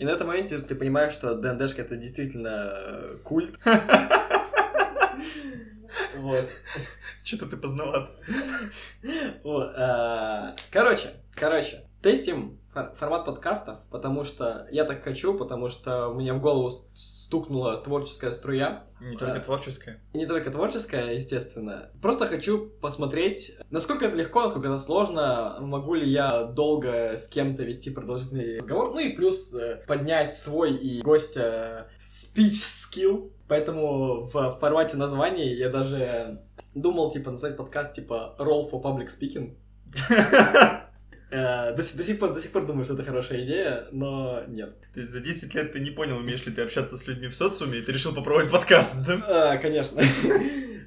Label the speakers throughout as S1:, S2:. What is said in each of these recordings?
S1: И на этом моменте ты понимаешь, что ДНДшка это действительно э, культ. Вот.
S2: Что-то ты поздноват.
S1: А, Короче, короче, тестим фор- формат подкастов, потому что я так хочу, потому что мне в голову стукнула творческая струя.
S2: Не только творческое.
S1: И не только творческая, естественно. Просто хочу посмотреть, насколько это легко, насколько это сложно, могу ли я долго с кем-то вести продолжительный разговор, ну и плюс э, поднять свой и гостя speech skill. Поэтому в формате названий я даже думал, типа, назвать подкаст, типа, Roll for Public Speaking. Э, До, сих- до сих пор, до сих пор думаю, что это хорошая идея, но нет.
S2: То есть за 10 лет ты не понял, умеешь ли ты общаться с людьми в социуме, и ты решил попробовать подкаст, да?
S1: А, конечно.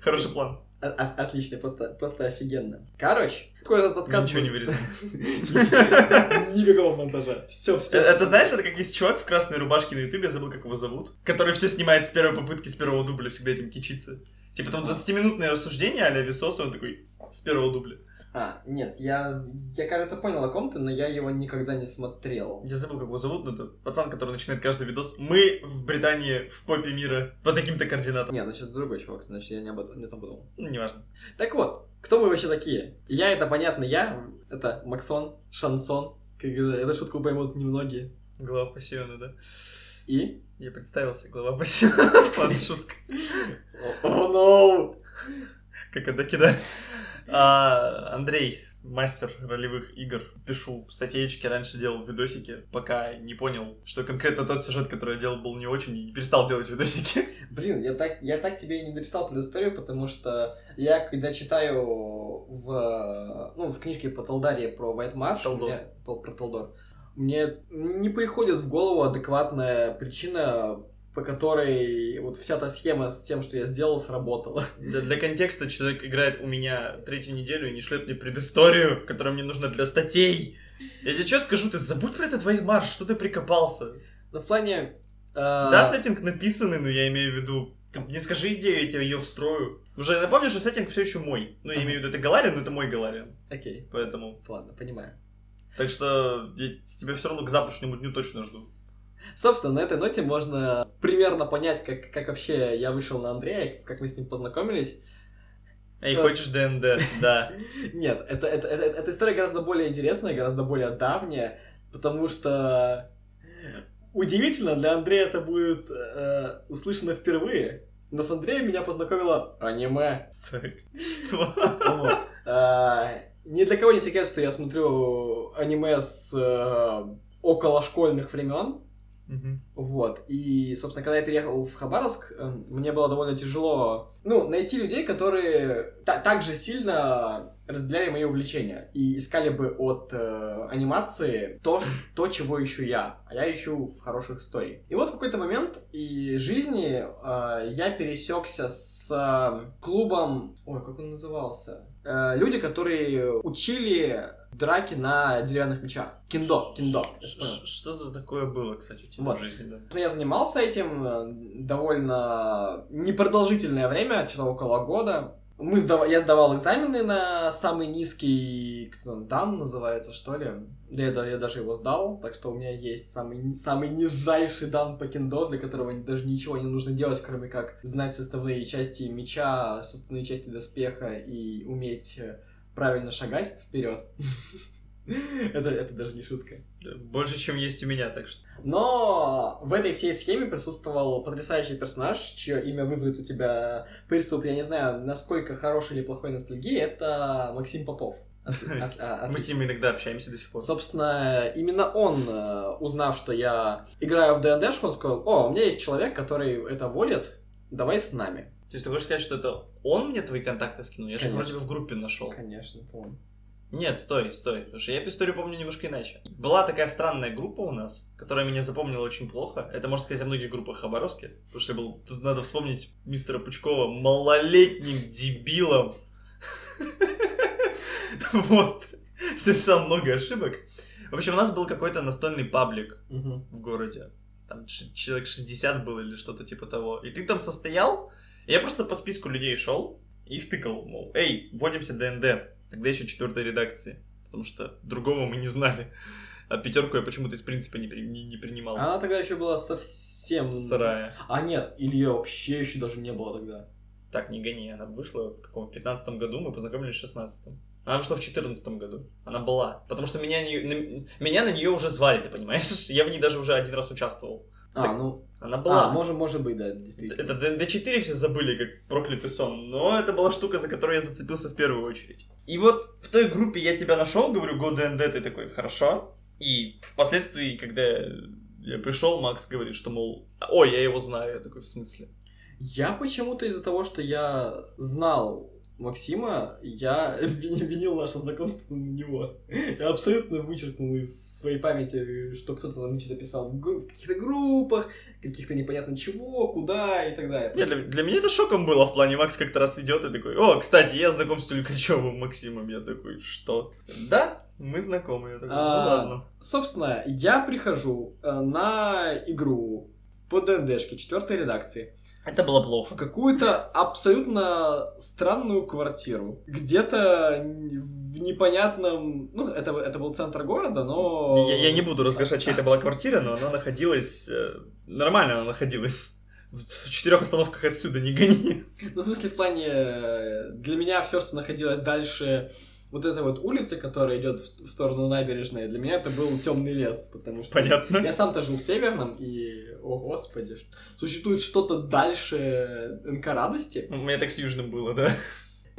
S2: Хороший план.
S1: О- о- Отлично, просто, просто офигенно. Короче, какой этот подкаст
S2: Ничего не вырезано.
S1: Никакого монтажа. Все, все.
S2: Э, Это знаешь, это как есть чувак в красной рубашке на ютубе, я забыл, как его зовут, который все снимает с первой попытки, с первого дубля, всегда этим кичится. Типа там 20-минутное рассуждение а-ля Висоса, он такой, с первого дубля.
S1: А, нет, я, я, кажется, понял о ком ты, но я его никогда не смотрел.
S2: Я забыл, как его зовут, но это пацан, который начинает каждый видос. Мы в Британии, в попе мира, по таким-то координатам.
S1: Нет, значит, это другой чувак, значит, я не об этом не том подумал.
S2: Ну, неважно.
S1: Так вот, кто мы вообще такие? Я, это понятно, я, это Максон, Шансон, как эту шутку поймут немногие.
S2: Глава пассиона, да?
S1: И?
S2: Я представился, глава пассиона. Ладно, шутка.
S1: Oh,
S2: Как это кидать? А, Андрей, мастер ролевых игр. Пишу статейки, раньше делал видосики, пока не понял, что конкретно тот сюжет, который я делал, был не очень, и перестал делать видосики.
S1: Блин, я так, я так тебе и не написал предысторию, потому что я, когда читаю в, ну, в книжке по Талдаре про White Marsh,
S2: Талдор.
S1: по- про Талдор, мне не приходит в голову адекватная причина, по которой вот вся та схема с тем, что я сделал, сработала.
S2: Для, для контекста человек играет у меня третью неделю и не шлет мне предысторию, которая мне нужна для статей. Я тебе что скажу, ты забудь про этот Marsh, что ты прикопался?
S1: Но в плане... э,
S2: Да, сеттинг написанный, но я имею в виду... Ты мне скажи идею, я тебе ее встрою. Уже напомню, что сеттинг все еще мой. Ну, я имею в виду, это Галариан, но это мой Галариан.
S1: Окей,
S2: Поэтому...
S1: ладно, понимаю.
S2: Так что я тебя все равно к завтрашнему дню точно жду.
S1: Собственно, на этой ноте можно примерно понять, как, как вообще я вышел на Андрея, как мы с ним познакомились.
S2: Эй,
S1: Э.
S2: хочешь ДНД? Да.
S1: Нет, это, это, это- эта история гораздо более интересная, гораздо более давняя, потому что удивительно, для Андрея это будет э, услышано впервые. Но с Андреем меня познакомило аниме.
S2: Так, что?
S1: Вот. Э, Ни для кого не секрет, что я смотрю аниме с э, околошкольных времен.
S2: Мгм.
S1: Вот. И, собственно, когда я переехал в Хабаровск, э, мне было довольно тяжело, ну, найти людей, которые та- так же сильно разделяли мои увлечения и искали бы от э, анимации то, то, чего ищу я, а я ищу хороших историй. И вот в какой-то момент и жизни э, я пересекся с э, клубом, ой, как он назывался? Э, люди, которые учили драки на деревянных мечах. Киндо, киндо.
S2: Что-то такое было, кстати, у тебя
S1: Вот.
S2: в жизни, да.
S1: Я занимался этим э, довольно непродолжительное время, что-то около года. Мы сдава- Я сдавал экзамены на самый низкий, кто там, дан называется, что ли. Я, я даже его сдал, так что у меня есть самый, самый нижайший дан по киндо, для которого даже ничего не нужно делать, кроме как знать составные части меча, составные части доспеха и уметь э, правильно шагать вперед. Это, это даже не шутка.
S2: Больше, чем есть у меня, так что.
S1: Но в этой всей схеме присутствовал потрясающий персонаж, чье имя вызовет у тебя приступ, я не знаю, насколько хороший или плохой ностальгии, это Максим Попов. От- от- от-
S2: Мы с ним иногда общаемся до сих пор.
S1: Собственно, именно он, э, узнав, что я играю в ДНДшку, он сказал, о, у меня есть человек, который это водит, давай с нами.
S2: То есть ты хочешь сказать, что это он мне твои контакты скинул? Я же
S1: Конечно.
S2: вроде бы в группе нашел.
S1: Конечно, это он.
S2: Нет, стой, стой. Потому что я эту историю помню немножко иначе. Была такая странная группа у нас, которая меня запомнила очень плохо. Это можно сказать о многих группах Хабаровске. Потому что я был... Тут надо вспомнить мистера Пучкова малолетним дебилом. Вот. Совершал много ошибок. В общем, у нас был какой-то настольный паблик в городе. Там человек 60 было или что-то типа того. И ты там состоял, я просто по списку людей шел, их тыкал, мол, эй, вводимся ДНД. Тогда еще четвертой редакции, потому что другого мы не знали. А пятерку я почему-то из принципа не, при- не, не принимал.
S1: Она тогда еще была совсем...
S2: Сырая.
S1: А нет, или ее вообще еще даже не было тогда.
S2: Так, не гони, она вышла в каком 15 году, мы познакомились в 16 Она вышла в 14 году. Она была. Потому что меня, на, меня на нее уже звали, ты понимаешь? Я в ней даже уже один раз участвовал.
S1: А,
S2: Так,
S1: ну...
S2: Она была.
S1: А, может, может быть, да, действительно.
S2: Это ДНД-4 все забыли, как проклятый сон, но это была штука, за которую я зацепился в первую очередь. И вот в той группе я тебя нашел, говорю, go ДНД, ты такой, хорошо. И впоследствии, когда я пришел, Макс говорит, что, мол, ой, я его знаю, я такой, в смысле?
S1: Я почему-то из-за того, что я знал Максима, я вини- винил наше знакомство на него. Я абсолютно вычеркнул из своей памяти, что кто-то там что-то писал в, каких-то группах, каких-то непонятно чего, куда и так далее.
S2: Нет, для, для меня это шоком было в плане, Макс как-то раз идет и такой, о, кстати, я знаком с Тулькачевым Максимом. Я такой, что? Да, мы знакомы. Я такой, ну
S1: А,
S2: ладно.
S1: Собственно, я прихожу э, на игру по ДНДшке четвертой редакции
S2: Это было
S1: в
S2: плохо.
S1: какую-то абсолютно странную квартиру. Где-то в непонятном... Ну, это, это был центр города, но...
S2: Я, я не буду разглашать, чья это была квартира, но она находилась... э, нормально она находилась. В, в четырех остановках отсюда, не гони.
S1: Ну, в смысле, в плане... э, Для меня все, что находилось дальше вот этой вот улицы, которая идет в, в сторону набережной, для меня это был темный лес, потому что...
S2: Понятно.
S1: Я сам-то жил в Северном, и, о господи, существует что-то дальше НК Радости.
S2: У меня так с Южным было, да.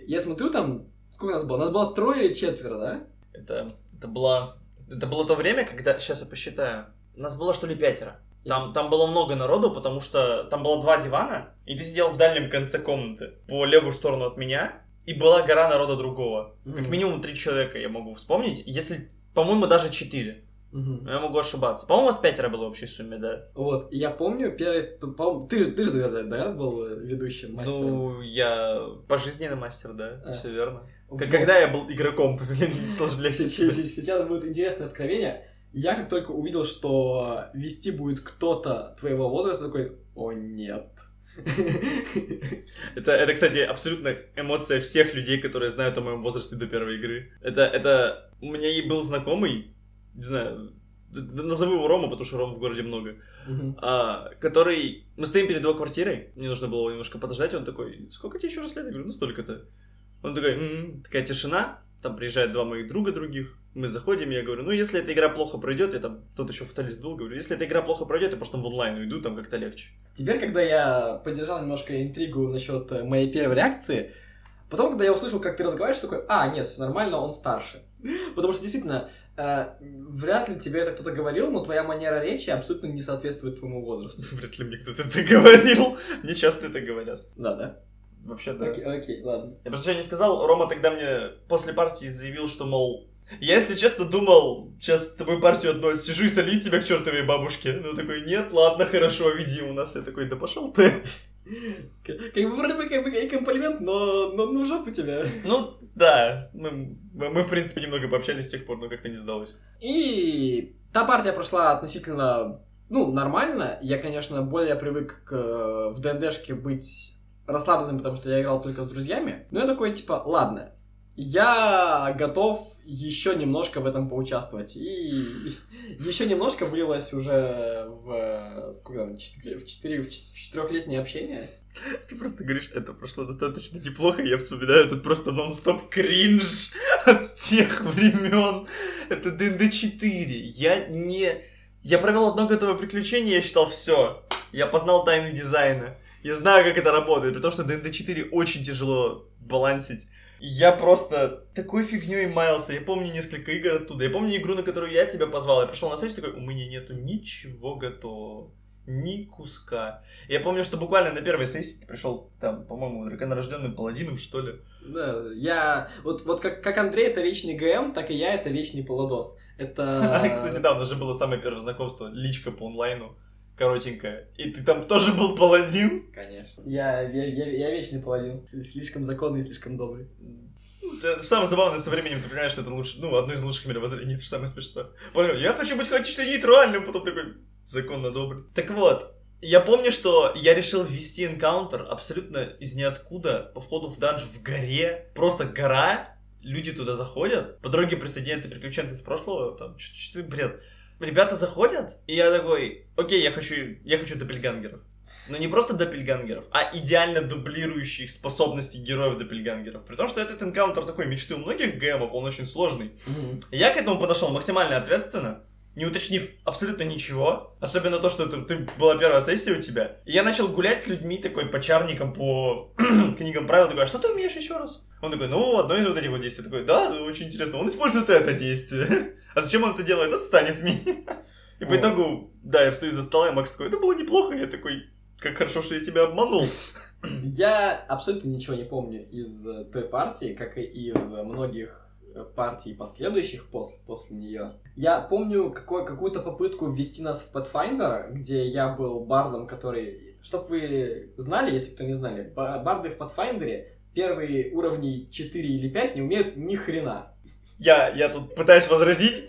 S1: Я смотрю там, сколько нас было? Нас было трое или четверо, да?
S2: Это, это было... Это было то время, когда... Сейчас я посчитаю. Нас было, что ли, пятеро. Там, там было много народу, потому что там было два дивана, и ты сидел в дальнем конце комнаты, по левую сторону от меня, и была гора народа другого. Как минимум три человека я могу вспомнить, если, по-моему, даже четыре. Но Я могу ошибаться. По-моему, с пятеро было в общей сумме, да.
S1: Вот, я помню, первый, по-моему, ты, же- ты же, наверное, да, был ведущим мастером?
S2: Ну, я пожизненный мастер, да,
S1: А.
S2: все верно.
S1: Вот.
S2: Когда я был игроком,
S1: Сейчас, сейчас- сейчас будет интересное откровение. Я как только увидел, что вести будет кто-то твоего возраста, такой, о нет.
S2: Это, это, кстати, абсолютно эмоция всех людей, которые знают о моем возрасте до первой игры. Это, это... У меня и был знакомый, не знаю, назову его Рома, потому что Ром в городе много, а, который... Мы стоим перед его квартирой, мне нужно было его немножко подождать, он такой, сколько тебе еще раз лет? Я говорю, ну столько-то. Он такой, «М-м». такая тишина, там приезжают два моих друга других, мы заходим, я говорю, ну если эта игра плохо пройдет, я там, тот еще фаталист был, говорю, если эта игра плохо пройдет, я просто в онлайн уйду, там как-то легче.
S1: Теперь, когда я поддержал немножко интригу насчет э, моей первой реакции, потом, когда я услышал, как ты разговариваешь, такой, а, нет, все нормально, он старше. Потому что, действительно, э, вряд ли тебе это кто-то говорил, но твоя манера речи абсолютно не соответствует твоему возрасту.
S2: Вряд ли мне кто-то это говорил. Мне часто это говорят.
S1: Да, да?
S2: Вообще, да.
S1: Окей, окей, ладно.
S2: Я просто не сказал, Рома тогда мне после партии заявил, что, мол, я, если честно, думал, сейчас с тобой партию одну сижу и солью тебя к чертовой бабушке. Ну, такой, нет, ладно, хорошо, веди у нас. Я такой, да пошел ты.
S1: Как, бы вроде бы как бы и комплимент, но, но ну в жопу тебя.
S2: Ну, да, мы, мы, мы, в принципе, немного пообщались с тех пор, но как-то не сдалось.
S1: И та партия прошла относительно, ну, нормально. Я, конечно, более привык к, э, в ДНДшке быть расслабленным, потому что я играл только с друзьями. Но я такой, типа, ладно, я готов еще немножко в этом поучаствовать. И еще немножко влилось уже в, э, сколько там, четыре- в, четыре, в четырехлетнее общение.
S2: Ты просто говоришь, это прошло достаточно неплохо, я вспоминаю тут просто нон-стоп кринж от тех времен. Это ДНД-4. Я не... Я провел одно готовое приключение, я считал, все. Я познал тайны дизайна. Я знаю, как это работает, при том, что ДНД-4 очень тяжело балансить. Я просто такой фигней маялся. Я помню несколько игр оттуда. Я помню игру, на которую я тебя позвал. Я пришел на сессию такой, у меня нету ничего готового. Ни куска. Я помню, что буквально на первой сессии ты пришел, там, по-моему, драконорожденным паладином, что ли.
S1: Да, я... Вот, вот как, как Андрей это вечный ГМ, так и я это вечный Паладос. Это...
S2: Кстати, да, у нас же было самое первое знакомство, личка по онлайну, коротенькая. И ты там тоже был паладин.
S1: Конечно. Я, я, я, я вечный паладин. Слишком законный и слишком добрый.
S2: Это самое забавное со временем, ты понимаешь, что это лучше, ну, одно из лучших мировоззрений, это же самое смешное. Понял, я хочу быть хаотично нейтральным, потом такой, законно добрый. Так вот, я помню, что я решил ввести энкаунтер абсолютно из ниоткуда, по входу в данж в горе, просто гора, люди туда заходят, по дороге присоединяются приключенцы из прошлого, там, что-то бред. Ребята заходят, и я такой, окей, я хочу, я хочу допельгангеров. Но не просто допельгангеров, а идеально дублирующих способности героев допельгангеров. При том, что этот энкаунтер такой мечты у многих гэмов, он очень сложный. Я к этому подошел максимально ответственно, не уточнив абсолютно ничего. Особенно то, что ты, ты была первая сессия у тебя. И я начал гулять с людьми такой по чарникам, по книгам правил. Такой, а что ты умеешь еще раз? Он такой, ну, одно из вот этих вот действий. Такой, да, да, очень интересно. Он использует это действие. А зачем он это делает? Отстанет меня. И по итогу, да, я встаю за стола, и Макс такой, это было неплохо. Я такой, как хорошо, что я тебя обманул.
S1: Я абсолютно ничего не помню из э, той партии, как и из многих э, партий последующих после, после нее. Я помню какой, какую-то попытку ввести нас в Pathfinder, где я был бардом, который... Чтоб вы знали, если кто не знали, барды в Pathfinder первые уровни 4 или 5 не умеют ни хрена.
S2: Я, я тут пытаюсь возразить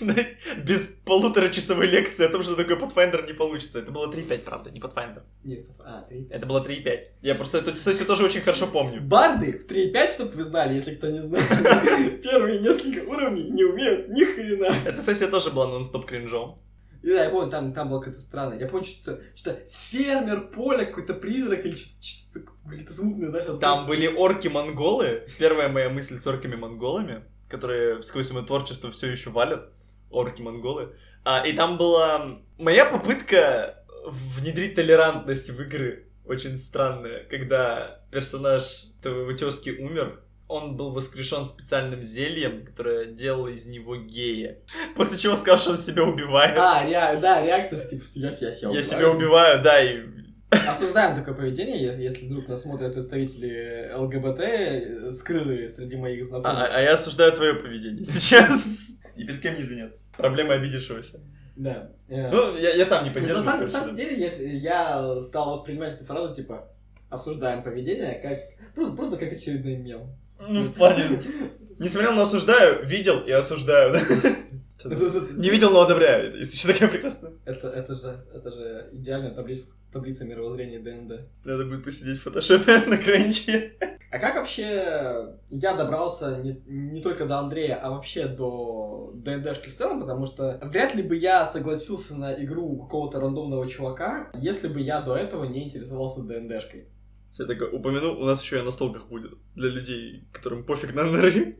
S2: без полуторачасовой лекции о том, что такое Pathfinder не получится. Это было 3.5, правда, не Pathfinder.
S1: Нет, а, 3.
S2: Это было 3.5. Я просто эту сессию тоже очень хорошо помню.
S1: Барды в 3.5, чтобы вы знали, если кто не знает, первые несколько уровней не умеют ни хрена.
S2: Эта сессия тоже была нон-стоп кринжом.
S1: И да, я помню, там, там было какое-то странное. Я помню, что-то, что фермер, поле, какой-то призрак или что-то, что-то какие-то смутные, да?
S2: Там были орки-монголы. Первая моя мысль с орками-монголами которые сквозь мое творчество все еще валят, орки-монголы. А, и там была моя попытка внедрить толерантность в игры очень странная, когда персонаж твоего тезки умер, он был воскрешен специальным зельем, которое делало из него гея. После чего сказал, что он себя убивает.
S1: А, ре- да, реакция, типа, что я себя,
S2: я, я себя убиваю, да, и
S1: Осуждаем такое поведение, если, если вдруг нас смотрят представители ЛГБТ, э, скрытые среди моих знакомых.
S2: А, а я осуждаю твое поведение сейчас. И перед кем не извиняться. Проблема обидевшегося.
S1: Да.
S2: Ну, я, я сам не поддерживаю.
S1: На, на самом деле, я, я стал воспринимать эту фразу, типа, осуждаем поведение, как просто, просто как очередной мем.
S2: Ну, в плане... Несмотря на осуждаю, видел и осуждаю, да? Не видел, но одобряю. Это еще такая прекрасная.
S1: Это, это, же, это же идеальная таблица, таблица мировоззрения ДНД.
S2: Надо будет посидеть в фотошопе на кренче.
S1: А как вообще я добрался не, не только до Андрея, а вообще до ДНДшки в целом, потому что вряд ли бы я согласился на игру какого-то рандомного чувака, если бы я до этого не интересовался ДНДшкой.
S2: Я такой упомяну, у нас еще и на столках будет для людей, которым пофиг на норы.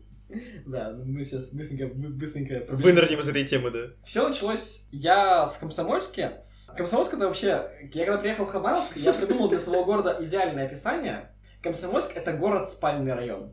S1: Да, мы сейчас быстренько, быстренько...
S2: Вынырнем из этой темы, да.
S1: Все началось, я в Комсомольске. Комсомольск это вообще... Я когда приехал в Хабаровск, я придумал для своего города идеальное описание. Комсомольск это город-спальный район.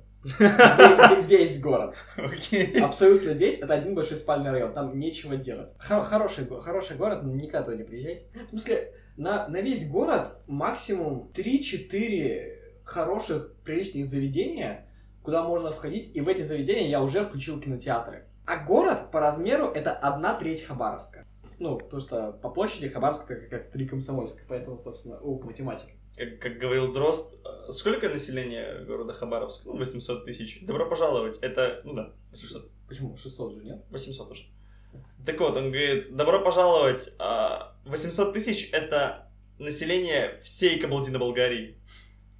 S1: Весь город. Okay. Абсолютно весь. Это один большой спальный район. Там нечего делать. Хороший, хороший город, но никогда туда не приезжайте. В смысле, на, на весь город максимум 3-4 хороших, приличных заведения, куда можно входить, и в эти заведения я уже включил кинотеатры. А город по размеру это одна треть Хабаровска. Ну, потому что по площади Хабаровск это как три Комсомольска, поэтому, собственно, о, математика.
S2: Как, как говорил Дрозд, э, сколько населения города Хабаровск? Ну, 800 тысяч. Добро пожаловать. Это, ну да,
S1: 800. Почему? 600 же, нет?
S2: 800 уже. Так вот, он говорит, добро пожаловать. 800 а, тысяч это население всей Кабалдино-Болгарии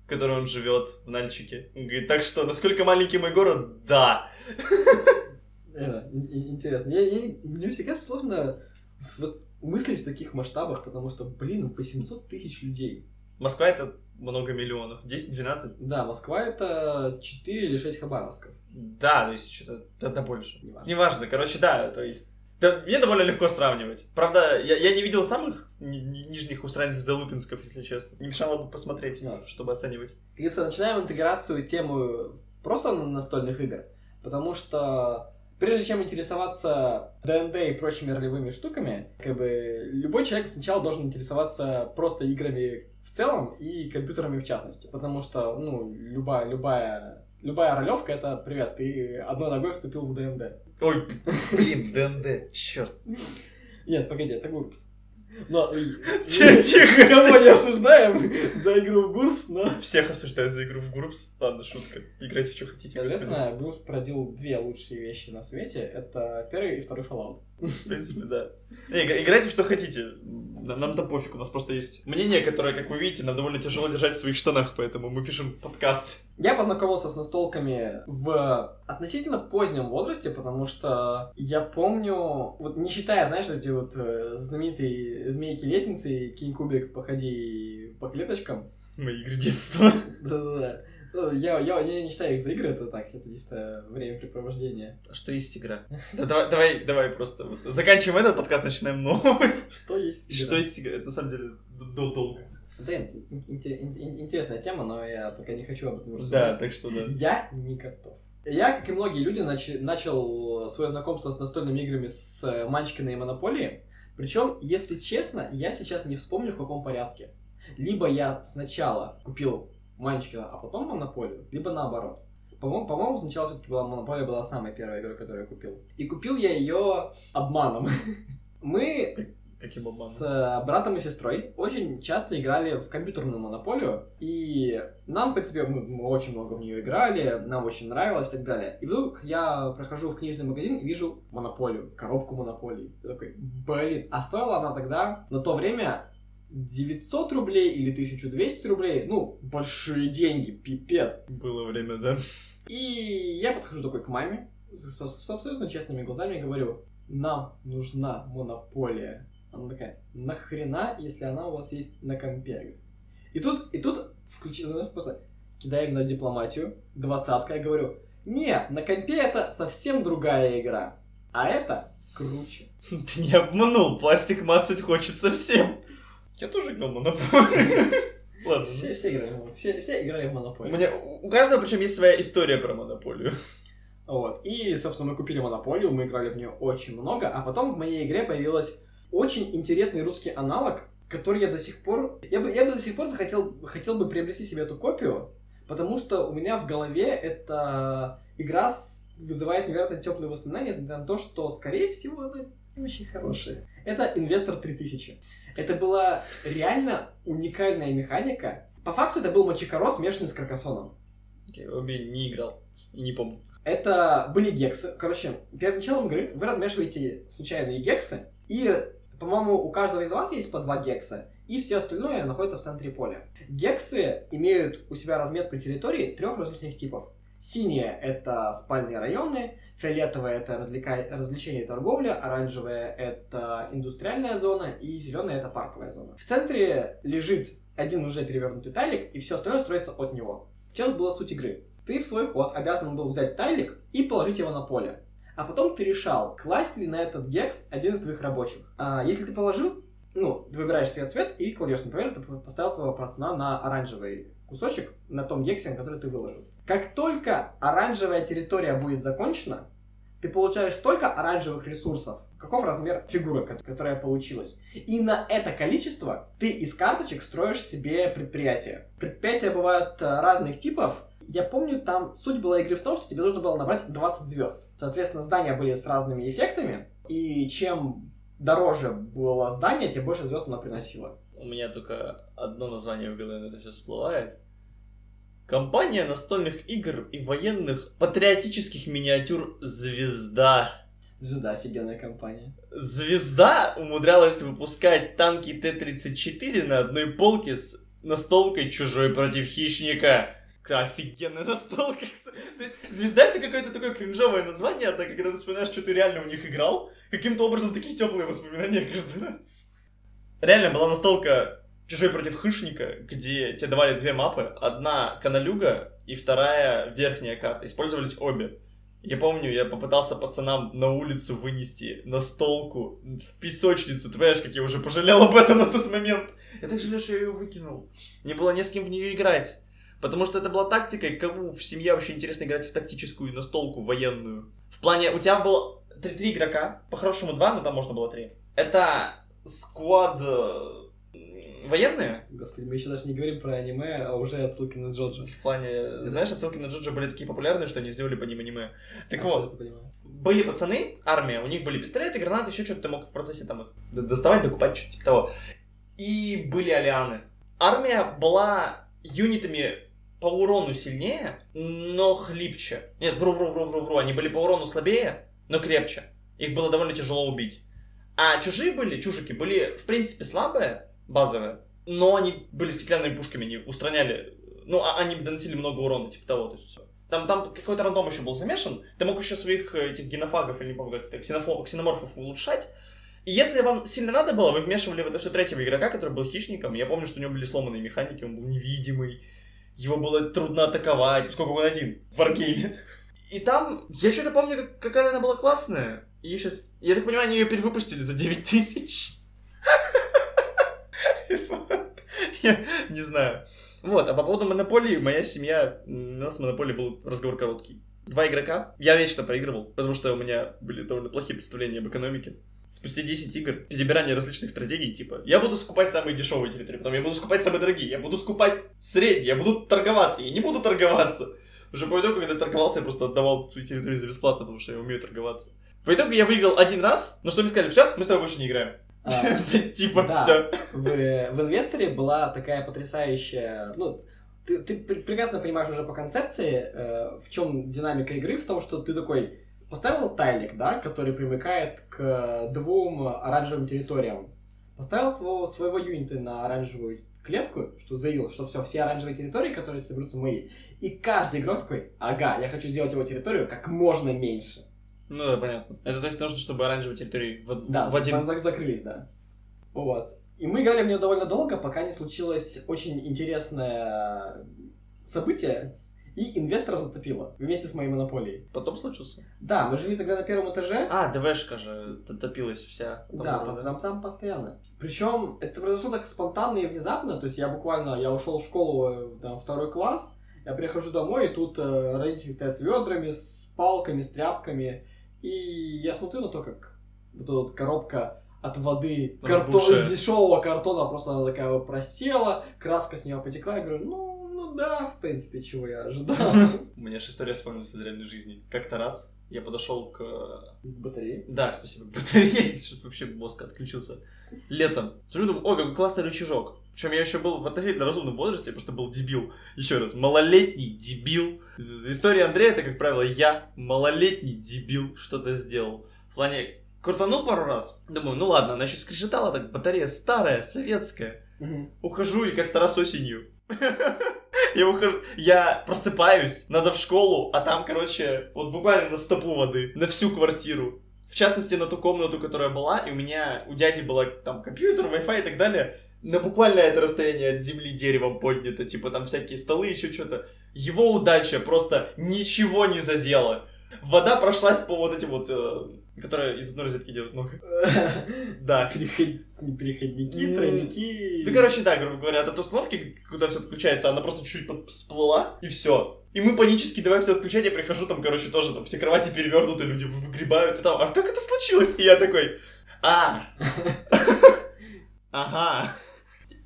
S2: в которой он живет, в Нальчике. Он говорит, так что, насколько маленький мой город? Да.
S1: Интересно. Я, я, мне всегда сложно вот, мыслить в таких масштабах, потому что, блин, 800 тысяч людей.
S2: Москва это много миллионов. 10-12?
S1: Да, Москва это 4 или 6 Хабаровсков.
S2: Да, то есть что-то это больше. Неважно. Неважно. Короче, да, то есть мне довольно легко сравнивать. Правда, я, я не видел самых ни, ни, нижних устранец Залупинсков, если честно. Не мешало бы посмотреть, да. чтобы оценивать.
S1: Если начинаем интеграцию тему просто настольных игр, потому что прежде чем интересоваться ДНД и прочими ролевыми штуками, как бы любой человек сначала должен интересоваться просто играми в целом и компьютерами в частности, потому что, ну, любая, любая любая ролевка это привет, ты одной ногой вступил в ДНД.
S2: Ой, блин, ДНД, черт.
S1: Нет, погоди, это GURPS. Но тихо, никого не осуждаем за игру в GURPS, но...
S2: Всех осуждаю за игру в GURPS. Ладно, шутка. Играйте в что хотите.
S1: Соответственно, GURPS породил две лучшие вещи на свете. Это первый и второй Fallout.
S2: В принципе, да. Играйте в что хотите. Нам-то пофиг, у нас просто есть мнение, которое, как вы видите, нам довольно тяжело держать в своих штанах, поэтому мы пишем подкаст.
S1: Я познакомился с настолками в относительно позднем возрасте, потому что я помню, вот не считая, знаешь, эти вот э, знаменитые змейки-лестницы кинь-кубик, походи по клеточкам.
S2: Мои игры детства.
S1: Да-да-да. Ну, Я, я, я не считаю их за игры, это так, это чисто времяпрепровождение.
S2: А что есть игра? Да, давай, давай, давай просто вот заканчиваем этот подкаст, начинаем новый.
S1: Что есть игра?
S2: Что есть игра? Это на самом деле долго.
S1: Да, ин- инте- ин- ин- интересная тема, но я пока не хочу об этом
S2: Да,
S1: рассуждать.
S2: так что да.
S1: Я не готов. Я, как и многие люди, нач- начал свое знакомство с настольными играми с э, Манчкина и Монополии. Причем, если честно, я сейчас не вспомню, в каком порядке. Либо я сначала купил Манчкина, а потом Монополию, либо наоборот. По-моему, по-моему сначала все-таки была Монополия была самая первая игра, которую я купил. И купил я ее обманом. Мы
S2: Каким обманом?
S1: с э, братом и сестрой очень часто играли в компьютерную монополию, и нам, в принципе, мы, мы очень много в нее играли, нам очень нравилось и так далее. И вдруг я прохожу в книжный магазин и вижу монополию, коробку монополии. Я такой, блин, а стоила она тогда на то время 900 рублей или 1200 рублей, ну, большие деньги, пипец.
S2: Было время, да?
S1: И я подхожу такой к маме с, с абсолютно честными глазами и говорю, нам нужна монополия. Она такая, нахрена, если она у вас есть на компе? И тут, и тут включил, знаешь, просто кидаем на дипломатию, двадцатка, я говорю, нет, на компе это совсем другая игра, а это круче.
S2: Ты не обманул, пластик мацать хочется всем. Я тоже играл в Монополию. Ладно.
S1: Все, все, играли, все, все играли в
S2: У
S1: монополию.
S2: меня у каждого причем есть своя история про Монополию.
S1: Вот. И, собственно, мы купили монополию, мы играли в нее очень много, а потом в моей игре появилась очень интересный русский аналог, который я до сих пор... Я бы, я бы до сих пор захотел хотел бы приобрести себе эту копию, потому что у меня в голове эта игра вызывает невероятно теплые воспоминания, несмотря на то, что, скорее всего, она не очень хорошая. Это Инвестор 3000. Это была реально уникальная механика. По факту это был Мочекоро, смешанный с Каркасоном.
S2: Я обе не играл. И не помню.
S1: Это были гексы. Короче, перед началом игры вы размешиваете случайные гексы, и, по-моему, у каждого из вас есть по два гекса, и все остальное находится в центре поля. Гексы имеют у себя разметку территории трех различных типов. Синие — это спальные районы, фиолетовая — это развлека- развлечение и торговля, оранжевая — это индустриальная зона, и зеленая — это парковая зона. В центре лежит один уже перевернутый тайлик, и все остальное строится от него. В чем была суть игры? Ты в свой ход обязан был взять тайлик и положить его на поле. А потом ты решал, класть ли на этот гекс один из твоих рабочих. А, если ты положил, ну, ты выбираешь себе цвет и кладешь, например, ты поставил своего пацана на оранжевый кусочек на том гексе, на который ты выложил. Как только оранжевая территория будет закончена, ты получаешь столько оранжевых ресурсов, каков размер фигуры, ко- которая получилась. И на это количество ты из карточек строишь себе предприятие. Предприятия бывают э, разных типов. Я помню, там суть была игры в том, что тебе нужно было набрать 20 звезд. Соответственно, здания были с разными эффектами, и чем дороже было здание, тем больше звезд оно приносило.
S2: У меня только одно название в голове на это все всплывает. Компания настольных игр и военных патриотических миниатюр «Звезда».
S1: Звезда офигенная компания.
S2: Звезда умудрялась выпускать танки Т-34 на одной полке с настолкой «Чужой против хищника». Офигенная настолка. То есть Звезда это какое-то такое кринжовое название, однако когда ты вспоминаешь, что ты реально у них играл, каким-то образом такие теплые воспоминания каждый раз. Реально была настолка «Чужой против хищника», где тебе давали две мапы, одна каналюга и вторая верхняя карта. Использовались обе. Я помню, я попытался пацанам на улицу вынести настолку в песочницу. Ты понимаешь, как я уже пожалел об этом на тот момент. Я так жалею, что я ее выкинул. Мне было не с кем в нее играть. Потому что это была тактикой, кому в семье вообще интересно играть в тактическую настолку военную. В плане, у тебя было три, три игрока, по-хорошему два, но там можно было три. Это сквад э, военные,
S1: Господи, мы еще даже не говорим про аниме, а уже отсылки на Джоджо.
S2: в плане, знаешь, отсылки на Джоджо были такие популярные, что они сделали по ним аниме. Так
S1: А,
S2: вот, были пацаны, армия, у них были пистолеты, гранаты, еще что-то ты мог в процессе там их доставать, докупать, что-то типа того. И были алианы. Армия была юнитами по урону сильнее, но хлипче. Нет, вру, вру, вру, вру, вру, они были по урону слабее, но крепче. Их было довольно тяжело убить. А чужие были, чужики были, в принципе, слабые, базовые, но они были стеклянными пушками, они устраняли, ну, а они доносили много урона, типа того, то есть... Там, там какой-то рандом еще был замешан, ты мог еще своих э, этих генофагов, или не помню, как это, ксенофо- ксеноморфов улучшать, и если вам сильно надо было, вы вмешивали в это все третьего игрока, который был хищником. Я помню, что у него были сломанные механики, он был невидимый. Его было трудно атаковать, поскольку он один в варгейме. И там, я что-то помню, как, какая она была классная. И сейчас, я так понимаю, они ее перевыпустили за 9 тысяч. Я не знаю. Вот, а по поводу монополии, моя семья, у нас в монополии был разговор короткий. Два игрока, я вечно проигрывал, потому что у меня были довольно плохие представления об экономике. Спустя 10 игр, перебирание различных стратегий, типа, я буду скупать самые дешевые территории, потом я буду скупать самые дорогие, я буду скупать средние, я буду торговаться, я не буду торговаться. Уже по итогу, когда я торговался, я просто отдавал свою территорию за бесплатно, потому что я умею торговаться. По итогу я выиграл один раз, но что мне сказали, все, мы с тобой больше не играем.
S1: А,
S2: Типа, все.
S1: в, в инвесторе была такая потрясающая, ну, ты, ты пр- прекрасно понимаешь уже по концепции, э, в чем динамика игры, в том, что ты такой поставил тайлик, да, который примыкает к двум оранжевым территориям, поставил своего, своего юнита на оранжевую клетку, что заявил, что все, все оранжевые территории, которые соберутся мои. И каждый игрок такой, ага, я хочу сделать его территорию как можно меньше.
S2: Ну да, понятно. Это то есть нужно, чтобы оранжевые территории в,
S1: Да,
S2: в один...
S1: за- закрылись, да. Вот. И мы играли в нее довольно долго, пока не случилось очень интересное событие, и инвесторов затопило вместе с моей монополией.
S2: Потом случился.
S1: Да, мы жили тогда на первом этаже.
S2: А, ДВшка же топилась вся. Там
S1: да, там, там постоянно. Причем это произошло так спонтанно и внезапно. То есть я буквально, я ушел в школу, э, там, второй класс, я прихожу домой, и тут э, родители стоят с ведрами, с палками, с тряпками. И я смотрю на то, как вот эта вот коробка от воды
S2: Разбухшая.
S1: из дешевого картона просто она такая вот просела, краска с нее потекла. Я говорю, ну да, в принципе, чего я ожидал.
S2: У меня же история вспомнилась из реальной жизни. Как-то раз я подошел к...
S1: Батареи.
S2: Да, спасибо, к батарее, что-то вообще мозг отключился. Летом. Смотрю, думаю, ой, какой классный рычажок. Причем я еще был в относительно разумном возрасте, я просто был дебил. Еще раз, малолетний дебил. История Андрея, это, как правило, я, малолетний дебил, что-то сделал. В плане, крутанул пару раз. Думаю, ну ладно, она еще скрежетала, так батарея старая, советская. Ухожу и как-то раз осенью. Я ухожу, я просыпаюсь, надо в школу, а там, короче, вот буквально на стопу воды, на всю квартиру. В частности, на ту комнату, которая была, и у меня, у дяди была там компьютер, Wi-Fi и так далее, на буквально это расстояние от земли деревом поднято, типа там всякие столы, еще что-то. Его удача просто ничего не задела. Вода прошлась по вот этим вот, которые из одной розетки делают много. Да.
S1: Переходники, тройники.
S2: Ну, короче, да, грубо говоря, от установки, куда все отключается, она просто чуть-чуть всплыла, и все. И мы панически давай все отключать, я прихожу, там, короче, тоже там все кровати перевернуты, люди выгребают, и там, а как это случилось? И я такой, а, ага.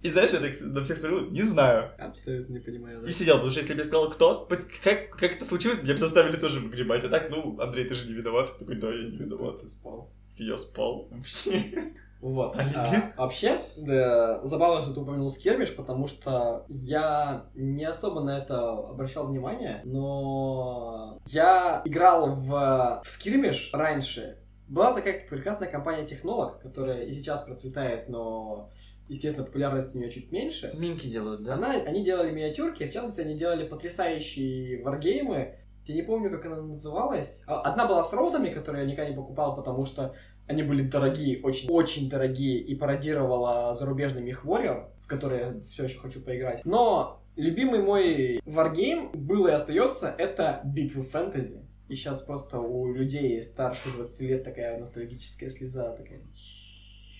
S2: И знаешь, я так на всех смотрю, не знаю.
S1: Абсолютно не понимаю, да.
S2: И сидел, потому что если бы я сказал, кто, как, как это случилось, меня бы заставили тоже выгребать. А так, ну, Андрей, ты же не виноват. Я такой, да, я не виноват, ты спал. Я спал вообще.
S1: Вот. А, вообще, да, забавно, что ты упомянул Скербиш, потому что я не особо на это обращал внимание, но я играл в, в Скирмиш раньше. Была такая прекрасная компания Технолог, которая и сейчас процветает, но, естественно, популярность у нее чуть меньше.
S2: Минки делают,
S1: Она, они делали миниатюрки, в частности, они делали потрясающие варгеймы. Я не помню, как она называлась. А, Одна была с роутами, которые я никогда не покупал, потому что они были дорогие, очень-очень дорогие, и пародировала зарубежный Мех Warrior, в который я все еще хочу поиграть. Но любимый мой варгейм был и остается это битвы фэнтези. И сейчас просто у людей старше 20 лет такая ностальгическая слеза такая.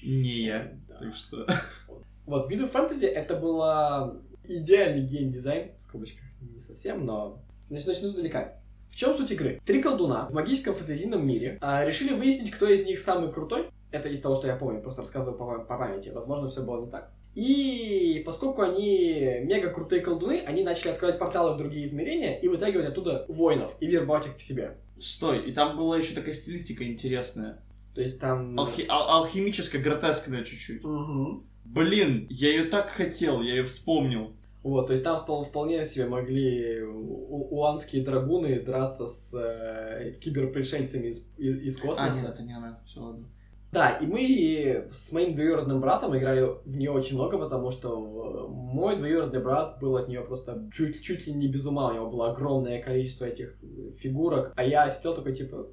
S2: Не я.
S1: Да.
S2: Так что...
S1: Вот, битва фэнтези это была идеальный геймдизайн, в скобочках не совсем, но... Значит, начну издалека. В чем суть игры? Три колдуна в магическом фэнтезийном мире а, решили выяснить, кто из них самый крутой. Это из того, что я помню, просто рассказываю по, по памяти. Возможно, все было не так. И поскольку они мега крутые колдуны, они начали открывать порталы в другие измерения и вытягивать оттуда воинов и вербовать их к себе.
S2: Стой, и там была еще такая стилистика интересная.
S1: То есть там...
S2: Алхи- ал- алхимическая, гротескная чуть-чуть.
S1: Мгм.
S2: Блин, я ее так хотел, я ее вспомнил.
S1: Вот, то есть там впол- вполне себе могли уанские драгуны драться с э, киберпришельцами из, из, из космоса.
S2: А, не она, все ладно.
S1: Да, и мы с моим двоюродным братом играли в нее очень много, потому что э, мой двоюродный брат был от нее просто чуть, чуть ли не без ума. У него было огромное количество этих э, фигурок, а я сидел такой типа,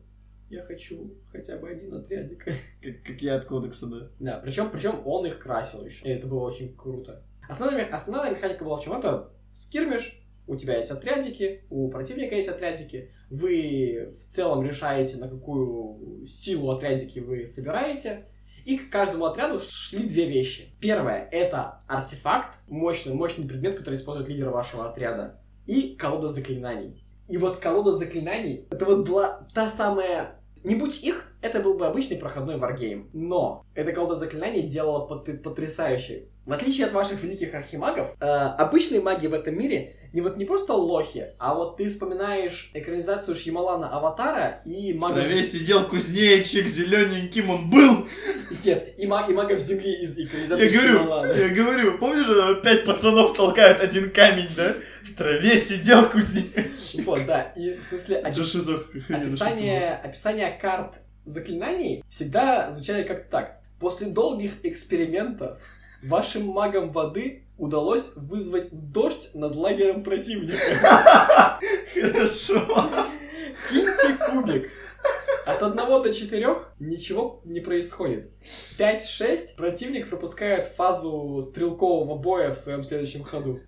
S1: я хочу хотя бы один отрядик.
S2: Как, как я от кодекса, да.
S1: Да, причем, причем он их красил еще. И это было очень круто. Основная, основная механика была в чем? Это скирмиш, у тебя есть отрядики, у противника есть отрядики, вы в целом решаете, на какую силу отрядики вы собираете, и к каждому отряду шли две вещи. Первое — это артефакт, мощный, мощный предмет, который использует лидер вашего отряда, и колода заклинаний. И вот колода заклинаний, это вот была та самая... Не будь их, это был бы обычный проходной варгейм. Но эта колода заклинаний делала потрясающе. В отличие от ваших великих архимагов, э, обычные маги в этом мире не вот не просто лохи, а вот ты вспоминаешь экранизацию Шьямалана Аватара и
S2: магов... В траве сидел кузнечик, зелененьким он был.
S1: Нет, и, маг, и магов земли из экранизации
S2: я говорю, Я говорю, помнишь, пять пацанов толкают один камень, да? В траве сидел кузнечик.
S1: Вот, да, и в смысле описание, описание карт заклинаний всегда звучали как-то так. После долгих экспериментов вашим магам воды удалось вызвать дождь над лагерем противника.
S2: Хорошо.
S1: Киньте кубик. От 1 до 4 ничего не происходит. 5-6 противник пропускает фазу стрелкового боя в своем следующем ходу.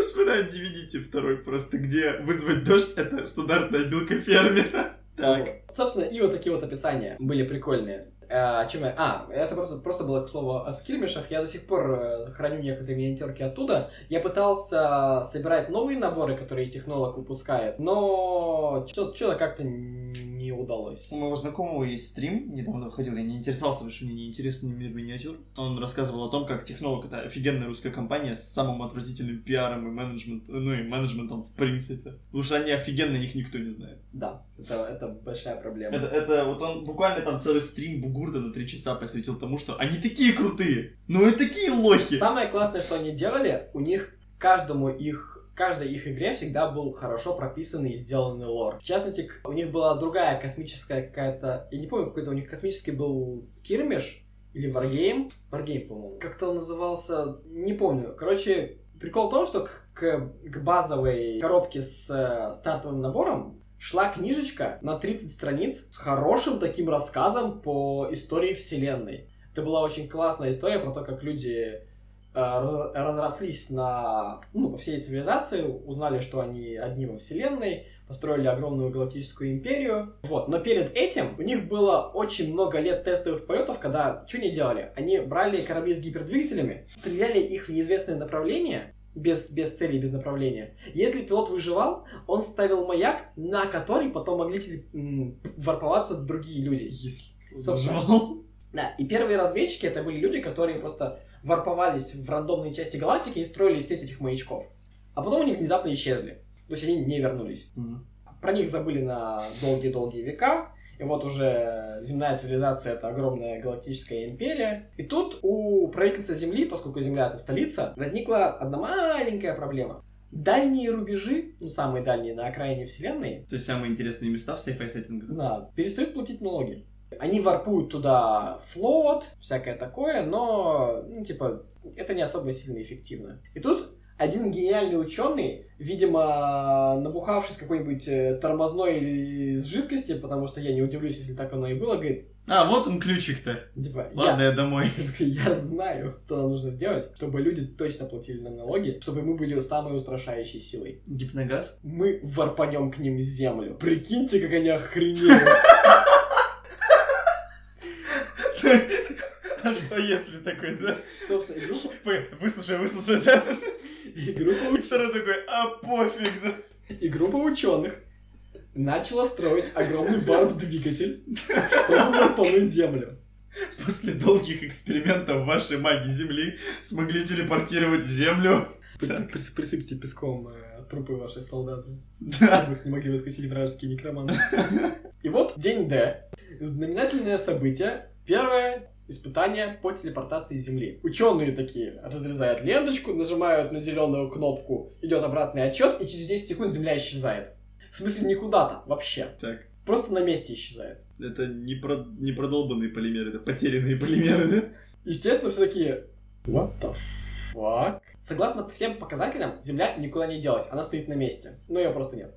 S2: Вспоминаю DVD второй просто, где вызвать дождь это стандартная билка фермера.
S1: Так. Собственно, и вот такие вот описания были прикольные. А, чем я... А, это просто, просто было к слову о скирмишах. Я до сих пор э, храню некоторые миниатюрки оттуда. Я пытался собирать новые наборы, которые технолог выпускает, но что-то как-то не удалось.
S2: У моего знакомого есть стрим, недавно выходил, я не интересовался, потому что мне не интересен мир миниатюр. Он рассказывал о том, как технолог это офигенная русская компания с самым отвратительным пиаром и менеджментом, ну и менеджментом в принципе. Потому что они офигенные, их никто не знает.
S1: Да, это, это большая проблема.
S2: Это, это вот он буквально там целый стрим бугу Гурда на три часа посвятил тому, что они такие крутые, ну и такие лохи.
S1: Самое классное, что они делали, у них каждому их каждой их игре всегда был хорошо прописанный и сделанный лор. В частности, у них была другая космическая какая-то... Я не помню, какой-то у них космический был skirmish или wargame. Wargame, по-моему. Как-то он назывался... Не помню. Короче, прикол в том, что к, к, к базовой коробке с э, стартовым набором шла книжечка на 30 страниц с хорошим таким рассказом по истории Вселенной. Это была очень классная история про то, как люди э, разрослись на, ну, по всей цивилизации, узнали, что они одни во Вселенной, построили огромную галактическую империю. Вот. Но перед этим у них было очень много лет тестовых полетов, когда что они делали? Они брали корабли с гипердвигателями, стреляли их в неизвестное направление, без, без цели, без направления. Если пилот выживал, он ставил маяк, на который потом могли теле... варповаться другие люди.
S2: Если
S1: Собственно. Да, и первые разведчики это были люди, которые просто варповались в рандомные части галактики и строили сеть этих маячков. А потом они внезапно исчезли. То есть они не вернулись.
S2: Угу.
S1: Про них забыли на долгие-долгие века. И вот уже земная цивилизация — это огромная галактическая империя. И тут у правительства Земли, поскольку Земля — это столица, возникла одна маленькая проблема. Дальние рубежи, ну, самые дальние на окраине Вселенной...
S2: То есть самые интересные места в sci-fi сеттингах.
S1: Да, перестают платить налоги. Они варпуют туда флот, всякое такое, но, ну, типа, это не особо сильно эффективно. И тут один гениальный ученый, видимо, набухавшись какой-нибудь э, тормозной или с жидкости, потому что я не удивлюсь, если так оно и было, говорит,
S2: а, вот он ключик-то.
S1: Типа,
S2: Ладно, я, я домой.
S1: Я знаю, что нам нужно сделать, чтобы люди точно платили нам налоги, чтобы мы были самой устрашающей силой.
S2: Гипногаз?
S1: Мы варпанем к ним землю. Прикиньте, как они охренели.
S2: А что если такой, да?
S1: Собственно, игру...
S2: Выслушай, выслушай, да?
S1: И группа...
S2: Второй такой, а пофиг, да?
S1: И группа ученых начала строить огромный варп-двигатель, чтобы варпануть Землю.
S2: После долгих экспериментов ваши маги Земли смогли телепортировать Землю.
S1: Присыпьте песком э, трупы ваших солдат.
S2: Да.
S1: Чтобы их не могли воскресить вражеские некроманты. И вот день Д. Знаменательное событие. Первое испытание по телепортации Земли. Ученые такие разрезают ленточку, нажимают на зеленую кнопку, идет обратный отчет, и через 10 секунд Земля исчезает. В смысле, не куда-то вообще.
S2: Так.
S1: Просто на месте исчезает.
S2: Это не, про... не продолбанные полимеры, это потерянные полимеры, да?
S1: Естественно, все такие, what the fuck? Согласно всем показателям, Земля никуда не делась, она стоит на месте, но ее просто нет.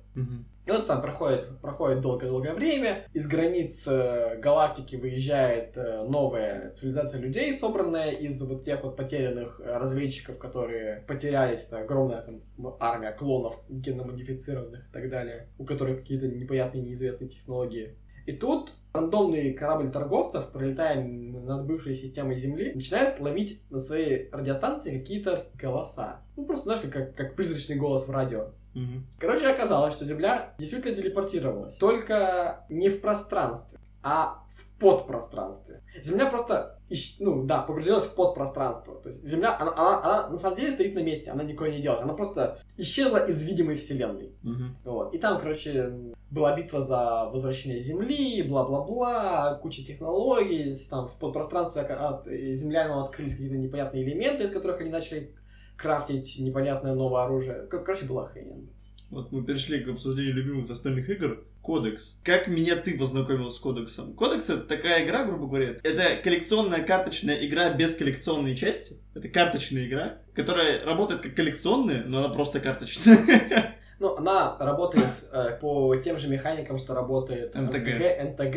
S1: И вот там проходит, проходит долгое-долгое время, из границ э, галактики выезжает э, новая цивилизация людей, собранная из вот тех вот потерянных э, разведчиков, которые потерялись, это огромная там армия клонов геномодифицированных и так далее, у которых какие-то непонятные неизвестные технологии. И тут рандомный корабль торговцев, пролетая над бывшей системой Земли, начинает ловить на своей радиостанции какие-то голоса. Ну, просто, знаешь, как, как призрачный голос в радио.
S2: Угу.
S1: Короче, оказалось, что Земля действительно телепортировалась. Только не в пространстве, а в подпространстве. Земля просто, ну да, погрузилась в подпространство. То есть Земля, она, она, она на самом деле стоит на месте, она никуда не делась. Она просто исчезла из видимой вселенной.
S2: Угу.
S1: Вот. И там, короче, была битва за возвращение Земли, бла-бла-бла, куча технологий, там в подпространстве от землянам открылись какие-то непонятные элементы, из которых они начали крафтить непонятное новое оружие. Кор- Короче, было охрененно.
S2: Вот мы перешли к обсуждению любимых настольных игр. Кодекс. Как меня ты познакомил с Кодексом? Кодекс это такая игра, грубо говоря. Это коллекционная карточная игра без коллекционной части. Это карточная игра, которая работает как коллекционная, но она просто карточная.
S1: Ну, она работает э, по тем же механикам, что работает
S2: МТГ.
S1: МТГ,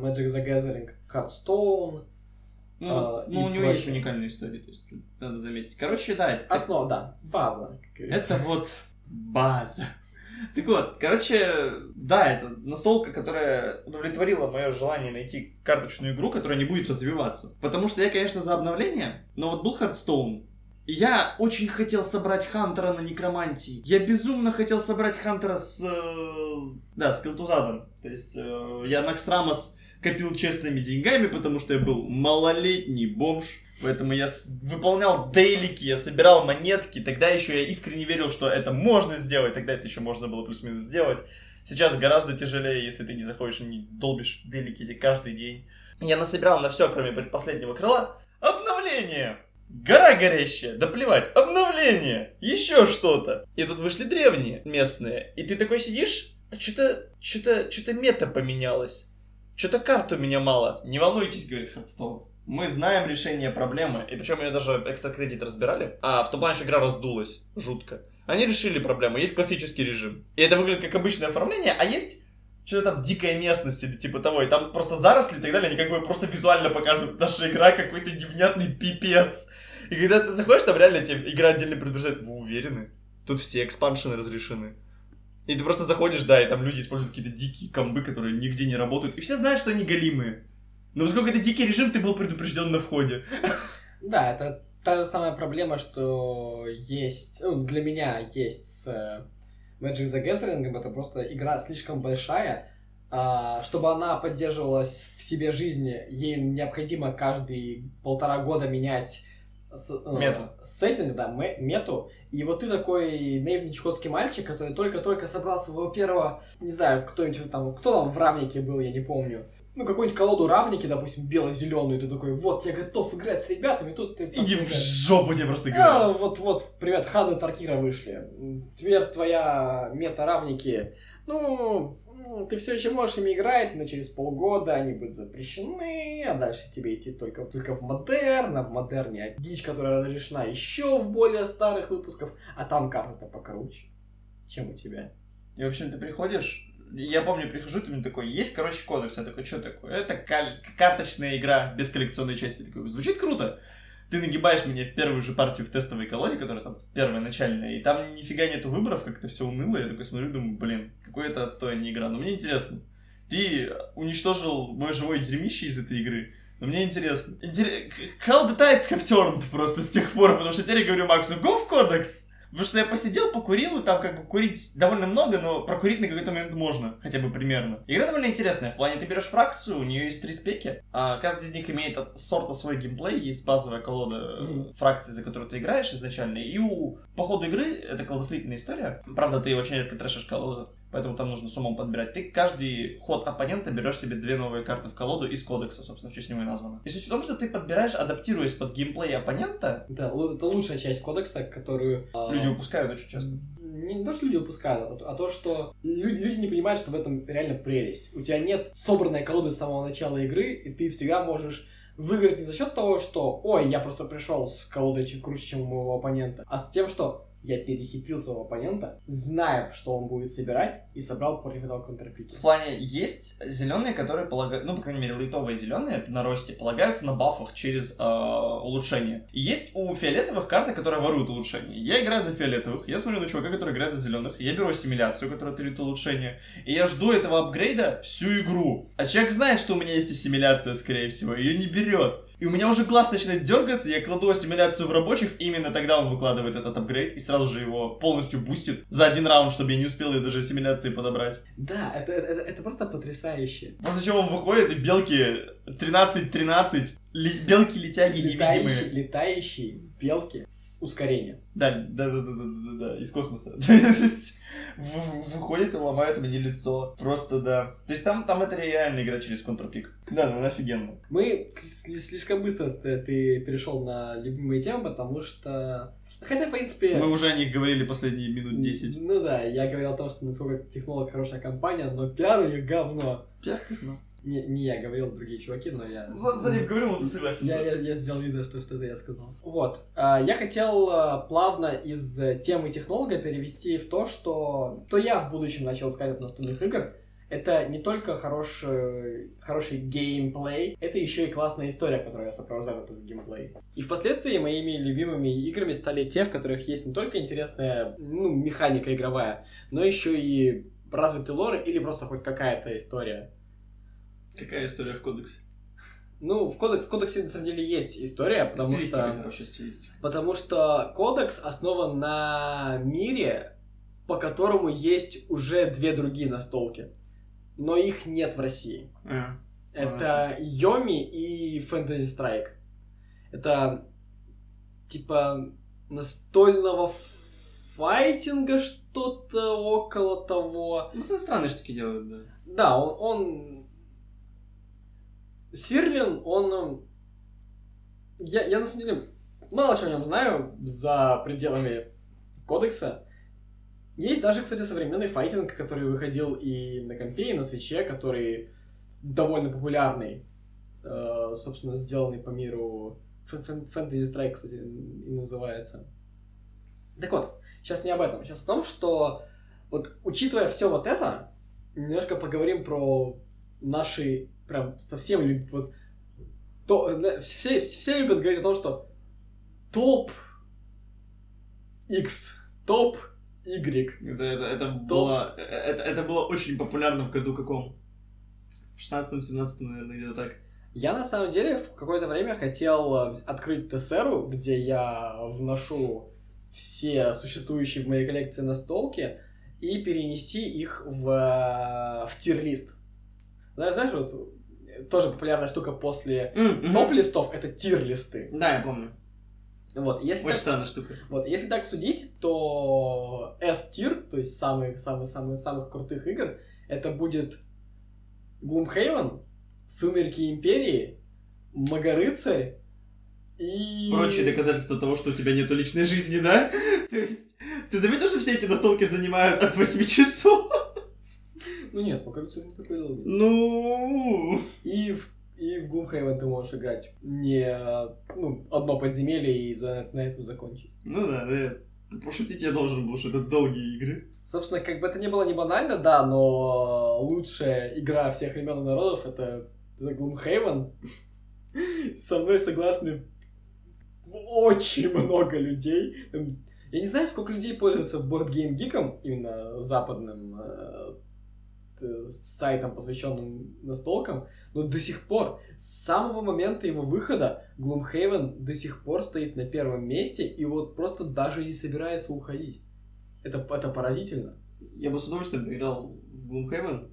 S1: Magic the Gathering, Hearthstone.
S2: Ну,
S1: А,
S2: ну, у него есть
S1: прочее.
S2: уникальная история, то есть надо заметить. Короче, да, это,
S1: Основа, да, база.
S2: это вот база. Так вот, короче, да, это настолка, которая удовлетворила мое желание найти карточную игру, которая не будет развиваться. Потому что я, конечно, за обновление, но вот был Hearthstone, и я очень хотел собрать Хантера на Некромантии. Я безумно хотел собрать Хантера с... э, да, с Калтузадом. То есть э, я Наксрамос копил честными деньгами, потому что я был малолетний бомж. Поэтому я выполнял дейлики, я собирал монетки. Тогда еще я искренне верил, что это можно сделать. Тогда это еще можно было плюс-минус сделать. Сейчас гораздо тяжелее, если ты не заходишь и не долбишь дейлики каждый день. Я насобирал на все, кроме предпоследнего крыла. Обновление! Гора горящая, да плевать, обновление, еще что-то. И тут вышли древние местные, и ты такой сидишь, а что-то, что-то, что-то мета поменялась. Что-то карт у меня мало. Не волнуйтесь, говорит Hearthstone. Мы знаем решение проблемы. И причем ее даже Extra Credits разбирали. А в том плане, что игра раздулась жутко. Они решили проблему. Есть классический режим. И это выглядит как обычное оформление, а есть что-то там дикая местность или типа того. И там просто заросли и так далее. Они как бы просто визуально показывают. Наша игра какой-то невнятный пипец. И когда ты заходишь, там реально тебе игра отдельно предупреждает. Вы уверены? Тут все экспаншены разрешены. И ты просто заходишь, да, и там люди используют какие-то дикие комбы, которые нигде не работают. И все знают, что они галимые. Но поскольку это дикий режим, ты был предупрежден на входе.
S1: Да, это та же самая проблема, что есть, ну, для меня есть с э, Magic the Gathering, это просто игра слишком большая, а, чтобы она поддерживалась в себе жизни, ей необходимо каждые полтора года менять с- э,
S2: Мету.
S1: сеттинг, да, ме- мету. И вот ты такой наивный чукотский мальчик, который только-только собрал своего первого, не знаю, кто-нибудь там, кто там в равнике был, я не помню. Ну, какую-нибудь колоду равники, допустим, бело-зеленую, ты такой, вот, я готов играть с ребятами, тут ты...
S2: Иди в жопу тебе просто
S1: А,
S2: говорю.
S1: вот, вот, привет, Ханы Таркира вышли. Теперь твоя мета-равники, ну, ты все еще можешь ими играть, но через полгода они будут запрещены, а дальше тебе идти только, только в модерн, а в модерне дичь, которая разрешена еще в более старых выпусках, а там карта-то покруче, чем у тебя.
S2: И, в общем, ты приходишь, я помню, прихожу, ты мне такой, есть, короче, кодекс. Я такой, что такое? Это карточная игра без коллекционной части. Я такой, звучит круто. Ты нагибаешь меня в первую же партию в тестовой колоде, которая там первая начальная, и там нифига нету выборов, как-то все уныло. Я такой смотрю, думаю, блин, какой это отстой, не игра. Но мне интересно. Ты уничтожил мое живое дерьмище из этой игры. Но мне интересно. Интере- How the tides have turned просто с тех пор, потому что теперь я говорю Максу, go в кодекс! Потому что я посидел, покурил, и там как бы курить довольно много, но прокурить на какой-то момент можно, хотя бы примерно. Игра довольно интересная, в плане ты берешь фракцию, у нее есть три спеки, а каждый из них имеет от сорта свой геймплей, есть базовая колода
S1: Мгм.
S2: фракций, за которую ты играешь изначально, и у по ходу игры, это колдостроительная история, правда, ты очень редко трэшишь колоду, поэтому там нужно с умом подбирать. Ты каждый ход оппонента берешь себе две новые карты в колоду из кодекса, собственно, в честь него и названо. И суть в том, что ты подбираешь, адаптируясь под геймплей оппонента,
S1: Да, это лучшая часть кодекса, которую... а,
S2: люди упускают очень часто.
S1: не, не то, что люди упускают, а то, а то что люди, люди не понимают, что в этом реально прелесть. У тебя нет собранной колоды с самого начала игры, и ты всегда можешь выиграть не за счет того, что ой, я просто пришел с колодой чуть круче, чем у моего оппонента, а с тем, что я перехитрил своего оппонента, зная, что он будет собирать, и собрал против этого контрпики.
S2: В плане есть зеленые, которые полагают, ну, по крайней мере, лейтовые зеленые на росте полагаются на бафах через э, улучшение. И есть у фиолетовых карты, которые воруют улучшение. Я играю за фиолетовых, я смотрю на чувака, который играет за зеленых, я беру ассимиляцию, которая требует улучшение, и я жду этого апгрейда всю игру. А человек знает, что у меня есть ассимиляция, скорее всего, ее не берет. И у меня уже глаз начинает дергаться, я кладу ассимиляцию в рабочих, именно тогда он выкладывает этот апгрейд и сразу же его полностью бустит за один раунд, чтобы я не успел ее даже ассимиляции подобрать.
S1: Да, это, это, это просто потрясающе.
S2: После чего он выходит, и белки 13-13, ли, белки-летяги невидимые.
S1: летающие белки с ускорением.
S2: Да, да, да, да, да, да, да, из космоса. То есть в- выходит и ломает мне лицо. Просто да. То есть там, там это реально игра через контрпик. Да, ну офигенно.
S1: Мы сли- слишком быстро ты, ты перешел на любимые темы, потому что... Хотя, в принципе...
S2: Мы уже о них говорили последние минут 10.
S1: Ну да, я говорил о том, что насколько технолог хорошая компания, но пиар у них говно. Не, не я говорил, другие чуваки, но я...
S2: говорил, он согласен.
S1: Я, я, я сделал видно, что что-то я сказал. Вот. А, Я хотел а, плавно из э, темы технолога перевести в то, что то я в будущем начал искать от настольных игр. Это не только хороший, хороший геймплей, это еще и классная история, которая сопровождает этот геймплей. И впоследствии моими любимыми играми стали те, в которых есть не только интересная ну, механика игровая, но еще и развитый лор или просто хоть какая-то история.
S2: Какая история в кодексе?
S1: Ну, в, кодекс, в кодексе на самом деле есть история, потому что...
S2: хорошая стилистика.
S1: Потому что кодекс основан на мире, по которому есть уже две другие настолки. Но их нет в России. Это Йоми и Fantasy Strike. Это типа настольного файтинга что-то около того.
S2: Ну, это странные штуки делают, да.
S1: Да, он, он... Сирлин, он... эм, Я, я на самом деле мало чего о нем знаю за пределами кодекса. Есть даже, кстати, современный файтинг, который выходил и на компе, и на свече, который довольно популярный. Э, собственно, сделанный по миру Fantasy Strike, кстати, и называется. Так вот, сейчас не об этом. Сейчас о том, что вот учитывая все вот это, немножко поговорим про наши прям совсем люб- вот то, все, все любят говорить о том, что топ X, топ Y.
S2: Это, это, это, было, это, это было очень популярно в году каком? В 16-17, наверное, где-то так.
S1: Я на самом деле в какое-то время хотел э, открыть Тессеру, где я вношу все существующие в моей коллекции настолки и перенести их в, э, в тир-лист. Знаешь, знаешь, вот э, тоже популярная штука после топ-листов это тир-листы.
S2: Да, я помню.
S1: Вот, если
S2: Очень
S1: так,
S2: странная штука.
S1: вот, если так судить, то S-тир, то есть самых самых самых самых крутых игр, это будет Gloomhaven, Сумерки Империи, Магарыцарь и...
S2: Прочие доказательства того, что у тебя нету личной жизни, да? То есть, ты заметил, что все эти настолки занимают от 8 часов?
S1: Ну нет, Магарыцарь не такой долгий.
S2: Ну...
S1: И в, и в Gloomhaven ты можешь играть не ну, одно подземелье и за, на этом закончить.
S2: Ну да, да. Пошутить я должен был, что это долгие игры.
S1: Собственно, как бы это ни было не банально, да, но лучшая игра всех времен и народов это, это Gloomhaven. Со мной согласны очень много людей. Эм, Я не знаю, сколько людей пользуются Geek, именно западным э, т- сайтом, посвященным настолкам, но до сих пор, с самого момента его выхода, Gloomhaven до сих пор стоит на первом месте и вот просто даже не собирается уходить. Это, это поразительно.
S2: Я бы с удовольствием поиграл в Gloomhaven,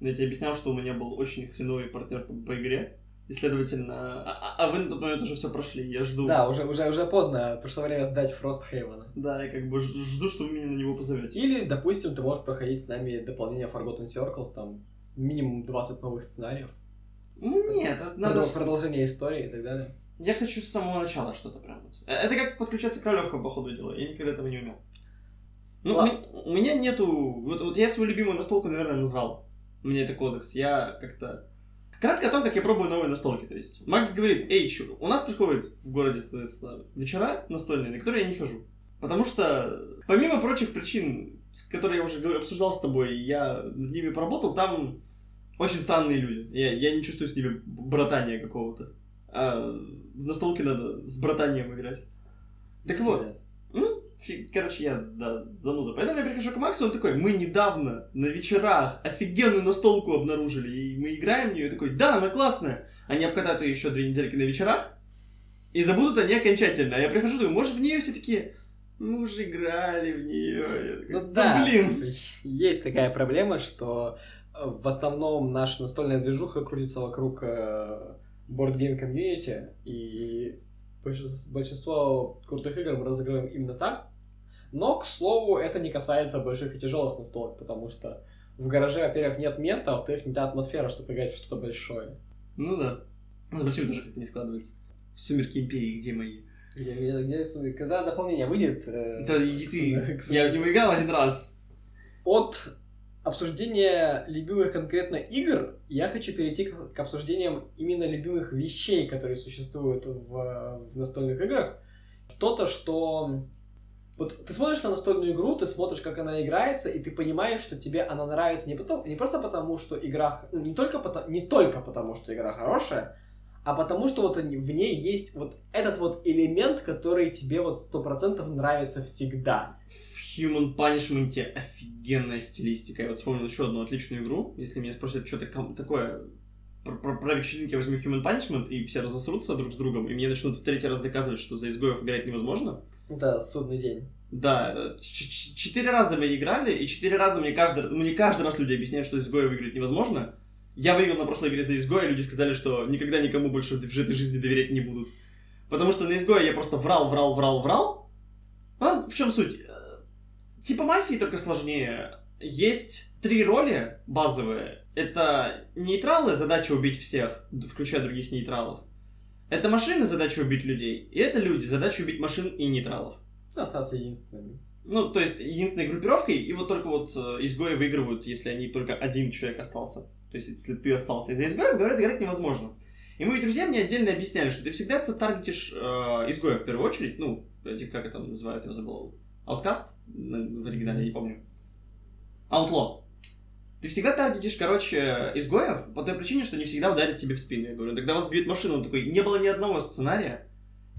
S2: но я тебе объяснял, что у меня был очень хреновый партнер по, по игре. И, следовательно... А, а- а вы на тот момент уже все прошли, я жду.
S1: Да, уже, уже, уже поздно, пришло время сдать Frosthaven.
S2: Да, я как бы жду, что вы меня на него позовете.
S1: Или, допустим, ты можешь проходить с нами дополнение Forgotten Circles, там минимум 20 новых сценариев,
S2: Ну нет, это надо...
S1: продол- продолжение истории и так далее.
S2: Я хочу с самого начала что-то прям. Э, Это как подключаться к ролевкам, по ходу дела. Я никогда этого не умел. Ну,
S1: Ладно.
S2: у меня нету... Вот, вот я свою любимую настолку, наверное, назвал. У меня это кодекс. Я как-то... Кратко о том, как я пробую новые настолки. То есть, Макс говорит, эй, чё, у нас приходят в городе, соответственно, вечера настольные, на которые я не хожу. Потому что, помимо прочих причин, которые я уже обсуждал с тобой, я над ними поработал, там очень странные люди. Я, я не чувствую с ними братания какого-то. А в настолке надо с братанием играть. Так вот, короче, я, да, зануда. Поэтому я прихожу к Максу, он такой, мы недавно на вечерах офигенную настолку обнаружили, и мы играем в нее, и такой, да, она классная. Они обкатают ее еще две недельки на вечерах, и забудут они окончательно. А я прихожу, думаю, может, в нее все такие, мы уже играли в нее.
S1: Ну да,
S2: блин.
S1: типа, есть такая проблема, что э, в основном наша настольная движуха крутится вокруг э, board game комьюнити, и большинство, крутых игр мы разыгрываем именно так. Но, к слову, это не касается больших и тяжелых настолок, потому что в гараже, во-первых, нет места, а во-вторых, не та атмосфера, чтобы играть в что-то большое.
S2: Ну да. Ну, Спасибо, тоже как-то не складывается. Сумерки Империи, где мои?
S1: Где- где- где сумерки? когда дополнение выйдет? э,
S2: Да иди ты. Я в него играл один раз.
S1: От обсуждения любимых конкретно игр я хочу перейти к, к обсуждениям именно любимых вещей, которые существуют в, в настольных играх. Что-то, что... Вот ты смотришь на настольную игру, ты смотришь, как она играется, и ты понимаешь, что тебе она нравится не, потом, не просто потому, что игра... ну, Не только, потому, не только потому, что игра хорошая, а потому что вот в ней есть вот этот вот элемент, который тебе вот сто процентов нравится всегда.
S2: Human Punishment офигенная стилистика. Я вот вспомнил еще одну отличную игру. Если меня спросят, что то такое про, про, про вечеринки, я возьму Human Punishment, и все разосрутся друг с другом, и мне начнут в третий раз доказывать, что за изгоев играть невозможно.
S1: Это судный день.
S2: Да, э, четыре раза мы играли, и четыре раза мне каждый, мне каждый раз люди объясняют, что изгоя выиграть невозможно. Я выиграл на прошлой игре за изгоя, люди сказали, что никогда никому больше в этой жизни доверять не будут. Потому что на изгоя я просто врал, врал, врал, врал. А, в чем суть? Типа мафии только сложнее. Есть три роли базовые. Это нейтралы, задача убить всех, включая других нейтралов. Это машины, задача убить людей. И это люди, задача убить машин и нейтралов.
S1: Остаться единственными.
S2: Ну, то есть, единственной группировкой, и вот только вот э, изгои выигрывают, если они только один человек остался. То есть, если ты остался из-за изгоев, говорят, играть невозможно. И мои друзья мне отдельно объясняли, что ты всегда таргетишь э, изгоев в первую очередь, ну, как это называют, я забыл, Outcast в оригинале, я не помню. Outlaw. Ты всегда таргетишь, короче, изгоев по той причине, что не всегда ударят тебе в спину. Я говорю, тогда вас бьет машина. Он такой, не было ни одного сценария,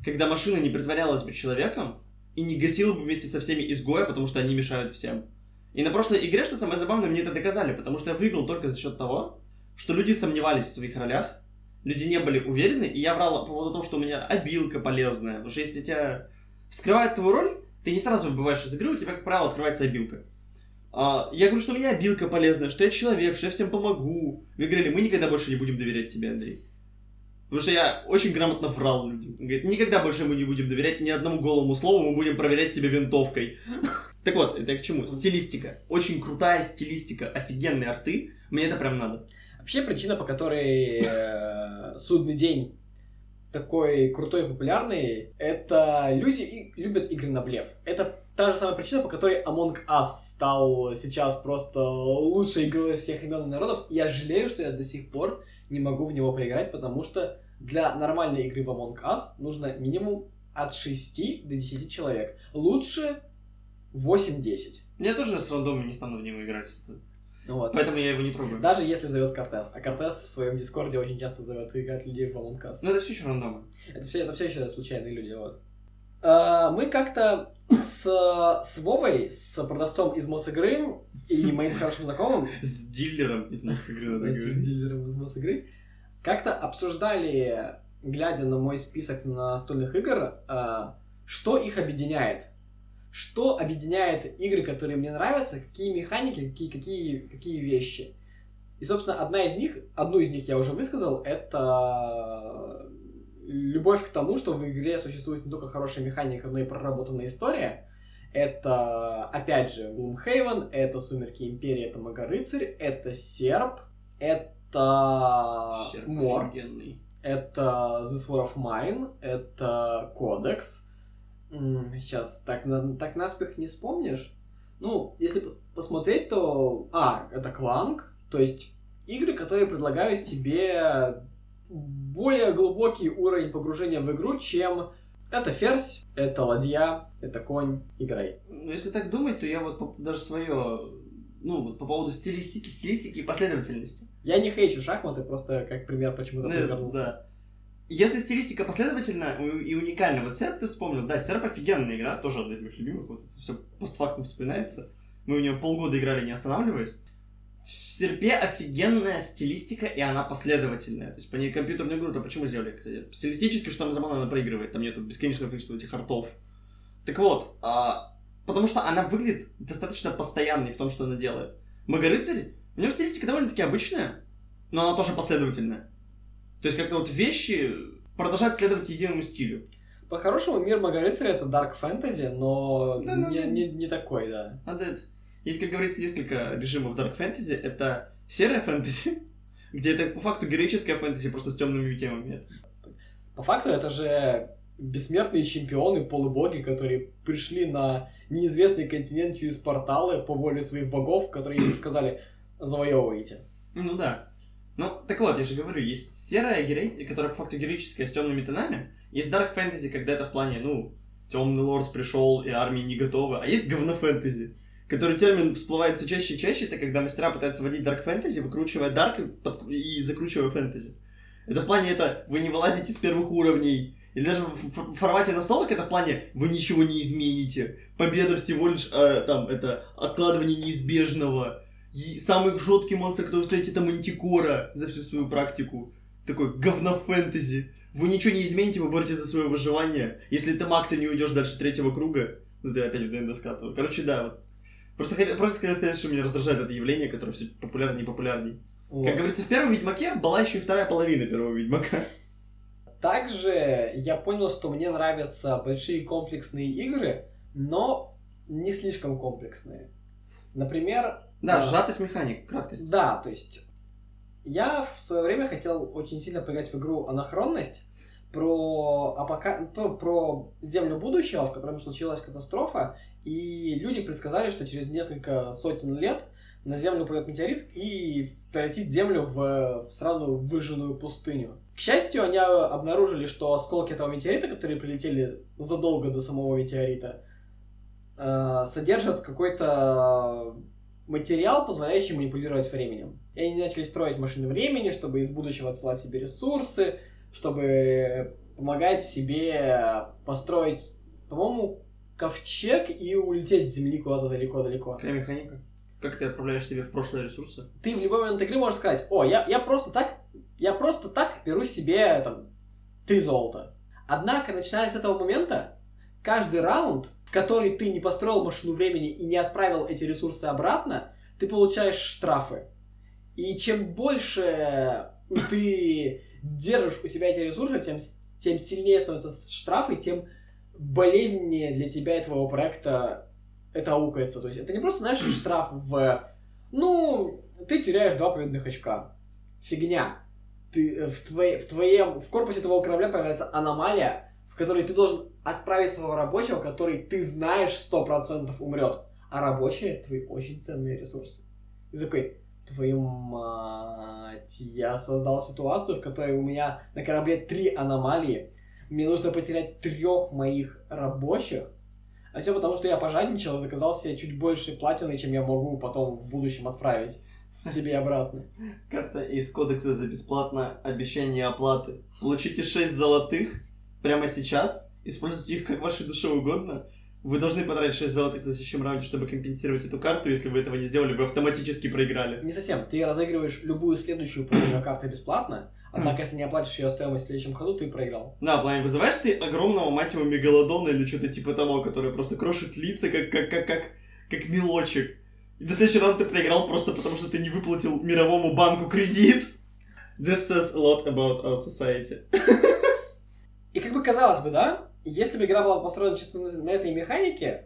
S2: когда машина не притворялась бы человеком и не гасила бы вместе со всеми изгоя, потому что они мешают всем. И на прошлой игре, что самое забавное, мне это доказали, потому что я выиграл только за счет того, что люди сомневались в своих ролях, люди не были уверены, и я врал по поводу того, что у меня обилка полезная. Потому что если тебя вскрывает твою роль, ты не сразу выбываешь из игры, у тебя, как правило, открывается обилка. А, я говорю, что у меня обилка полезная, что я человек, что я всем помогу. Вы говорили, мы никогда больше не будем доверять тебе, Андрей. Потому что я очень грамотно врал людям. Он говорит, никогда больше мы не будем доверять ни одному голому слову, мы будем проверять тебя винтовкой. Так вот, это к чему? Стилистика. Очень крутая стилистика, офигенные арты. Мне это прям надо.
S1: Вообще причина, по которой э, судный день такой крутой и популярный, это люди и- любят игры на блеф. Это та же самая причина, по которой Among Us стал сейчас просто лучшей игрой всех времен и народов. Я жалею, что я до сих пор не могу в него поиграть, потому что для нормальной игры в Among Us нужно минимум от 6 до 10 человек. Лучше 8-10.
S2: Я тоже с рандомом не стану в него играть.
S1: Вот.
S2: Поэтому я его не трогаю.
S1: Даже если зовет Кортес. А Кортес в своем дискорде очень часто зовет играть людей в Among Us.
S2: Но это все еще рандомы.
S1: Это все, это все еще случайные люди, вот. А, мы как-то с, с Вовой, с продавцом из Мосигры и моим хорошим знакомым,
S2: С дилером из Масс игры надо
S1: вместе с дилером из Мосигры, как-то обсуждали, глядя на мой список настольных игр, а, что их объединяет. Что объединяет игры, которые мне нравятся, какие механики, какие, какие, какие вещи. И, собственно, одна из них, одну из них я уже высказал, это любовь к тому, что в игре существует не только хорошая механика, но и проработанная история. Это, опять же, Gloomhaven, это Сумерки Империи, это Мага-рыцарь, это Серп, это
S2: Серп
S1: Мор, это This War of Mine, это Кодекс. Сейчас, так, на, так наспех не вспомнишь, Ну, если посмотреть, то... А, это кланг, то есть игры, которые предлагают тебе более глубокий уровень погружения в игру, чем это ферзь, это ладья, это конь, играй.
S2: Ну, если так думать, то я вот по- даже свое, ну, вот по поводу стилистики, стилистики и последовательности.
S1: Я не хейчу шахматы, просто как пример почему-то
S2: Ну, да. Если стилистика последовательна и уникальна, вот серп ты вспомнил, да, серп офигенная игра, тоже одна из моих любимых, вот это все постфактум вспоминается. Мы в нее полгода играли, не останавливаясь. В серпе офигенная стилистика, и она последовательная. То есть по ней компьютерную игру-то почему сделали? Стилистически, что самое забавное, она проигрывает, там нету бесконечного количества этих артов. Так вот, а, потому что она выглядит достаточно постоянной в том, что она делает. Мага-рыцарь, у него стилистика довольно-таки обычная, но она тоже последовательная. То есть как-то вот вещи продолжают следовать единому стилю.
S1: По-хорошему, мир Мага-рыцаря это дарк фэнтези, но
S2: Да, да,
S1: не, не, не такой, да.
S2: Надо это- Есть, как говорится, несколько режимов Dark Fantasy. Это серая фэнтези, где это по факту героическая фэнтези, просто с темными темами.
S1: По факту это же бессмертные чемпионы, полубоги, которые пришли на неизвестный континент через порталы по воле своих богов, которые им сказали завоевывайте.
S2: Ну да. Ну, так вот, я же говорю, есть серая герои, которая по факту героическая с темными тонами. Есть Dark Fantasy, когда это в плане, ну, темный лорд пришел и армии не готовы. А есть говно фэнтези, который термин всплывает все чаще и чаще, это когда мастера пытаются вводить Dark Fantasy, выкручивая Dark и, под- и закручивая фэнтези. Это в плане это вы не вылазите с первых уровней. Или даже в формате настолок это в плане вы ничего не измените. Победа всего лишь э, там это откладывание неизбежного. И самый жуткий монстр, который вы встретите, это Мантикора за всю свою практику. Такой говно фэнтези. Вы ничего не измените, вы боретесь за свое выживание. Если ты маг, ты не уйдешь дальше третьего круга. Ну ты опять в ДНД скатываю. Короче, да, вот. Просто, хотя- просто хотел сказать, что меня раздражает это явление, которое все популярнее и популярнее.
S1: Вот.
S2: Как говорится, в первом Ведьмаке была еще и вторая половина первого Ведьмака.
S1: Также я понял, что мне нравятся большие комплексные игры, но не слишком комплексные. Например,
S2: Да,
S1: Да.
S2: сжатость механик, краткость.
S1: Да, то есть я в свое время хотел очень сильно поиграть в игру Анахронность про, апока... про, про землю будущего, в котором случилась катастрофа, и люди предсказали, что через несколько сотен лет на Землю упадет метеорит и превратит Землю в, в сраную выжженную пустыню. К счастью, они обнаружили, что осколки этого метеорита, которые прилетели задолго до самого метеорита, э, содержат какой-то материал, позволяющий манипулировать временем. И они начали строить машины времени, чтобы из будущего отсылать себе ресурсы, чтобы помогать себе построить, по-моему, ковчег и улететь с Земли куда-то далеко-далеко.
S2: Какая механика? Как ты отправляешь себе в прошлое ресурсы?
S1: Ты в любой момент игры можешь сказать, о, я, я просто так, я просто так беру себе там три золота. Однако, начиная с этого момента, каждый раунд, в который ты не построил машину времени и не отправил эти ресурсы обратно, ты получаешь штрафы. И чем больше ты держишь у себя эти ресурсы, тем, тем сильнее становятся штрафы, тем болезненнее для тебя и твоего проекта это аукается. То есть это не просто, знаешь, штраф в... Ну, ты теряешь два победных очка. Фигня. Ты, э, в, твоей, в твоем... В корпусе твоего корабля появляется аномалия, в которой ты должен отправить своего рабочего, который ты знаешь 100% умрет. А рабочие твои очень ценные ресурсы. И такой, твою мать, я создал ситуацию, в которой у меня на корабле три аномалии. Мне нужно потерять трех моих рабочих, а все потому, что я пожадничал и заказал себе чуть больше платины, чем я могу потом в будущем отправить себе обратно.
S2: Карта из кодекса за бесплатно обещание оплаты. Получите 6 золотых прямо сейчас. Используйте их как вашей душе угодно. Вы должны потратить 6 золотых в следующем раунде, чтобы компенсировать эту карту. Если вы этого не сделали, вы автоматически проиграли.
S1: Не совсем. Ты разыгрываешь любую следующую половину карты бесплатно, однако если не оплатишь ее стоимость в следующем ходу, ты проиграл.
S2: Да, в плане, вызываешь ты огромного, мать его, мегалодона или что-то типа того, который просто крошит лица, как, как, как, как, как мелочек. И до следующего раунда ты проиграл просто потому, что ты не выплатил мировому банку кредит. This says a lot about our society.
S1: Казалось бы, да, если бы игра была построена чисто на, на этой механике,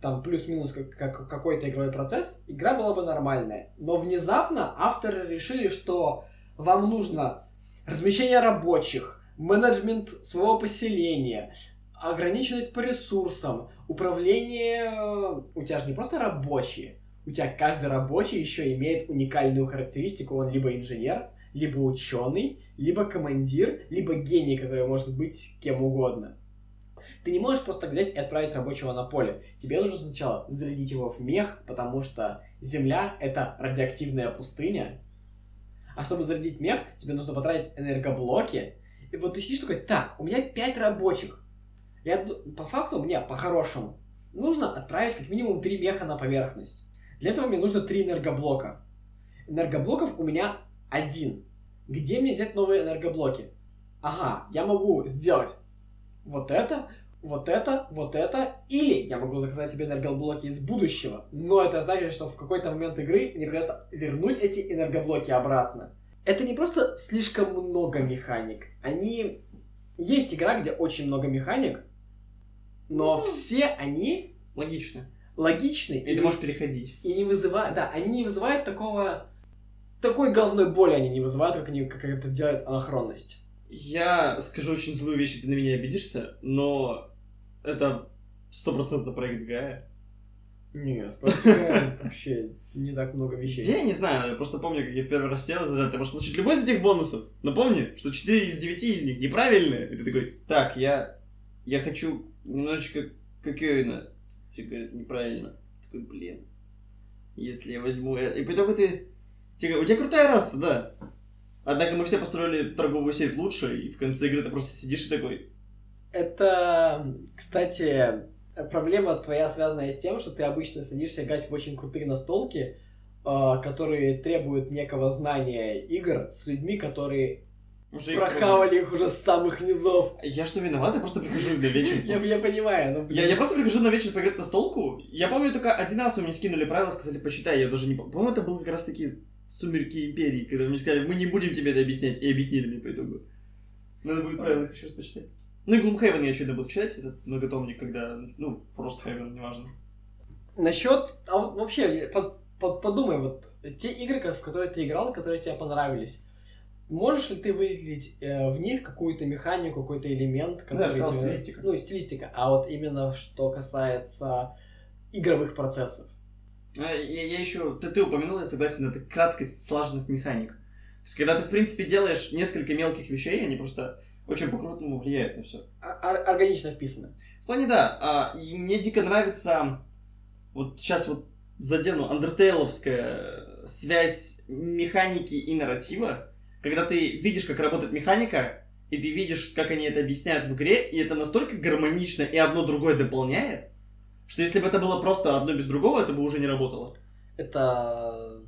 S1: там плюс-минус как, как какой-то игровой процесс, игра была бы нормальная. Но внезапно авторы решили, что вам нужно размещение рабочих, менеджмент своего поселения, ограниченность по ресурсам, управление... э, У тебя же не просто рабочие. У тебя каждый рабочий еще имеет уникальную характеристику. Он либо инженер, либо ученый, либо командир, либо гений, который может быть кем угодно. Ты не можешь просто взять и отправить рабочего на поле. Тебе нужно сначала зарядить его в мех, потому что Земля — это радиоактивная пустыня. А чтобы зарядить мех, тебе нужно потратить энергоблоки. И вот ты сидишь такой, так, у меня пять рабочих. Я, по факту, мне, по-хорошему, нужно отправить как минимум три меха на поверхность. Для этого мне нужно три энергоблока. Энергоблоков у меня один. Где мне взять новые энергоблоки? Ага, я могу сделать вот это, вот это, вот это, или я могу заказать себе энергоблоки из будущего, но это значит, что в какой-то момент игры мне придется вернуть эти энергоблоки обратно. Это не просто слишком много механик, они... Есть игра, где очень много механик, но
S2: Ну.
S1: все они
S2: Логично.
S1: логичны
S2: И ты можешь переходить.
S1: и не вызывают, да, они не вызывают такого, такой головной боли они не вызывают, как, они, как это делает анахронность.
S2: Я скажу очень злую вещь, ты на меня обидишься, но это стопроцентно проект Гая.
S1: Нет, вообще не так много вещей.
S2: Я не знаю, я просто помню, как я в первый раз сел зажать, ты можешь получить любой из этих бонусов, но помни, что 4 из 9 из них неправильные. И ты такой, так, я, я хочу немножечко кокаина. Тебе говорят, неправильно. Ты такой, блин, если я возьму... это-» И по итогу ты... тебе говорят, у тебя крутая раса, да. Однако мы все построили торговую сеть лучше, и в конце игры ты просто сидишь и такой,
S1: Это, кстати, проблема твоя связанная с тем, что ты обычно садишься играть в очень крутые настолки, э, которые требуют некого знания игр с людьми, которые
S2: уже их
S1: прохавали их уже с самых низов.
S2: Я что, виноват? Я просто прихожу на вечер.
S1: Я, я понимаю, но...
S2: Я, я просто прихожу на вечер поиграть на столку. Я помню только один раз вы мне скинули правила, сказали, посчитай, я даже не помню. По-моему, это был как раз таки Сумерки Империи, когда мне сказали, мы не будем тебе это объяснять, и объяснили мне по итогу. Надо будет правила их еще раз почитать. Ну и Gloomhaven я еще буду читать, этот многотомник, когда, ну, Frosthaven, неважно.
S1: Насчет... А вот вообще, под- под- подумай, вот те игры, в которые ты играл, которые тебе понравились, можешь ли ты выделить э, в них какую-то механику, какой-то элемент, который
S2: сказал,
S1: тебе-
S2: стилистика.
S1: Ну, стилистика. А вот именно что касается игровых процессов.
S2: А, Я, я еще, ты, ты упомянул, я согласен, это краткость, слаженность механик. То есть, когда ты, в принципе, делаешь несколько мелких вещей, они просто очень по-крупному влияют на все.
S1: А- ор- органично вписаны.
S2: В плане, да. а, и мне дико нравится, вот сейчас вот задену, андертейловская связь механики и нарратива, когда ты видишь, как работает механика, и ты видишь, как они это объясняют в игре, и это настолько гармонично и одно другое дополняет, что если бы это было просто одно без другого, это бы уже не работало.
S1: Это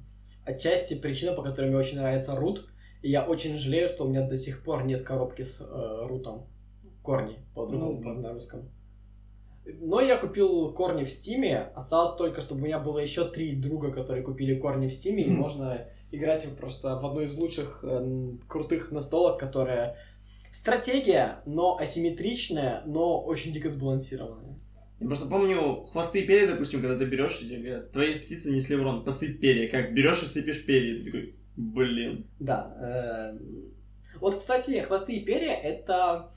S1: отчасти причина, по которой мне очень нравится рут. И я очень жалею, что у меня до сих пор нет коробки с э, рутом. Корни, по-другому,
S2: Ну,
S1: на русском. Но я купил корни в Стиме. Осталось только, чтобы у меня было еще три друга, которые купили корни в Стиме. И
S2: Мгм.
S1: можно играть просто в одну из лучших э, крутых настолок, которая стратегия, но асимметричная, но очень дико сбалансированная.
S2: Я просто помню хвосты и перья, допустим, когда ты берешь, и тебе говорят, твои птицы несли урон, посыпь перья. Как берешь и сыпешь перья, ты такой, блин.
S1: Да. э, Вот, кстати, хвосты и перья это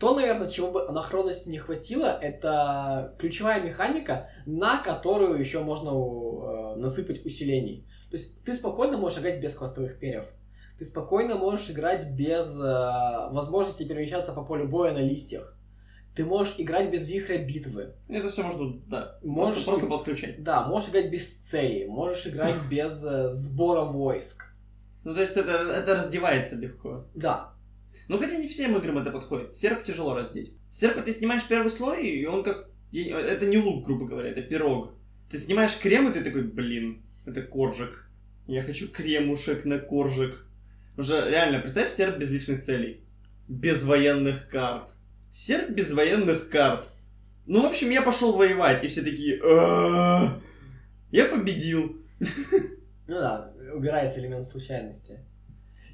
S1: то, наверное, чего бы анахронности не хватило, это ключевая механика, на которую еще можно э, насыпать усилений. То есть ты спокойно можешь играть без хвостовых перьев. Ты спокойно можешь играть без э, возможности перемещаться по полю боя на листьях. Ты можешь играть без вихря битвы.
S2: Это все можно, да,
S1: Можешь
S2: просто, просто подключать.
S1: Да, можешь играть без цели, можешь играть без э, сбора войск.
S2: Ну, то есть это, это раздевается легко.
S1: Да,
S2: Ну, хотя не всем играм это подходит. Серп тяжело раздеть. Серпа ты снимаешь первый слой, и он как... Это не лук, грубо говоря, это пирог. Ты снимаешь крем, и ты такой, блин, это коржик. Я хочу кремушек на коржик. Уже реально, представь серп без личных целей. Без военных карт. Серп без военных карт. Ну, в общем, я пошел воевать, и все такие... «А-а-а, Я победил.
S1: Ну да, убирается элемент случайности.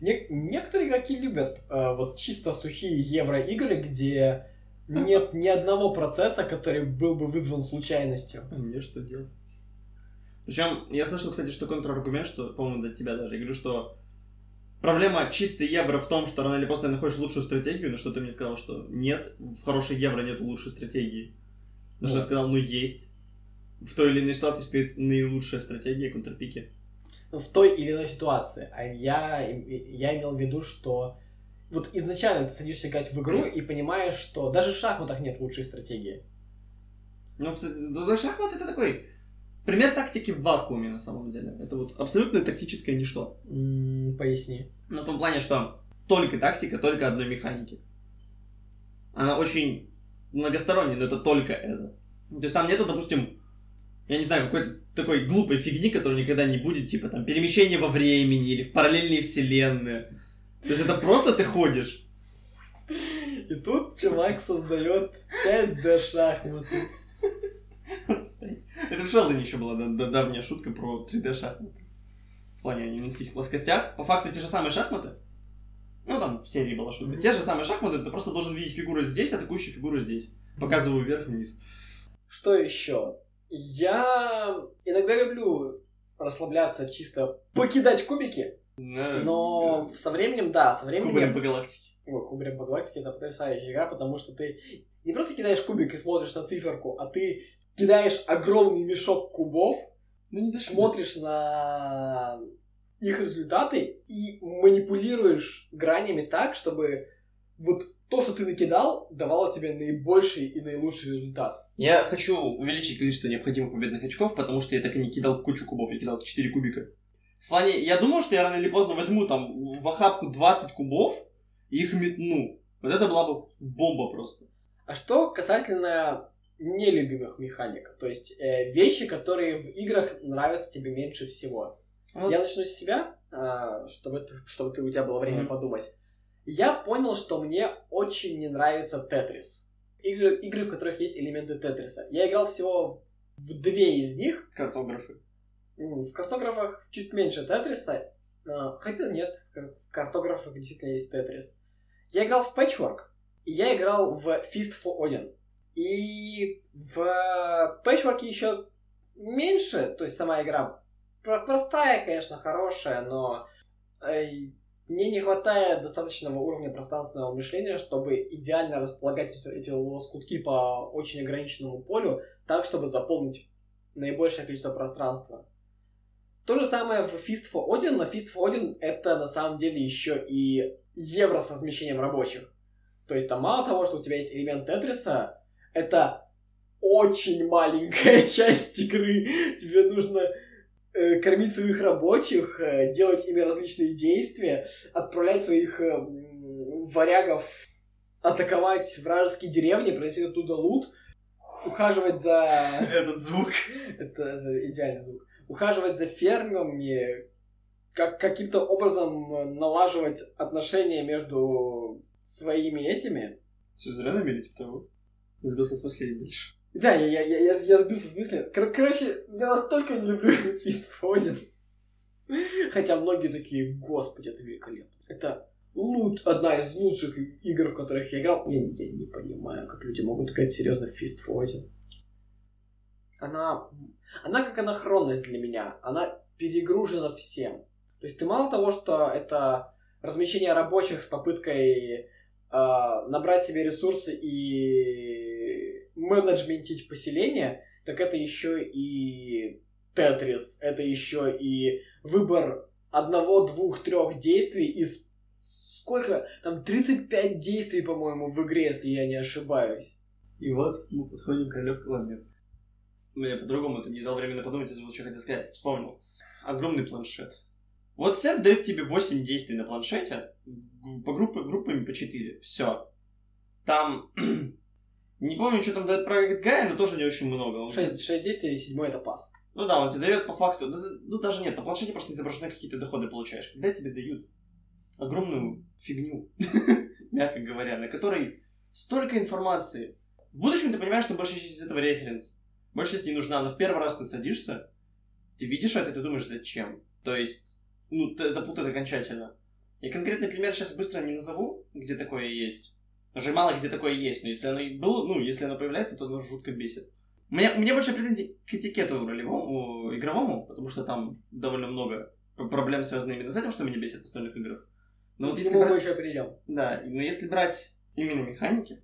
S1: Не- некоторые игроки любят э, вот чисто сухие евроигры, где нет ни одного процесса, который был бы вызван случайностью.
S2: А мне что делать? Причем, я слышал, кстати, что контраргумент, что, по-моему, до тебя даже, я говорю, что проблема чистой евро в том, что рано или поздно ты находишь лучшую стратегию, но что ты мне сказал, что нет, в хорошей евро нет лучшей стратегии. На что я сказал, ну есть. В той или иной ситуации всегда есть наилучшая стратегия контрпики.
S1: в той или иной ситуации. А я, я имел в виду, что вот изначально ты садишься играть в игру и понимаешь, что даже в шахматах нет лучшей стратегии.
S2: Ну, кстати, да, да, шахмат это такой пример тактики в вакууме на самом деле. Это вот абсолютно тактическое ничто.
S1: М, поясни.
S2: Ну, в том плане, что только тактика, только одной механики. Она очень многосторонняя, но это только это. То есть там нету, допустим, я не знаю, какой-то такой глупой фигни, которая никогда не будет, типа там перемещение во времени или в параллельные вселенные. То есть это просто ты ходишь.
S1: И тут чувак создает 5D шахматы.
S2: Это в Шелдоне еще была да- да- давняя шутка про 3D шахматы. В плане они на низких плоскостях. По факту те же самые шахматы. Ну, там в серии была шутка. Те же самые шахматы, ты просто должен видеть фигуру здесь, атакующую фигуру здесь. Показываю вверх-вниз.
S1: Что еще? Я иногда люблю расслабляться, чисто покидать кубики, но со временем, да, со временем...
S2: Кубарем по галактике.
S1: Ой, Кубрем по галактике это потрясающая игра, потому что ты не просто кидаешь кубик и смотришь на циферку, а ты кидаешь огромный мешок кубов,
S2: Ну, не
S1: смотришь на их результаты и манипулируешь гранями так, чтобы вот то, что ты накидал, давало тебе наибольший и наилучший результат.
S2: Я хочу увеличить количество необходимых победных очков, потому что я так и не кидал кучу кубов, я кидал 4 кубика. В плане, я думал, что я рано или поздно возьму там в охапку 20 кубов и их метну. Вот это была бы бомба просто.
S1: А что касательно нелюбимых механик, то есть э, вещи, которые в играх нравятся тебе меньше всего.
S2: Вот.
S1: Я начну с себя, а, чтобы, ты- чтобы ты, у тебя было время
S2: Мгм.
S1: подумать. Я понял, что мне очень не нравится Тетрис. Игры, игры, в которых есть элементы Тетриса. Я играл всего в две из них.
S2: Картографы.
S1: В картографах чуть меньше Тетриса. а, Хотя нет, в картографах действительно есть Тетрис. Я играл в Patchwork. И я играл в Fist for Odin. И в Patchwork еще меньше, то есть сама игра про- простая, конечно, хорошая, но мне не хватает достаточного уровня пространственного мышления, чтобы идеально располагать эти лоскутки по очень ограниченному полю, так, чтобы заполнить наибольшее количество пространства. То же самое в Fist for Odin, но Fist for Odin это на самом деле еще и евро с размещением рабочих. То есть там мало того, что у тебя есть элемент Тетриса, это очень маленькая часть игры. Тебе нужно э, кормить своих рабочих, э, делать ими различные действия, отправлять своих э, варягов атаковать вражеские деревни, приносить оттуда лут, ухаживать за...
S2: Этот звук.
S1: Это, идеальный звук. Ухаживать за фермами, как, каким-то образом налаживать отношения между своими этими.
S2: Все зря намели, типа того. Сбился с мыслей дальше.
S1: Да, я, я, я, я, сбился с мысли. Кор- короче, я настолько не люблю Fist Frozen. Хотя многие такие, господи, это великолепно. Это лут, одна из лучших игр, в которых я играл. Я, я не понимаю, как люди могут играть серьезно в Fist Frozen. Она, она как анахронность для меня. Она перегружена всем. То есть ты мало того, что это размещение рабочих с попыткой а, набрать себе ресурсы и менеджментить поселение, так это еще и Тетрис, это еще и выбор одного, двух, трех действий из сколько? Там 35 действий, по-моему, в игре, если я не ошибаюсь.
S2: И вот мы подходим к королев Коломер. Мне по-другому это не дал времени подумать, забыл, что хотел сказать. Вспомнил. Огромный планшет. Вот сет дает тебе 8 действий на планшете, по группе, группами по 4. Все. Там... Не помню, что там дает проект Гая, но тоже не очень много. Он тебе-
S1: 6, действий, и седьмой это пас.
S2: Ну да, он тебе дает по факту... да- Ну даже нет, на планшете просто изображены какие-то доходы получаешь. Когда тебе дают огромную фигню, мягко говоря, на которой столько информации. В будущем ты понимаешь, что большая часть из этого референс. Большая часть не нужна, но в первый раз ты садишься, ты видишь это, и ты думаешь, зачем. То есть, ну, это путает окончательно. Я конкретный пример сейчас быстро не назову, где такое есть. Уже мало где такое есть, но если оно и было, ну, если оно появляется, то оно жутко бесит. У меня, больше претензий к этикету ролевому, игровому, потому что там довольно много проблем, связанных именно с этим, что меня бесит в остальных играх. Но вот если
S1: нему мы
S2: брать...
S1: еще придем.
S2: Да, но если брать именно механики,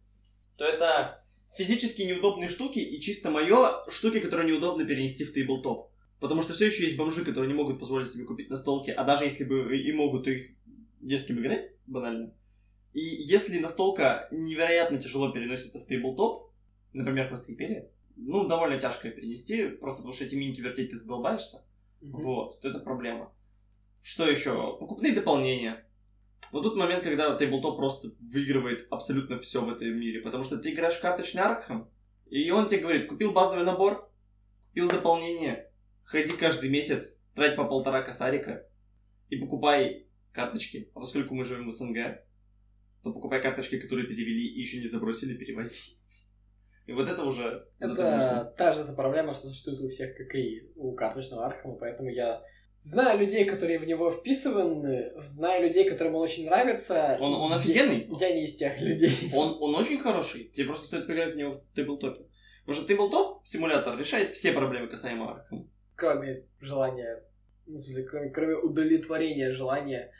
S2: то это физически неудобные штуки и чисто мое штуки, которые неудобно перенести в тейблтоп. Потому что все еще есть бомжи, которые не могут позволить себе купить настолки, а даже если бы и могут, то их не с кем играть, банально. И если настолка невероятно тяжело переносится в тейблтоп, например, Хвостоимперия, ну, довольно тяжко перенести, просто потому что эти минки вертеть ты задолбаешься, вот, то это проблема. Что еще? Покупные дополнения. Вот тут момент, когда тейблтоп просто выигрывает абсолютно все в этом мире, потому что ты играешь в карточный Аркхем, и он тебе говорит, купил базовый набор, купил дополнение, ходи каждый месяц, трать по полтора косарика и покупай карточки. А поскольку мы живем в СНГ, то покупай карточки, которые перевели и еще не забросили переводить. И вот это уже... это.
S1: Это та же проблема, что существует у всех, как и у карточного Архама, поэтому я знаю людей, которые в него вписываны, знаю людей, которым он очень нравится.
S2: Он, он офигенный.
S1: Я не из тех людей.
S2: Он, он очень хороший. Тебе просто стоит поиграть в него в тейблтопе. Потому что тейблтоп симулятор решает все проблемы касаемо Аркхема.
S1: Кроме желания, ну, кроме, кроме удовлетворения желания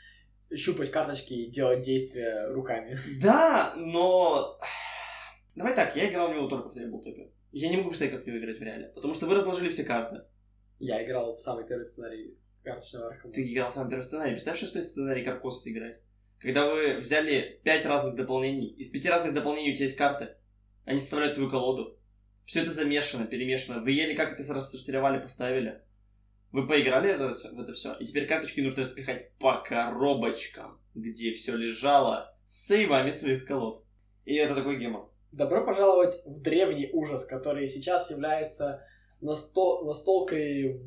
S1: щупать карточки и делать действия руками.
S2: Да, но... Давай так, я играл в него только в тейблтопе. Я не могу представить, как в него играть в реале. Потому что вы разложили все карты.
S1: Я играл в самый первый сценарий карточного Архама.
S2: Ты играл в самый первый сценарий. Представь, шестой сценарий Каркоса играть. Когда вы взяли пять разных дополнений, из пяти разных дополнений у тебя есть карты, они составляют твою колоду. Все это замешано, перемешано. Вы ели, как это рассортировали, поставили. Вы поиграли в это, в это все, и теперь карточки нужно распихать по коробочкам, где все лежало с сейвами своих колод. И это такой гемор.
S1: Добро пожаловать в древний ужас, который сейчас является насто- настолкой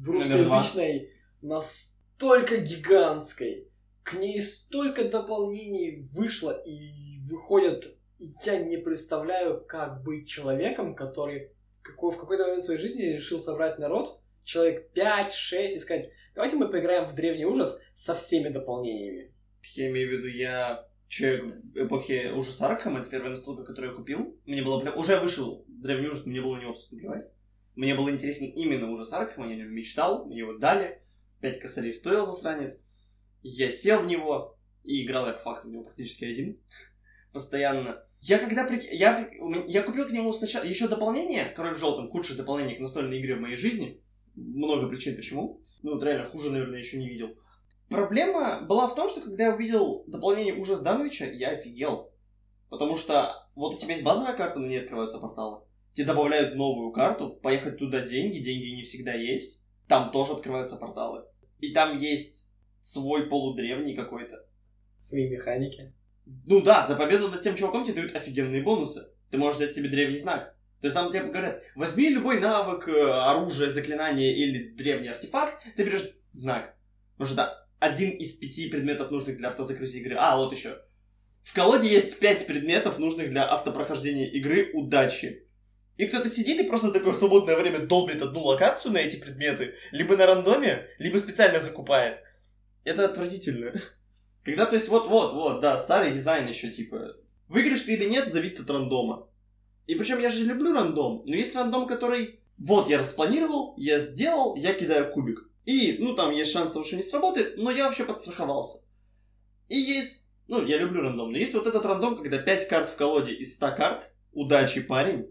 S1: в русскоязычной настолько гигантской. К ней столько дополнений вышло и выходят. Я не представляю, как быть человеком, который в какой-то момент своей жизни решил собрать народ, человек 5-6, и сказать, давайте мы поиграем в древний ужас со всеми дополнениями.
S2: Я имею в виду, я человек в эпохе ужаса Аркхем, это первая настолка, которую я купил. Мне было прям... Уже вышел древний ужас, мне было на него абсолютно. Мне было интересен именно ужас Аркхема, я о нем мечтал, мне его дали. Пять косарей стоил засранец. Я сел в него и играл я по факту в него практически один. Постоянно. Я когда прик... я, я купил к нему сначала еще дополнение, король в желтом, худшее дополнение к настольной игре в моей жизни. Много причин почему. Ну, вот реально, хуже, наверное, еще не видел. Проблема была в том, что когда я увидел дополнение Ужас Дановича, я офигел. Потому что вот у тебя есть базовая карта, на ней открываются порталы. Тебе добавляют новую карту, поехать туда деньги, деньги не всегда есть. Там тоже открываются порталы. И там есть свой полудревний какой-то.
S1: Свои механики.
S2: Ну да, за победу над тем чуваком тебе дают офигенные бонусы. Ты можешь взять себе древний знак. То есть там тебе говорят, возьми любой навык, э, оружие, заклинание или древний артефакт, ты берешь знак. Потому что это один из пяти предметов, нужных для автозакрытия игры. А, вот еще. В колоде есть пять предметов, нужных для автопрохождения игры удачи. И кто-то сидит и просто такое свободное время долбит одну локацию на эти предметы, либо на рандоме, либо специально закупает. Это отвратительно. Когда, то есть, вот-вот-вот, да, старый дизайн еще, типа, выиграешь ты или нет, зависит от рандома. И причем я же люблю рандом, но есть рандом, который, вот, я распланировал, я сделал, я кидаю кубик. И, ну, там есть шанс того, что не сработает, но я вообще подстраховался. И есть, ну, я люблю рандом, но есть вот этот рандом, когда 5 карт в колоде из 100 карт, удачи, парень.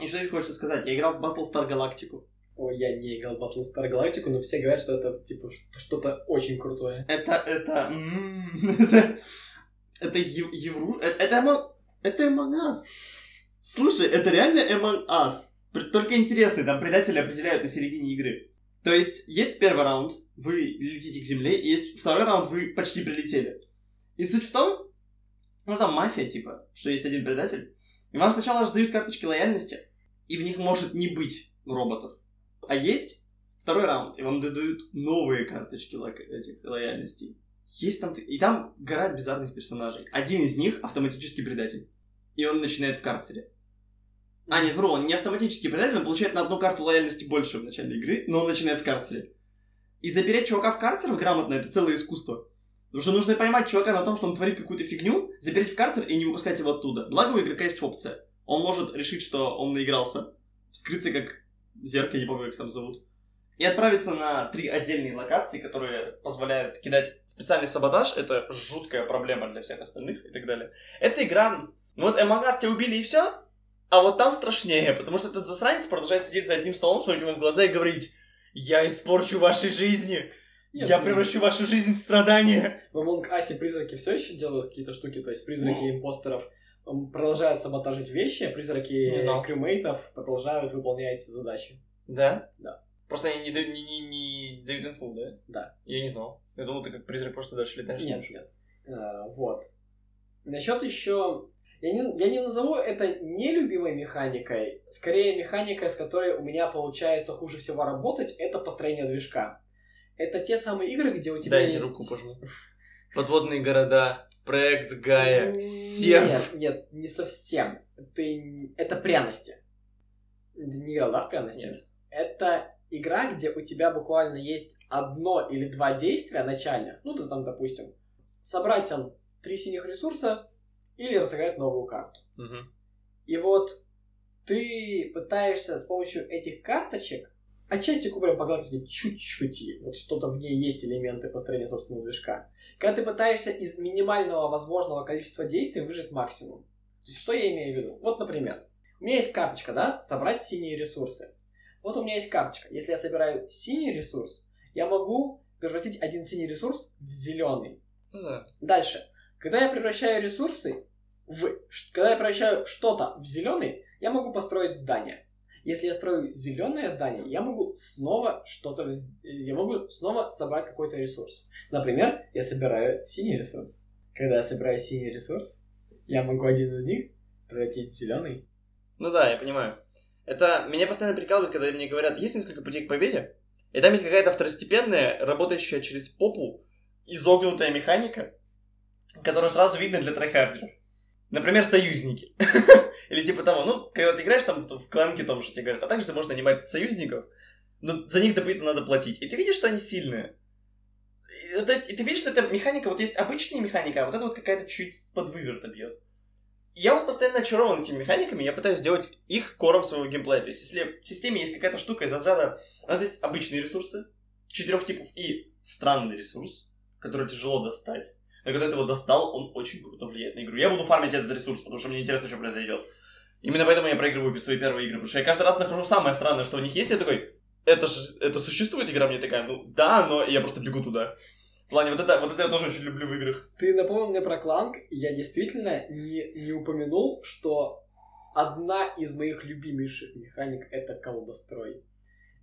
S2: И что еще хочется сказать, я играл в Battlestar Galactica.
S1: Ой, я не играл в Battlestar Galactica, но все говорят, что это типа что-то очень крутое.
S2: Это, это, это, это ев- евру, это, это, это Among Us. Слушай, это реально Among Us. Только интересный, там предатели определяют на середине игры. То есть, есть первый раунд, вы летите к земле, и есть второй раунд, вы почти прилетели. И суть в том, ну там мафия, типа, что есть один предатель, и вам сначала раздают карточки лояльности, и в них может не быть роботов. А есть второй раунд, и вам дадут новые карточки лока- этих лояльностей. Есть там... И там гора bizarных персонажей. Один из них автоматический предатель. И он начинает в карцере. А, нет, вру, он не автоматический предатель, он получает на одну карту лояльности больше в начале игры, но он начинает в карцере. И запереть чувака в карцер грамотно — это целое искусство. Потому что нужно поймать чувака на том, что он творит какую-то фигню, запереть в карцер и не выпускать его оттуда. Благо у игрока есть опция. Он может решить, что он наигрался, вскрыться как зеркало, не помню, как там зовут. и отправиться на три отдельные локации, которые позволяют кидать специальный саботаж. Это жуткая проблема для всех остальных и так далее. Эта игра... Ну вот Among Us тебя убили и все, а вот там страшнее, потому что этот засранец продолжает сидеть за одним столом, смотреть ему в глаза и говорить «Я испорчу вашей жизни!
S1: Нет,
S2: я
S1: ну,
S2: превращу вашу жизнь в страдания!»
S1: В Among Us призраки все еще делают какие-то штуки, то есть призраки импостеров м, продолжают саботажить вещи, а призраки крюмейтов продолжают выполнять задачи.
S2: Да?
S1: Да.
S2: Просто они не, дают- не, не, не дают инфу, да?
S1: Да.
S2: Я не знал. Я думал, ты как призрак просто дальше летаешь.
S1: Нет, нет. А, вот. Насчет еще... Я не, я не назову это нелюбимой механикой. Скорее, механикой, с которой у меня получается хуже всего работать, это построение движка. Это те самые игры, где у тебя
S2: Дайте
S1: есть...
S2: руку пожму. Подводные города, проект Гая, серф.
S1: Нет, нет, не совсем. Ты... Это пряности. Ты не играл, да, в пряности?
S2: Нет.
S1: Это игра, где у тебя буквально есть одно или два действия начальных. Ну, ты там, допустим, собрать там три синих ресурса или разыграть новую карту.
S2: Мгм.
S1: И вот ты пытаешься с помощью этих карточек отчасти кубарем по галактике чуть-чуть, вот что-то в ней есть элементы построения собственного движка. Когда ты пытаешься из минимального возможного количества действий выжать максимум. То есть, что я имею в виду? Вот, например, у меня есть карточка, да, собрать синие ресурсы. Вот у меня есть карточка. Если я собираю синий ресурс, я могу превратить один синий ресурс в зеленый.
S2: Ну да.
S1: Дальше. Когда я превращаю ресурсы в... Когда я превращаю что-то в зеленый, я могу построить здание. Если я строю зеленое здание, я могу снова что-то... Я могу снова собрать какой-то ресурс. Например, я собираю синий ресурс. Когда я собираю синий ресурс, я могу один из них превратить в зеленый.
S2: Ну да, я понимаю. Это меня постоянно прикалывает, когда мне говорят, есть несколько путей к победе, и там есть какая-то второстепенная, работающая через попу, изогнутая механика, которую сразу видно для трайхардеров. Например, союзники. Или типа того, ну, когда ты играешь там в кланке том же, тебе говорят, а также ты можешь нанимать союзников, но за них дополнительно надо платить. И ты видишь, что они сильные. И, то есть, и ты видишь, что эта механика, вот есть обычная механика, а вот это вот какая-то чуть под выверта бьет. Я вот постоянно очарован этими механиками, я пытаюсь сделать их кором своего геймплея. То есть, если в системе есть какая-то штука из разряда... У нас есть обычные ресурсы, четырех типов, и странный ресурс, который тяжело достать. Но когда ты его достал, он очень круто влияет на игру. Я буду фармить этот ресурс, потому что мне интересно, что произойдет. Именно поэтому я проигрываю свои первые игры, потому что я каждый раз нахожу самое странное, что у них есть, и я такой, это же, это существует игра? Мне такая, ну да, но я просто бегу туда. В плане, вот это, вот это я тоже очень люблю в играх.
S1: Ты напомнил мне про кланг, и я действительно не, не упомянул, что одна из моих любимейших механик это колодострой.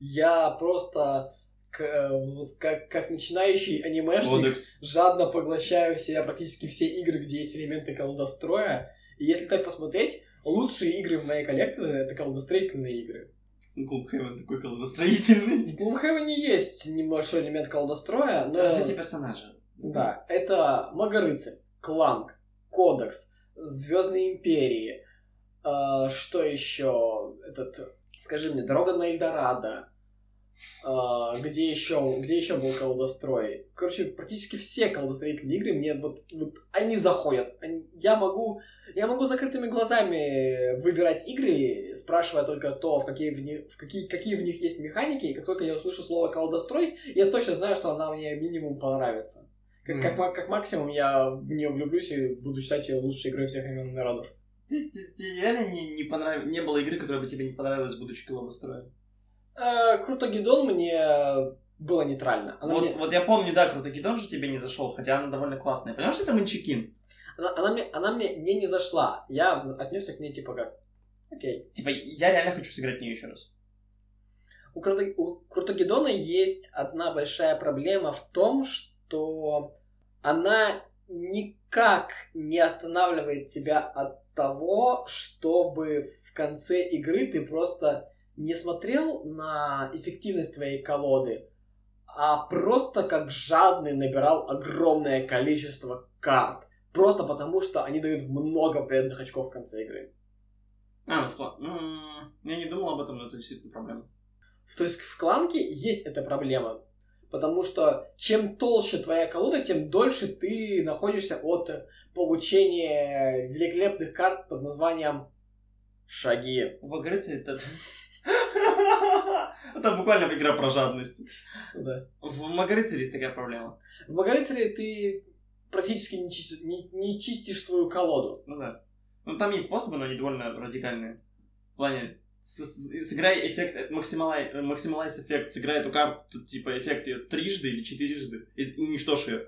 S1: Я просто как, как начинающий анимешник
S2: Кодекс.
S1: жадно поглощаю в себя практически все игры, где есть элементы колодостроя. И если так посмотреть, лучшие игры в моей коллекции это колодостроительные игры.
S2: Ну, Клуб Хейвен такой колодостроительный.
S1: В Gloomhaven есть небольшой элемент колодостроя, но...
S2: персонажи.
S1: Да, это Магарыцарь, Кланг, Кодекс, Звездные империи, э, что еще? Этот, скажи мне, Дорога на Эльдорадо, э, где еще, где еще был колдострой? Короче, практически все колдостроительные игры мне вот, вот они заходят. Они- я могу, я могу закрытыми глазами выбирать игры, спрашивая только то, в какие в них, в какие, какие в них есть механики, и как только я услышу слово колдострой, я точно знаю, что она мне минимум понравится. Как, как, ма- как максимум я в нее влюблюсь и буду считать ее лучшей игрой всех времен народов.
S2: Тебе реально не, не понравилось, не было игры, которая бы тебе не понравилась, будучи колодостроем?
S1: Э, Круто Гидон мне было нейтрально. Она,
S2: Вот,
S1: мне,
S2: вот я помню, да, Круто Гидон же тебе не зашел, хотя она довольно классная. Понимаешь, что это Манчикин?
S1: она, она мне, она мне не, не зашла. Я отнесся к ней типа как, окей.
S2: Типа, я реально хочу сыграть в нее еще раз.
S1: У, Круто, у Крутогедона есть одна большая проблема в том, что она никак не останавливает тебя от того, чтобы в конце игры ты просто не смотрел на эффективность твоей колоды, а просто как жадный набирал огромное количество карт. Просто потому, что они дают много победных очков в конце игры.
S2: А, ну, в кла- М, Я не думал об этом, но это действительно проблема.
S1: То есть в кланке есть эта проблема. Потому что чем толще твоя колода, тем дольше ты находишься от получения великолепных карт под названием шаги.
S2: У Багрыца это... Это буквально игра про жадность.
S1: Да.
S2: В Магарыцере есть такая проблема.
S1: В Магарыцере ты практически не чистишь, не, не чистишь свою колоду.
S2: Ну да. Ну там есть способы, но они довольно радикальные. В плане, с- с- сыграй эффект, максималай, максималайз эффект, сыграй эту карту, типа, эффект ее трижды или четырежды, и уничтожь ее.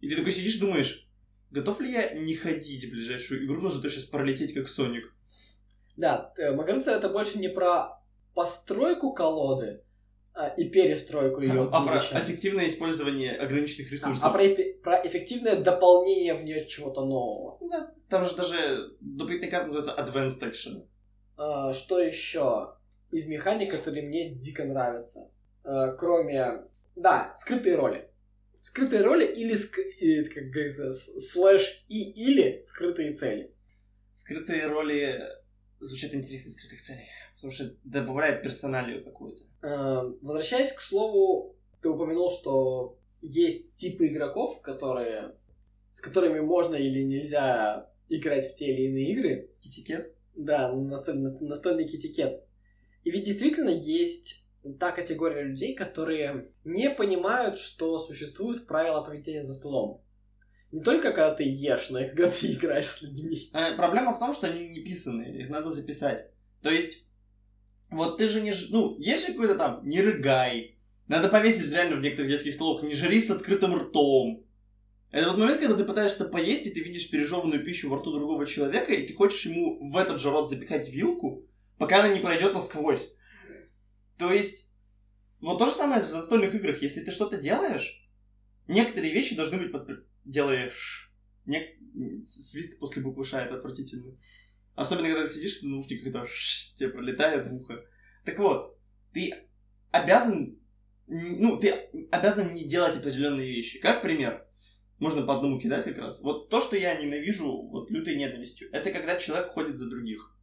S2: И ты такой сидишь и думаешь, готов ли я не ходить в ближайшую игру, но зато сейчас пролететь как Соник?
S1: Да, э, Магарыцер это больше не про постройку колоды а, и перестройку ее.
S2: А про эффективное использование ограниченных ресурсов.
S1: а про, эпи- про эффективное дополнение в нее чего-то нового.
S2: Да. Там же даже дополнительная карта называется Advanced Action.
S1: А, что еще из механик, которые мне дико нравятся? А, кроме... Да, скрытые роли. Скрытые роли или, ск- и, как говорится, слэш и или скрытые цели.
S2: Скрытые роли звучат интереснее скрытых целей. Потому что добавляет персоналию какую-то.
S1: А, Возвращаясь к слову, ты упомянул, что есть типы игроков, которые, с которыми можно или нельзя играть в те или иные игры.
S2: Этикет.
S1: Да, настольный, настольный этикет. И ведь действительно есть та категория людей, которые не понимают, что существуют правила поведения за столом. Не только когда ты ешь, но и когда ты играешь с людьми.
S2: Э, Проблема в том, что они не писаны, их надо записать. То есть, вот ты же не... ж- Ну, есть же какой-то там «не рыгай», надо повесить реально в некоторых детских словах «не жри с открытым ртом». Это вот момент, когда ты пытаешься поесть, и ты видишь пережеванную пищу во рту другого человека, и ты хочешь ему в этот же рот запихать вилку, пока она не пройдет насквозь. То есть, вот то же самое в настольных играх. Если ты что-то делаешь, некоторые вещи должны быть под... делаешь. Нек- Свист после буквы Ш это отвратительно. Особенно, когда ты сидишь в наушниках, и ш- тебе пролетает в ухо. Так вот, ты обязан, ну, ты обязан не делать определенные вещи. Как пример, можно по одному кидать как раз. Вот то, что я ненавижу вот лютой ненавистью, это когда человек ходит за других.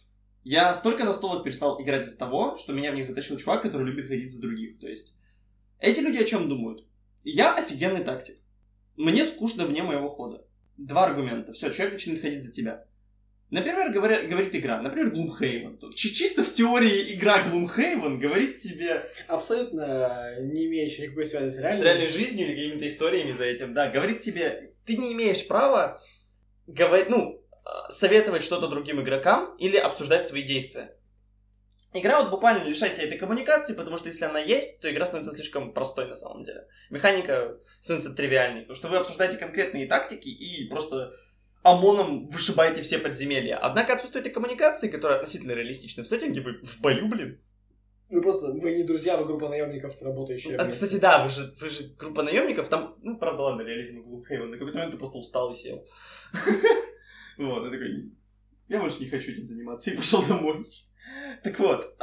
S2: Я столько настолок перестал играть из-за того, что меня в них затащил чувак, который любит ходить за других. То есть, эти люди о чем думают? Я офигенный тактик. Мне скучно вне моего хода. Два аргумента. Все, человек начинает ходить за тебя. Например, говоря- говорит игра, например, чи- Чисто в теории игра Gloomhaven говорит тебе
S1: Абсолютно не имеющий никакой связи с
S3: С
S1: реальностью.
S3: реальной жизнью или какими-то историями за этим. Да, говорит тебе, ты не имеешь права говорить, ну, э, советовать что-то другим игрокам или обсуждать свои действия. Игра вот буквально лишает тебя этой коммуникации, потому что если она есть, то игра становится слишком простой на самом деле. Механика становится тривиальной, потому что вы обсуждаете конкретные тактики и просто ОМОНом вышибаете все подземелья. Однако отсутствие этой коммуникации, которая относительно реалистична в сеттинге, вы в бою, блин.
S1: Вы просто, вы не друзья, вы группа наемников, работающие
S3: А,
S1: вместе.
S3: кстати, да, вы же, вы же группа наемников, там, ну, правда, ладно, реализм Gloomhaven, на какой-то момент ты просто устал и сел. Вот, я такой, я больше не хочу этим заниматься, и пошел домой. Так вот,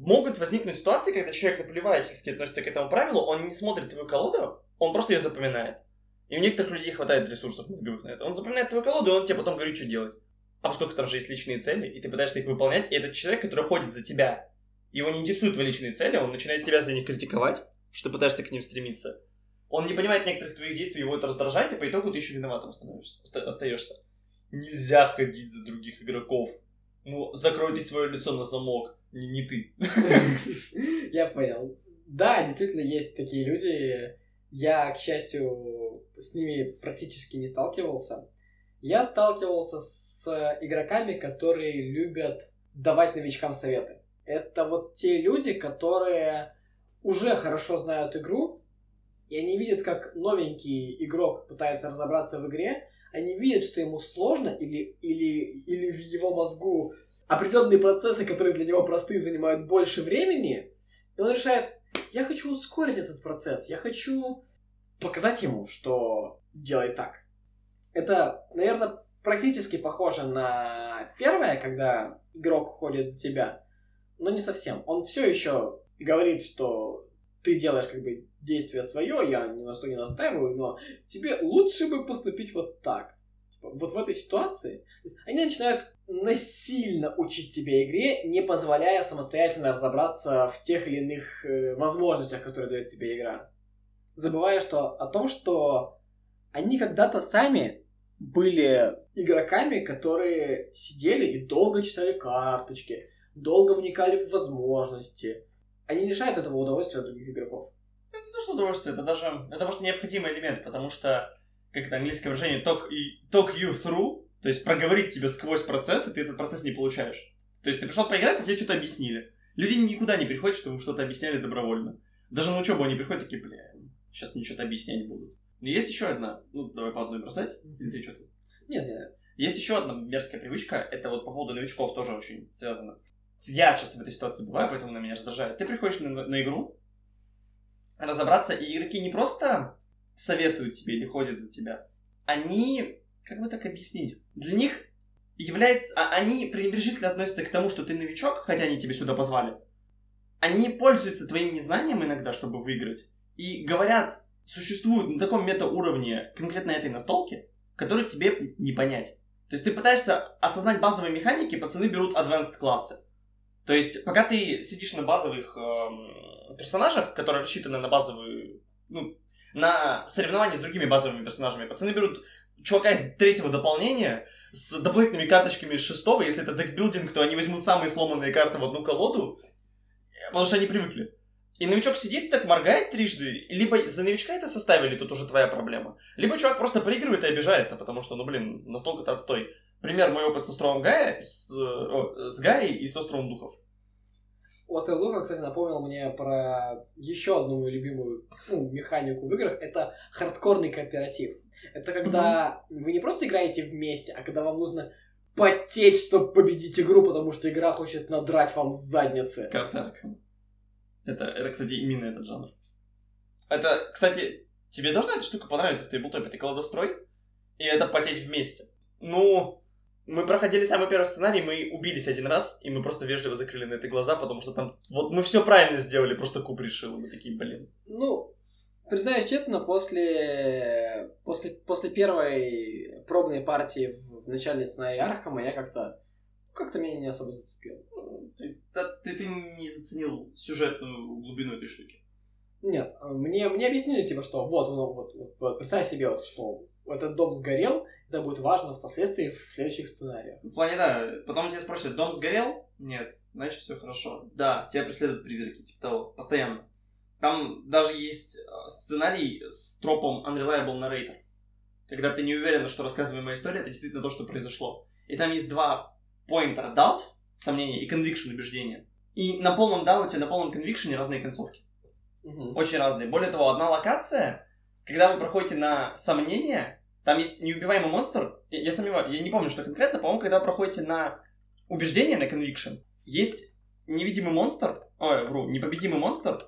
S3: могут возникнуть ситуации, когда человек наплевательски относится к этому правилу, он не смотрит твою колоду, он просто ее запоминает. И у некоторых людей хватает ресурсов мозговых на это. Он запоминает твою колоду, и он тебе потом говорит, что делать. А поскольку там же есть личные цели, и ты пытаешься их выполнять, и этот человек, который ходит за тебя, его не интересуют твои личные цели, он начинает тебя за них критиковать, что ты пытаешься к ним стремиться. Он не понимает некоторых твоих действий, его это раздражает, и по итогу ты еще виноватым становишься, оста- остаешься. Нельзя ходить за других игроков. Ну, закрой ты свое лицо на замок, не, не ты.
S1: Я понял. Да, действительно есть такие люди. Я, к счастью, с ними практически не сталкивался. Я сталкивался с игроками, которые любят давать новичкам советы. Это вот те люди, которые уже хорошо знают игру, и они видят, как новенький игрок пытается разобраться в игре, они видят, что ему сложно, или, или, или в его мозгу определенные процессы, которые для него простые, занимают больше времени, и он решает, я хочу ускорить этот процесс, я хочу показать ему, что делай так. Это, наверное, практически похоже на первое, когда игрок ходит за тебя, но не совсем. Он все еще говорит, что ты делаешь как бы действие свое, я ни на что не настаиваю, но тебе лучше бы поступить вот так. Типа, вот в этой ситуации они начинают насильно учить тебя игре, не позволяя самостоятельно разобраться в тех или иных э, возможностях, которые дает тебе игра. Забывая что, о том, что они когда-то сами были игроками, которые сидели и долго читали карточки, долго вникали в возможности. Они лишают этого удовольствия других игроков.
S2: Это то, что удовольствие, это даже, это просто необходимый элемент, потому что, как это английское выражение, talk, talk you through, то есть проговорить тебе сквозь процесс, и ты этот процесс не получаешь. То есть ты пришел поиграть, и тебе что-то объяснили. Люди никуда не приходят, чтобы им что-то объясняли добровольно. Даже на учебу они приходят такие, бля, сейчас мне что-то объяснять будут. Но есть еще одна, ну, давай по одной бросать, или ты что-то
S1: Нет, нет.
S2: есть еще одна мерзкая привычка, это вот по поводу новичков тоже очень связано. Я часто в этой ситуации бываю, поэтому она меня раздражает. Ты приходишь на, на игру, разобраться, и игроки не просто советуют тебе или ходят за тебя, они, как бы так объяснить, для них является, а, они пренебрежительно относятся к тому, что ты новичок, хотя они тебя сюда позвали. Они пользуются твоим незнанием иногда, чтобы выиграть, и говорят, существуют на таком метауровне конкретно этой настолки, который тебе не понять. То есть ты пытаешься осознать базовые механики, пацаны берут advanced классы. То есть пока ты сидишь на базовых эм, персонажах, которые рассчитаны на базовые, ну, на соревнования с другими базовыми персонажами, пацаны берут чувака из третьего дополнения с дополнительными карточками из шестого. Если это декбилдинг, то они возьмут самые сломанные карты в одну колоду, потому что они привыкли. И новичок сидит так, моргает трижды, либо за новичка это составили, тут уже твоя проблема. Либо чувак просто проигрывает и обижается, потому что, ну блин, настолько-то отстой. Пример мой опыт с островом Гая, с, э, о, с Гаей и с островом Духов.
S1: Остров Духов, кстати, напомнил мне про еще одну мою любимую ну, механику в играх. Это хардкорный кооператив. Это когда вы не просто играете вместе, а когда вам нужно потеть, чтобы победить игру, потому что игра хочет надрать вам задницы.
S2: Карта Аркхема. Это, это, кстати, именно этот жанр. Это, кстати, тебе должна эта штука понравиться в тейблтопе. Ты кладострой, и это потеть вместе. Ну, мы проходили самый первый сценарий, мы убились один раз, и мы просто вежливо закрыли на это глаза, потому что там, вот мы все правильно сделали, просто куб решил. И Мы такие, блин.
S1: Ну, признаюсь честно, после, после, после первой пробной партии в, в начале сценария Архама я как-то как-то меня не особо зацепил.
S2: Ты, да, ты, ты не заценил сюжетную глубину этой штуки.
S1: Нет, мне, мне объяснили, типа, что вот, ну, вот, вот, вот, представь себе, вот, что этот дом сгорел, это будет важно впоследствии в следующих сценариях.
S2: В плане, да, потом тебя спросят, дом сгорел? Нет, значит все хорошо. Да, тебя преследуют призраки, типа того, постоянно. Там даже есть э, сценарий с тропом Unreliable Narrator. Когда ты не уверен, что рассказываемая история, это действительно то, что произошло. И там есть два pointer doubt, сомнение, и conviction, убеждение. И на полном дауте, на полном conviction разные концовки.
S1: Мгм.
S2: Очень разные. Более того, одна локация, когда вы проходите на сомнение, там есть неубиваемый монстр. Я, я сомневаюсь, я не помню, что конкретно. По-моему, когда проходите на убеждение, на conviction, есть невидимый монстр, ой, вру, непобедимый монстр.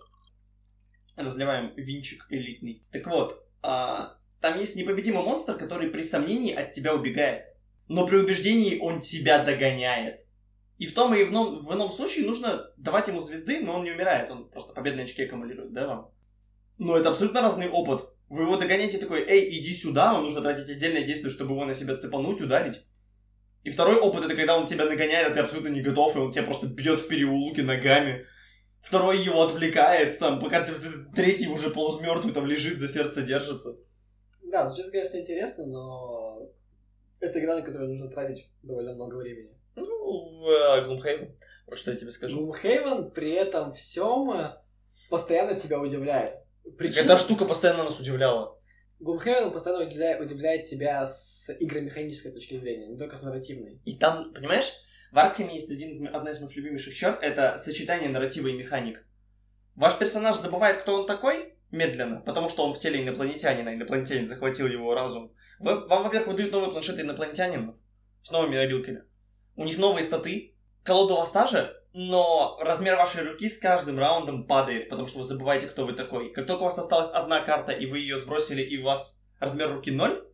S2: Разливаем винчик элитный. Так вот, а, там есть непобедимый монстр, который при сомнении от тебя убегает. Но при убеждении он тебя догоняет. И в том и в ином, в ином случае нужно давать ему звезды, но он не умирает, он просто победные очки аккумулирует, да, вам? Но это абсолютно разный опыт. Вы его догоняете такой, эй, иди сюда, вам нужно тратить отдельное действие, чтобы его на себя цепануть, ударить. И второй опыт это когда он тебя нагоняет, а ты абсолютно не готов, и он тебя просто бьет в переулке ногами. Второй его отвлекает, там, пока ты, третий уже полумертвый там лежит, за сердце держится.
S1: Да, звучит, конечно, интересно, но это игра, на которую нужно тратить довольно много времени.
S2: Ну, э, Глумхейвен, вот что я тебе скажу.
S1: Gloomhaven при этом всем постоянно тебя удивляет. Причина...
S2: эта штука постоянно нас удивляла.
S1: Gloomhaven постоянно удивляет, удивляет тебя с игромеханической точки зрения, не только с нарративной.
S2: И там, понимаешь, в Аркхеме есть один из, одна из моих любимейших черт, это сочетание нарратива и механик. Ваш персонаж забывает, кто он такой, медленно, потому что он в теле инопланетянина, инопланетянин захватил его разум. Вы- вам, во-первых, выдают новые планшеты инопланетянина с новыми мобилками. У них новые статы, колода у вас та же, но размер вашей руки с каждым раундом падает, потому что вы забываете, кто вы такой. Как только у вас осталась одна карта, и вы ее сбросили, и у вас размер руки ноль,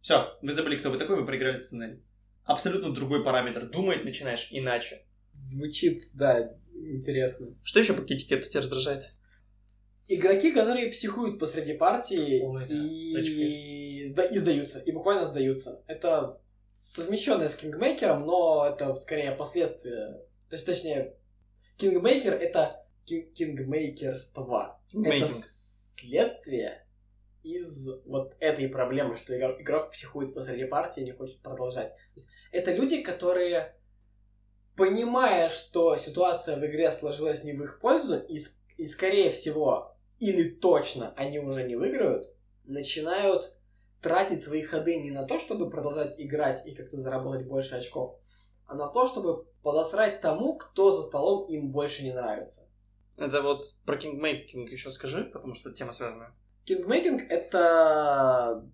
S2: все, вы забыли, кто вы такой, вы проиграли сценарий. Абсолютно другой параметр. Думать начинаешь иначе.
S1: Звучит, да, интересно.
S2: Что еще по этикету тебя раздражает?
S1: Игроки, которые психуют посреди партии
S2: Ой, да,
S1: и... сда- и сдаются, и буквально сдаются. Это совмещенное с Кингмейкером, но это скорее последствия. То есть, точнее, Kingmaker это кин- кингмейкерство. Это следствие из вот этой проблемы, что игрок, игрок психует посреди партии и не хочет продолжать. То есть, это люди, которые понимая, что ситуация в игре сложилась не в их пользу, и, и скорее всего, или точно они уже не выиграют, начинают тратить свои ходы не на то, чтобы продолжать играть и как-то заработать больше очков, а на то, чтобы подосрать тому, кто за столом им больше не нравится.
S2: Это вот про kingmaking еще скажи, потому что тема связана.
S1: Kingmaking — это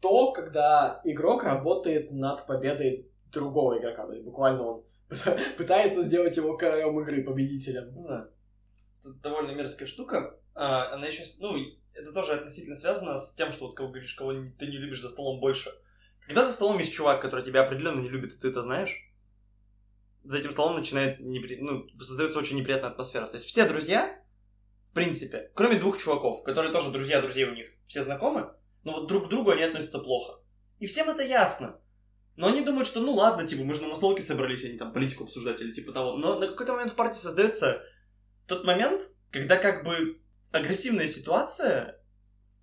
S1: то, когда игрок работает над победой другого игрока. То есть буквально он пытается сделать его королем игры, победителем.
S2: Ну да. Это довольно мерзкая штука. А, она еще, ну, это тоже относительно связано с тем, что вот кого говоришь, кого ты не любишь за столом больше. Когда за столом есть чувак, который тебя определенно не любит, и ты это знаешь, за этим столом начинает, непри- ну, создается очень неприятная атмосфера. То есть все друзья, в принципе, кроме двух чуваков, которые тоже друзья друзей у них, все знакомы, но вот друг к другу они относятся плохо. И всем это ясно. Но они думают, что ну ладно, типа, мы же на настолке собрались, они там политику обсуждать или типа того. Но на какой-то момент в партии создается тот момент, когда как бы агрессивная ситуация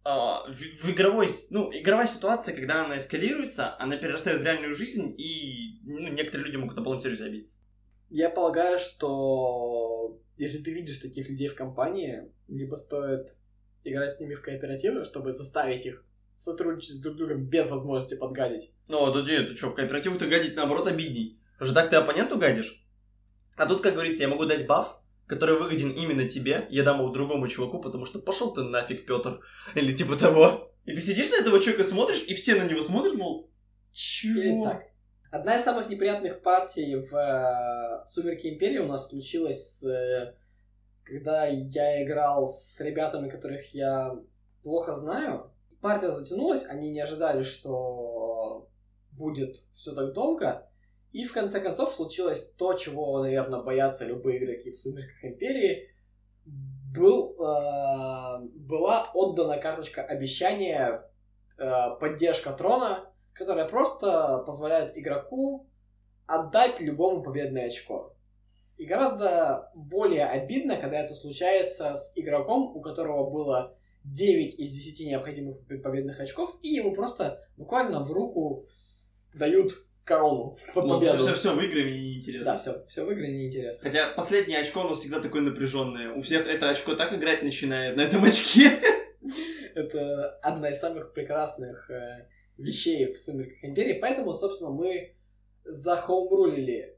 S2: в, в игровой, ну, игровая ситуация, когда она эскалируется, она перерастает в реальную жизнь, и ну, некоторые люди могут на полном серьезе обидеться.
S1: Я полагаю, что если ты видишь таких людей в компании, либо стоит играть с ними в кооперативы, чтобы заставить их сотрудничать с друг другом без возможности подгадить.
S2: Ну, да нет, ты что, в кооперативах ты гадить наоборот обидней. Потому что так ты оппоненту гадишь. А тут, как говорится, я могу дать баф, который выгоден именно тебе, я дам его другому чуваку, потому что пошел ты нафиг, Петр. Или типа того. И ты сидишь на этого человека, смотришь, и все на него смотрят, мол, чего?
S1: Или так. Одна из самых неприятных партий в э, «Сумерки Империи» у нас случилась, э, когда я играл с ребятами, которых я плохо знаю. Партия затянулась, они не ожидали, что будет все так долго. И в конце концов случилось то, чего, наверное, боятся любые игроки в «Сумерках Империи». Был, э, была отдана карточка обещания э, поддержка трона, которая просто позволяет игроку отдать любому победное очко. И гораздо более обидно, когда это случается с игроком, у которого было 9 из 10 необходимых победных очков, и ему просто буквально в руку дают корону победу.
S2: все, все, все, выиграем, и неинтересно.
S1: Да, все, все в игре неинтересно.
S2: Хотя последнее очко, оно всегда такое напряженное. У всех это очко так играть начинает на этом очке.
S1: Это одна из самых прекрасных э, вещей в «Сумерках Империи», поэтому, собственно, мы захоумрулили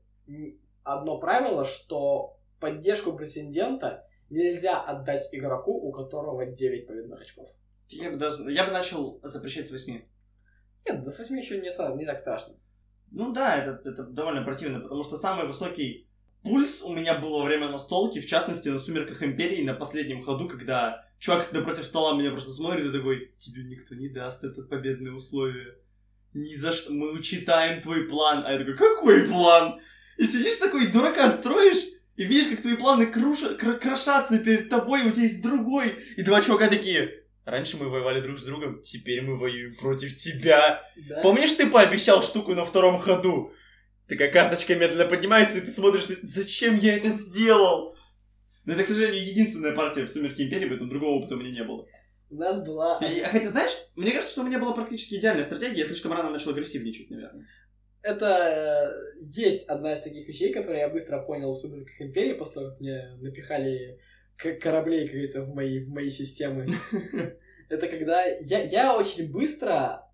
S1: одно правило, что поддержку претендента нельзя отдать игроку, у которого 9 победных очков.
S2: Я бы, даже, я бы начал запрещать с 8.
S1: Нет, до 8 еще не, не так страшно.
S2: Ну да, это, это довольно противно, потому что самый высокий пульс у меня был во время настолки, в частности на Сумерках Империи, на последнем ходу, когда чувак напротив стола меня просто смотрит и такой, тебе никто не даст это победное условие. Ни за что, мы учитаем твой план. А я такой, какой план? И сидишь такой, дурака строишь, и видишь, как твои планы круша, кр- крошатся перед тобой, у тебя есть другой. И два чувака такие, раньше мы воевали друг с другом, теперь мы воюем против тебя.
S1: Да?
S2: Помнишь, ты пообещал штуку на втором ходу? Такая карточка медленно поднимается, и ты смотришь, зачем я это сделал? Но это, к сожалению, единственная партия в «Сумерки Империи», поэтому другого опыта у меня не было.
S1: У нас была...
S2: И- хотя, знаешь, мне кажется, что у меня была практически идеальная стратегия, я слишком рано начал агрессивничать, наверное.
S1: Это э, есть одна из таких вещей, которые я быстро понял в «Сумерках Империи», после того, как мне напихали кораблей, как говорится, в мои, в мои системы. Это когда я, я очень быстро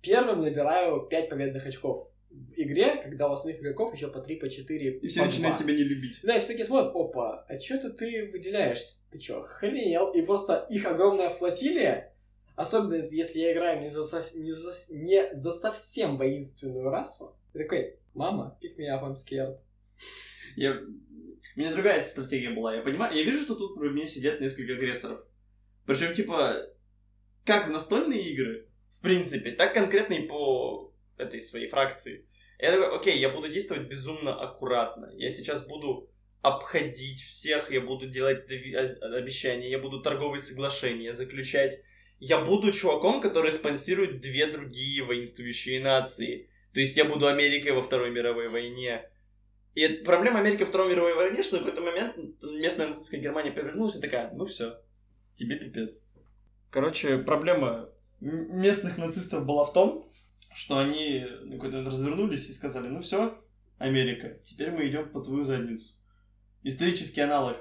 S1: первым набираю 5 победных очков в игре, когда у основных игроков еще по 3, по 4,
S2: И все
S1: по
S2: начинают тебя не любить.
S1: Да, и все такие смотрят, опа, а что-то ты выделяешься? Ты что, охренел? И просто их огромная флотилия, особенно если- я играю не за, не за, не за совсем воинственную расу, ты такой, мама, pick me up, I'm scared.
S2: Я... У меня другая стратегия была, я понимаю. Я вижу, что тут про меня сидят несколько агрессоров. Причем, типа, как в настольные игры, в принципе, так конкретно и по этой своей фракции. Я такой, окей, я буду действовать безумно аккуратно. Я сейчас буду обходить всех, я буду делать оз- обещания, я буду торговые соглашения заключать. Я буду чуваком, который спонсирует две другие воинствующие нации. То есть я буду Америкой во Второй мировой войне. И проблема Америки во Второй мировой войне, что в какой-то момент местная нацистская Германия повернулась и такая, ну все, тебе пипец. Короче, проблема местных нацистов была в том, что они на какой-то момент развернулись и сказали, ну все, Америка. Теперь мы идем по твою задницу. Исторический аналог.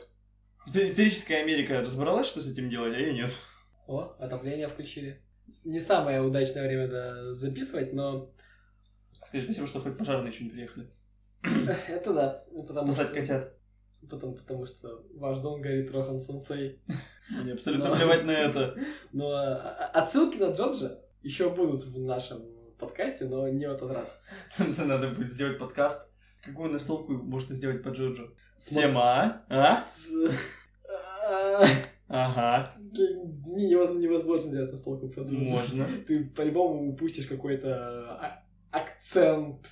S2: Исто- Историческая Америка разобралась, что с этим делать, а я нет.
S1: О, отопление включили. Не самое удачное время да, записывать, но
S2: Скажи спасибо, что хоть пожарные еще не приехали.
S1: это да. Потому
S2: Спасать
S1: что-
S2: котят.
S1: Потому, потому что ваш дом горит Рохан Сенсей.
S2: Мне абсолютно
S1: Но-
S2: плевать на это.
S1: Но а, а- отсылки на Джорджа еще будут в нашем подкасте, но не в этот раз.
S2: Надо будет сделать подкаст. Какую настолку можно сделать по Джорджу? Тема, а?
S1: А,
S2: Ага,
S1: не- невоз- Невозможно сделать настолько про Джорджа.
S2: можно.
S1: Ты по-любому упустишь какой-то акцент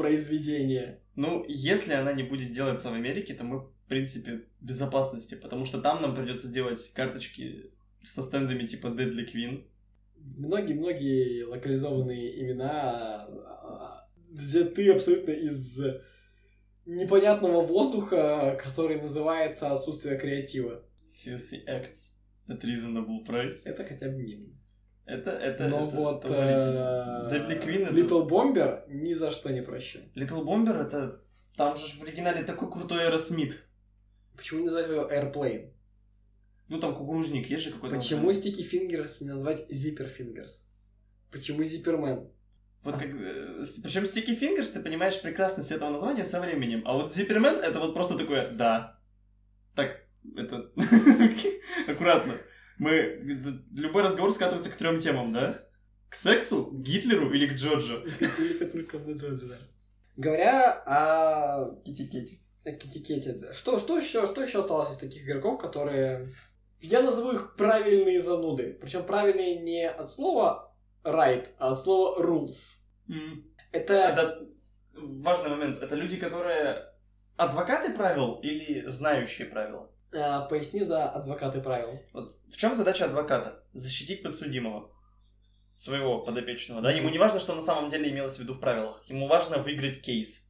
S1: в произведении.
S2: Ну, если она не будет делаться в Америке, то мы, в принципе, в безопасности, потому что там нам придется делать карточки со стендами типа Deadly Queen.
S1: Многие-многие локализованные имена а, взяты абсолютно из непонятного воздуха, который называется отсутствие креатива.
S2: Filthy Acts at Reasonable Price.
S1: Это хотя бы мем.
S2: Это, это,
S1: Но
S2: это
S1: вот э,
S2: Deadly Queen это-
S1: Little Bomber ни за что не прощу.
S2: Little Bomber это... Там же в оригинале такой крутой Аэросмит.
S1: Почему не назвать его Airplane?
S2: Ну там кукурузник, есть же какой-то...
S1: Почему Sticky Fingers не назвать Zipper Fingers? Почему Zipperman?
S2: Вот как, причем Sticky Fingers, ты понимаешь прекрасность этого названия со временем. А вот Zipperman это вот просто такое, да. Так, это... Аккуратно. Мы... Любой разговор скатывается к трем темам, да? К сексу, к Гитлеру или к Джорджу?
S1: Или к Джорджа, да. Говоря о
S2: Кити-кити.
S1: Китикете, что, что, еще, что еще осталось из таких игроков, которые... Я назову их правильные зануды. Причем правильные не от слова right, а от слова rules. Это...
S2: Это важный момент. Это люди, которые адвокаты правил или знающие правила?
S1: А, поясни за адвокаты правил.
S2: Вот в чем задача адвоката? Защитить подсудимого своего подопечного, да? Ему не важно, что на самом деле имелось в виду в правилах. Ему важно выиграть кейс.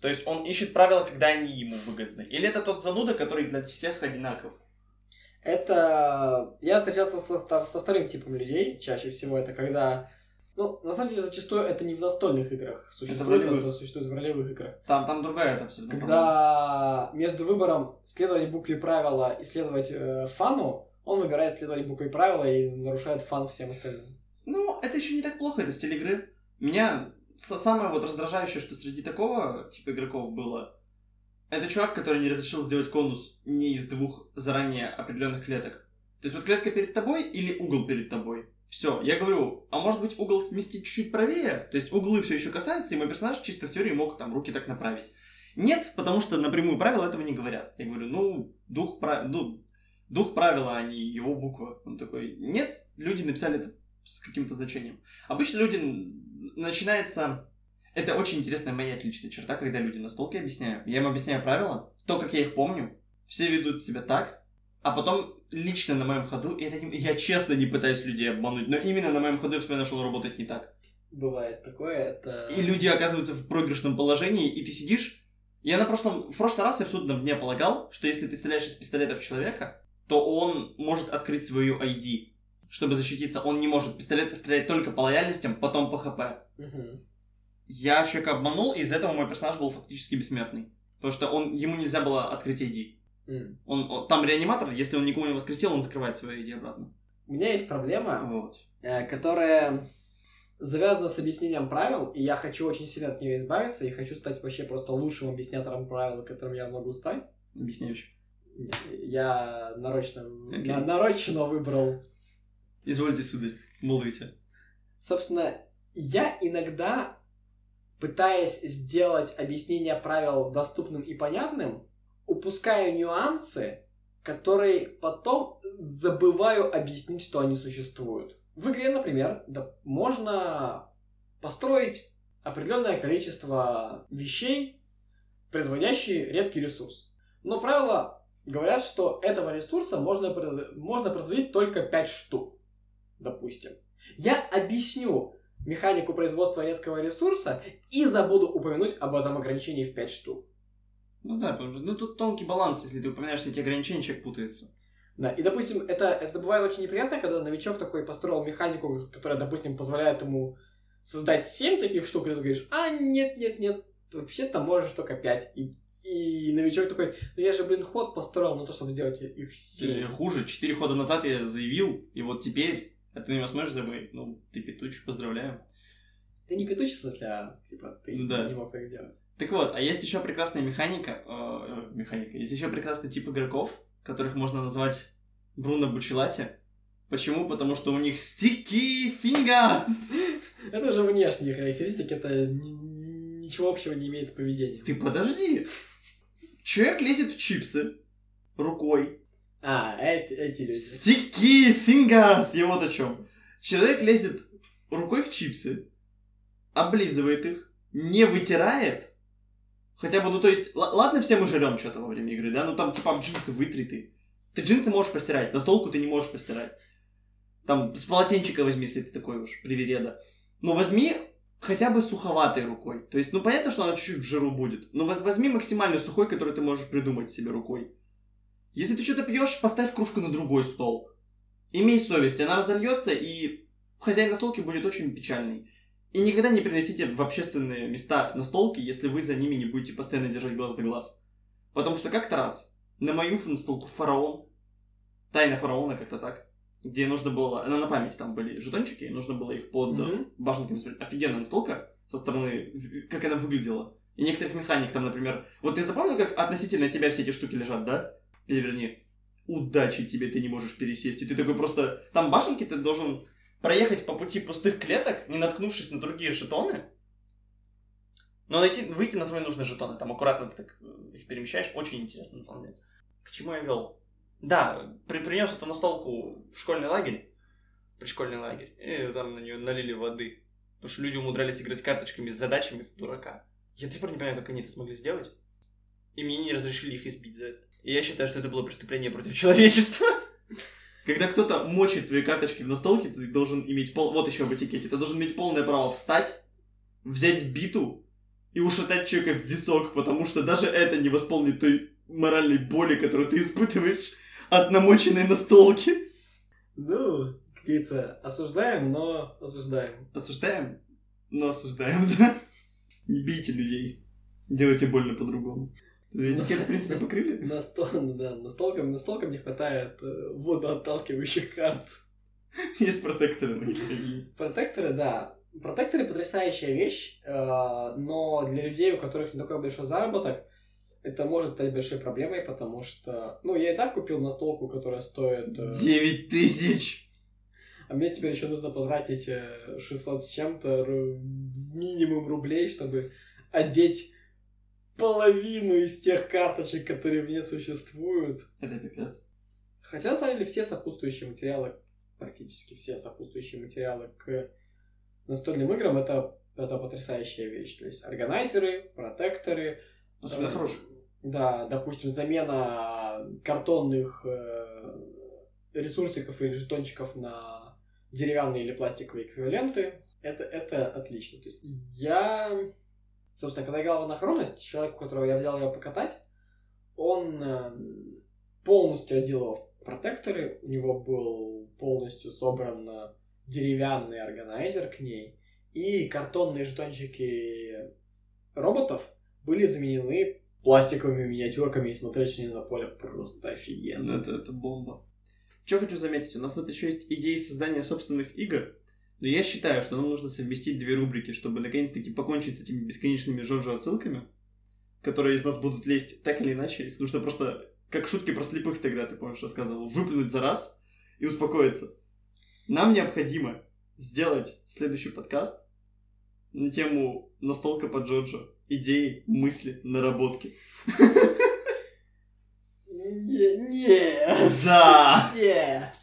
S2: То есть он ищет правила, когда они ему выгодны. Или это тот зануда, который для всех одинаков?
S1: Это... Я встречался со- со вторым типом людей. Чаще всего это когда... Ну, на самом деле, зачастую это не в настольных играх. Существует,
S2: ролевых.
S1: это существует в ролевых играх.
S2: Там, там другая это абсолютно.
S1: Когда между выбором следовать букве правила и следовать э, фану, он выбирает следовать букве правила и нарушает фан всем остальным.
S2: Ну, это еще не так плохо, это стиль игры. Меня са- самое вот раздражающее, что среди такого типа игроков было, это чувак, который не разрешил сделать конус не из двух заранее определенных клеток. То есть вот клетка перед тобой или угол перед тобой. Все, я говорю, а может быть угол сместить чуть-чуть правее? То есть углы все еще касаются, и мой персонаж чисто в теории мог там руки так направить. Нет, потому что напрямую правила этого не говорят. Я говорю, ну, дух, прав... ну, дух правила, а не его буква. Он такой, нет, люди написали это с каким-то значением. Обычно люди начинается... Это очень интересная моя отличная черта, когда люди настолки объясняю. Я им объясняю правила, то, как я их помню. Все ведут себя так, а потом лично на моем ходу, это не- я честно не пытаюсь людей обмануть, но именно на моем ходу я вспоминаю, что работать не так.
S1: Бывает такое, это...
S2: И люди оказываются в проигрышном положении, и ты сидишь. Я на прошлом, в прошлый раз я в судном дне полагал, что если ты стреляешь из пистолета в человека, то он может открыть свою ID, чтобы защититься. Он не может. Пистолет стрелять только по лояльностям, потом по ХП.
S1: Мгм.
S2: Я человека обманул, и из-за этого мой персонаж был фактически бессмертный. Потому что он, ему нельзя было открыть ID.
S1: М.
S2: Он, он- там реаниматор, если он никого не воскресил, он закрывает свою ID обратно.
S1: У меня есть проблема,
S2: Вот.
S1: э, которая завязана с объяснением правил, и я хочу очень сильно от нее избавиться, и хочу стать вообще просто лучшим объяснятором правил, которым я могу стать.
S2: Объясняющий.
S1: Я нарочно,
S2: Окей.
S1: на- нарочно выбрал
S2: Извольте, сударь, молвите.
S1: Собственно, я иногда, пытаясь сделать объяснение правил доступным и понятным, упускаю нюансы, которые потом забываю объяснить, что они существуют. В игре, например, да, можно построить определенное количество вещей, производящие редкий ресурс. Но правила говорят, что этого ресурса можно, можно производить только 5 штук, допустим. Я объясню механику производства редкого ресурса и забуду упомянуть об этом ограничении в 5 штук.
S2: Ну да, ну тут тонкий баланс, если ты упоминаешь все эти ограничения, человек путается.
S1: Да, и, допустим, это, это бывает очень неприятно, когда новичок такой построил механику, которая, допустим, позволяет ему создать 7 таких штук, и ты говоришь, а, нет, нет, нет, вообще-то можешь только 5. И, и новичок такой, ну я же, блин, ход построил на то, чтобы сделать их
S2: Или
S1: 7.
S2: Хуже, 4 хода назад я заявил, и вот теперь, а ты на него смотришь, такой, ну, ты петуч, поздравляю.
S1: Ты не петучий, в смысле, а, типа, ты
S2: да.
S1: не мог так сделать.
S2: Так вот, а есть еще прекрасная механика, э, механика, есть еще прекрасный тип игроков, которых можно назвать Бруно Бучелати. Почему? Потому что у них sticky fingers.
S1: Это уже внешние характеристики, это ни- ничего общего не имеет с поведением.
S2: Ты подожди. Человек лезет в чипсы рукой.
S1: А, эти, эти люди.
S2: Sticky fingers, я вот о чем. Человек лезет рукой в чипсы, облизывает их, не вытирает. Хотя бы, ну то есть, ладно, все мы жрем что-то во время игры, да? Ну там типа джинсы вытри ты. Ты джинсы можешь постирать, на столку ты не можешь постирать. Там с полотенчика возьми, если ты такой уж привереда. Ну возьми хотя бы суховатой рукой. То есть, ну понятно, что она чуть-чуть в жиру будет. Но вот возьми максимально сухой, который ты можешь придумать себе рукой. Если ты что-то пьешь, поставь кружку на другой стол. Имей совесть, она разольется, и хозяин настолки будет очень печальный. И никогда не приносите в общественные места настолки, если вы за ними не будете постоянно держать глаз да глаз. Потому что как-то раз на мою настолку фараон, тайна фараона как-то так, где нужно было, она на память там были жетончики, нужно было их под э, башенками смотреть. Офигенная настолка со стороны, как она выглядела. И некоторых механик там, например, вот ты запомнил, как относительно тебя все эти штуки лежат, да? Переверни. Удачи тебе, ты не можешь пересесть. И ты такой просто... Там башенки ты должен проехать по пути пустых клеток, не наткнувшись на другие жетоны. Но найти, выйти на свои нужные жетоны. Там аккуратно ты так э, их перемещаешь. Очень интересно, на самом деле. К чему я вел? Да, при, принес эту настолку в школьный лагерь. Пришкольный лагерь. И там на нее налили воды. Потому что люди умудрялись играть карточками с задачами в дурака. Я до сих пор не понимаю, как они это смогли сделать. И мне не разрешили их избить за это. И я считаю, что это было преступление против человечества. Когда кто-то мочит твои карточки в настолке, ты должен иметь пол... Вот еще в этикете. Ты должен иметь полное право встать, взять биту и ушатать человека в висок, потому что даже это не восполнит той моральной боли, которую ты испытываешь от намоченной настолки.
S1: Ну, говорится, осуждаем, но осуждаем.
S2: Осуждаем, но осуждаем, да? Не бейте людей. Делайте больно по-другому. Этикет, в принципе, покрыли?
S1: На стол, да, настолкам, настолкам не хватает э, водоотталкивающих карт.
S2: Есть протекторы.
S1: Протекторы, да. Протекторы потрясающая вещь, э, но для людей, у которых не такой большой заработок, это может стать большой проблемой, потому что, ну, я и так купил настолку, которая стоит, э,
S2: 9 тысяч!
S1: а мне теперь еще нужно потратить э, 600 с чем-то минимум рублей, чтобы одеть половину из тех карточек, которые в ней существуют.
S2: Это пипец.
S1: Хотя, на самом деле, все сопутствующие материалы, практически все сопутствующие материалы к настольным играм, это, это потрясающая вещь. То есть органайзеры, протекторы.
S2: Особенно
S1: э,
S2: хороший.
S1: Да, допустим, замена картонных э, ресурсиков или жетончиков на деревянные или пластиковые эквиваленты. Это, это отлично. То есть я, собственно, когда играл в анахронность, человек, у которого я взял его покатать, он э, полностью одел его в протекторы, у него был полностью собран э, деревянный органайзер к ней, и картонные жетончики роботов были заменены пластиковыми миниатюрками и смотрелись на поле просто офигенно.
S2: Это, это бомба. Что хочу заметить, у нас тут еще есть идеи создания собственных игр, но я считаю, что нам нужно совместить две рубрики, чтобы наконец-таки покончить с этими бесконечными Джоджо отсылками, которые из нас будут лезть так или иначе. Их нужно просто, как шутки про слепых тогда, ты помнишь, рассказывал, выплюнуть за раз и успокоиться. Нам необходимо сделать следующий подкаст на тему настолка по Джоджо. Идеи, мысли, наработки.
S1: Не, не,
S2: Да!
S1: не.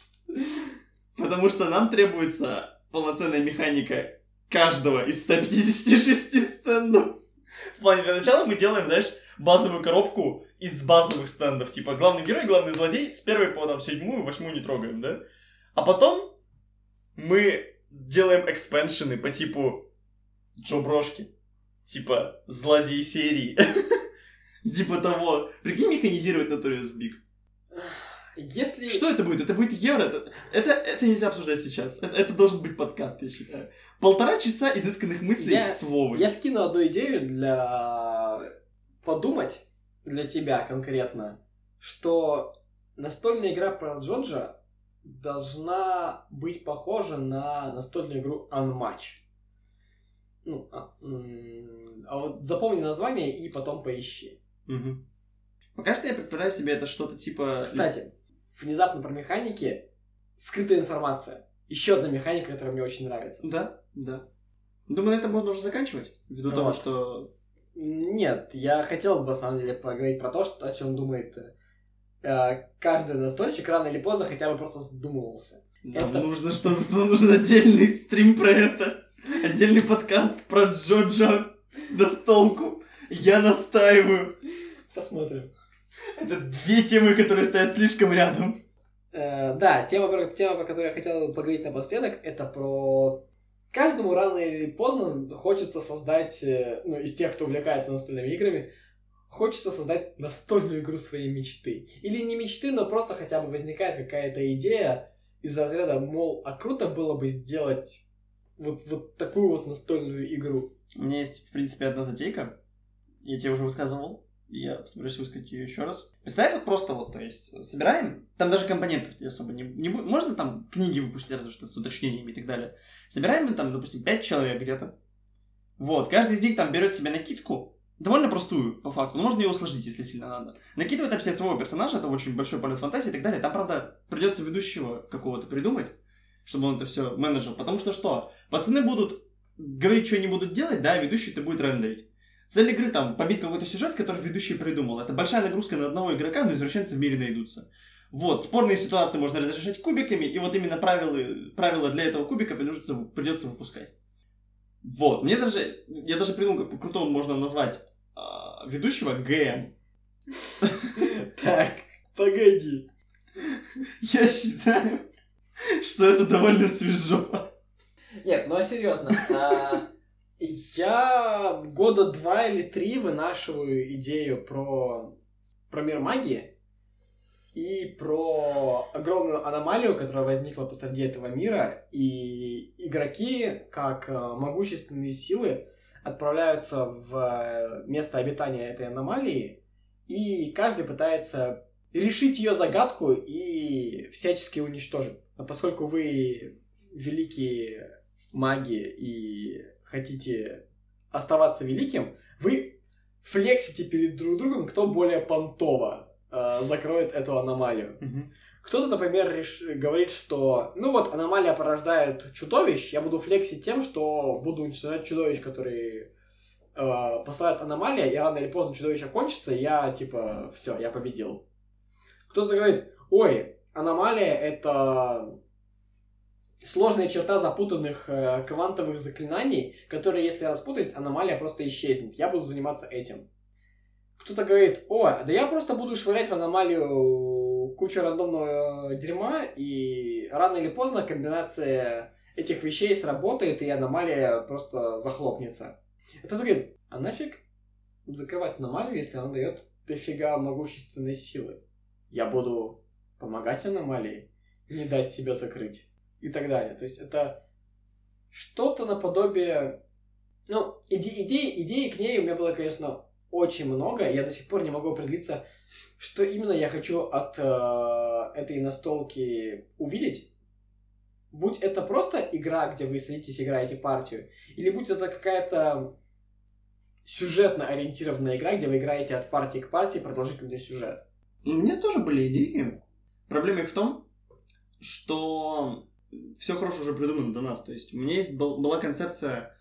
S2: Потому что нам требуется полноценная механика каждого из 156 стендов. В плане, для начала мы делаем, знаешь, базовую коробку из базовых стендов. Типа, главный герой, главный злодей, с первой по там, седьмую, восьмую не трогаем, да? А потом мы делаем экспеншены по типу Джо Брошки. Типа, злодей серии. Типа того. Прикинь, механизировать Notorious Big.
S1: Если...
S2: Что это будет? Это будет евро? Это, это, это нельзя обсуждать сейчас. Это, это должен быть подкаст, я считаю. Полтора часа изысканных мыслей
S1: Я-
S2: с Вовой.
S1: Я вкину одну идею для подумать для тебя конкретно, что настольная игра про Джорджа должна быть похожа на настольную игру Unmatch. Ну, а, а вот запомни название и потом поищи.
S2: Мгм. Пока что я представляю себе это что-то типа...
S1: Кстати, внезапно про механики скрытая информация. Еще одна механика, которая мне очень нравится.
S2: Да, да. Думаю, на этом можно уже заканчивать, ввиду того,
S1: Вот.
S2: что...
S1: Нет, я хотел бы, на самом деле, поговорить про то, что, о чем думает э, каждый настольщик, рано или поздно хотя бы просто задумывался.
S2: Нам
S1: Это-
S2: нужно, чтобы нужен отдельный стрим про это. Отдельный подкаст про Джоджо настолку. Я настаиваю.
S1: Посмотрим.
S2: Это две темы, которые стоят слишком рядом.
S1: Э, да, тема, про, тема, про которую я хотел поговорить напоследок, это про... Каждому рано или поздно хочется создать, э, ну, из тех, кто увлекается настольными играми, хочется создать настольную игру своей мечты. Или не мечты, но просто хотя бы возникает какая-то идея из разряда, мол, а круто было бы сделать вот, вот такую вот настольную игру.
S2: У меня есть, в принципе, одна затейка. Я тебе уже высказывал. Я собираюсь высказать ее еще раз. Представь вот просто вот, то есть, собираем, там даже компонентов особо не, не будет. Можно там книги выпустить, разве что с уточнениями и так далее. Собираем мы там, допустим, 5 человек где-то. Вот, каждый из них там берет себе накидку, довольно простую, по факту, но можно ее усложнить, если сильно надо. Накидывает там себе своего персонажа, это очень большой полет фантазии и так далее. Там, правда, придется ведущего какого-то придумать, чтобы он это все менеджер. Потому что что? Пацаны будут говорить, что они будут делать, да, ведущий это будет рендерить. Цель игры там побить какой-то сюжет, который ведущий придумал. Это большая нагрузка на одного игрока, но извращенцы в мире найдутся. Вот, спорные ситуации можно разрешать кубиками, и вот именно правила, правила для этого кубика придется, придется выпускать. Вот, мне даже, я даже придумал, как по-крутому можно назвать а, ведущего ГМ.
S1: Так, погоди.
S2: Я считаю, что это довольно свежо.
S1: Нет, ну а серьезно. А, Я года два или три вынашиваю идею про, про мир магии и про огромную аномалию, которая возникла посреди этого мира, и игроки, как э, могущественные силы, отправляются в э, место обитания этой аномалии, и каждый пытается решить ее загадку и всячески уничтожить. Но поскольку вы великие маги и хотите оставаться великим, вы флексите перед друг другом, кто более понтово э, закроет эту аномалию. Кто-то, например, реш- говорит, что ну вот аномалия порождает чудовищ, я буду флексить тем, что буду уничтожать чудовищ, которые э, посылают аномалия, и рано или поздно чудовище кончится, и я типа все, я победил. Кто-то говорит, ой, аномалия это сложная черта запутанных э, квантовых заклинаний, которые, если распутать, аномалия просто исчезнет. Я буду заниматься этим. Кто-то говорит, о, да я просто буду швырять в аномалию кучу рандомного дерьма, и рано или поздно комбинация этих вещей сработает, и аномалия просто захлопнется. И кто-то говорит, а нафиг закрывать аномалию, если она дает дофига могущественной силы? Я буду помогать аномалии, не дать себя закрыть и так далее. То есть это что-то наподобие... Ну, иде- идеи, идеи к ней у меня было, конечно, очень много. Я до сих пор не могу определиться, что именно я хочу от э, этой настолки увидеть. Будь это просто игра, где вы садитесь, играете партию, или будь это какая-то сюжетно ориентированная игра, где вы играете от партии к партии продолжительный сюжет.
S2: У меня тоже были идеи. Проблема их в том, что все хорошо уже придумано до нас. То есть у меня есть был- была концепция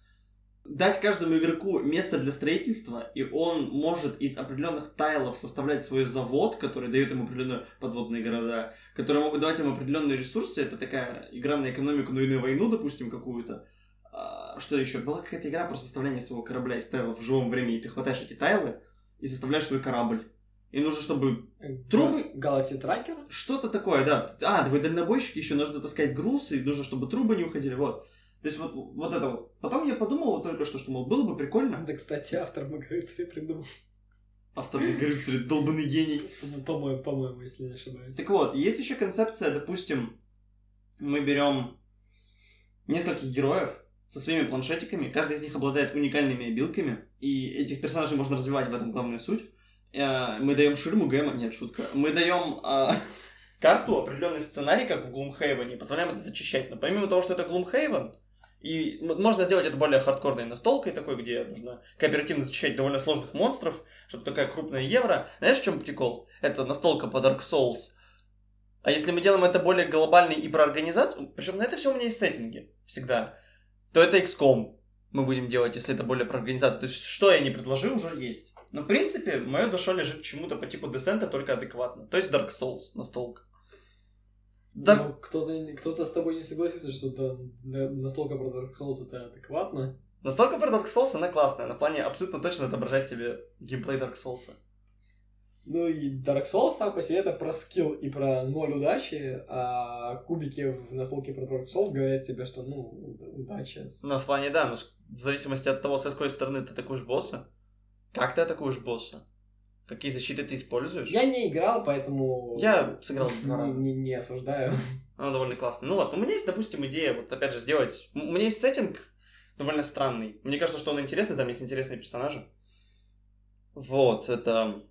S2: дать каждому игроку место для строительства, и он может из определенных тайлов составлять свой завод, который дает ему определенные подводные города, которые могут давать ему определенные ресурсы. Это такая игра на экономику, но и на войну, допустим, какую-то. А, Что еще? Была какая-то игра про составление своего корабля из тайлов в живом времени. Ты хватаешь эти тайлы и составляешь свой корабль. И нужно, чтобы Трубы?
S1: Galaxy Tracker?
S2: что-то такое, да. А, твой дальнобойщик еще нужно таскать груз, и нужно, чтобы трубы не уходили, вот. То есть вот, вот это вот. Потом я подумал вот только что, что, мол, было бы прикольно.
S1: Это, кстати, автор Магазина придумал.
S4: Автор рыцарь, долбанный гений.
S1: По-моему, по-моему, если не ошибаюсь.
S4: Так вот, есть еще концепция, допустим, мы берем нескольких героев со своими планшетиками, каждый из них обладает уникальными обилками, и этих персонажей можно развивать, в этом главная суть. Э, Мы даем ширму Гэма, нет, шутка. Мы даем а,
S2: Карту, определенный сценарий, как в Gloomhaven, позволяем это зачищать. Но помимо того, что это Gloomhaven, и можно сделать это более хардкорной настолкой такой, где нужно кооперативно зачищать довольно сложных монстров, чтобы такая крупная евро. Знаешь, в чем прикол? Это настолка по Dark Souls. А если мы делаем это более глобальный и про организацию, причем на это все у меня есть сеттинги всегда, то это XCOM мы будем делать, если это более про организацию. То есть, что я не предложил, уже есть. Но, в принципе, моя душа лежит к чему-то по типу десента, только адекватно. То есть Dark Souls настолка. Dark...
S1: Ну, кто-то, кто-то с тобой не согласится, что на- настолько про Dark Souls это адекватно.
S2: Настолько про Dark Souls она классная, на плане абсолютно точно отображает тебе геймплей Dark Souls.
S1: Ну и Dark Souls сам по себе это про скилл и про ноль удачи, а кубики в настолке про Dark Souls говорят тебе, что ну, удача.
S2: Ну, в плане, да, ну, с- в зависимости от того, с какой стороны ты атакуешь босса. Как ты атакуешь босса? Какие защиты ты используешь?
S1: Я не играл, поэтому...
S2: Я сыграл два
S1: не,
S2: раза.
S1: не, не осуждаю.
S2: Она довольно классная. Ну вот, у меня есть, допустим, идея, вот опять же, сделать... У меня есть сеттинг довольно странный. Мне кажется, что он интересный, там есть интересные персонажи. Вот, это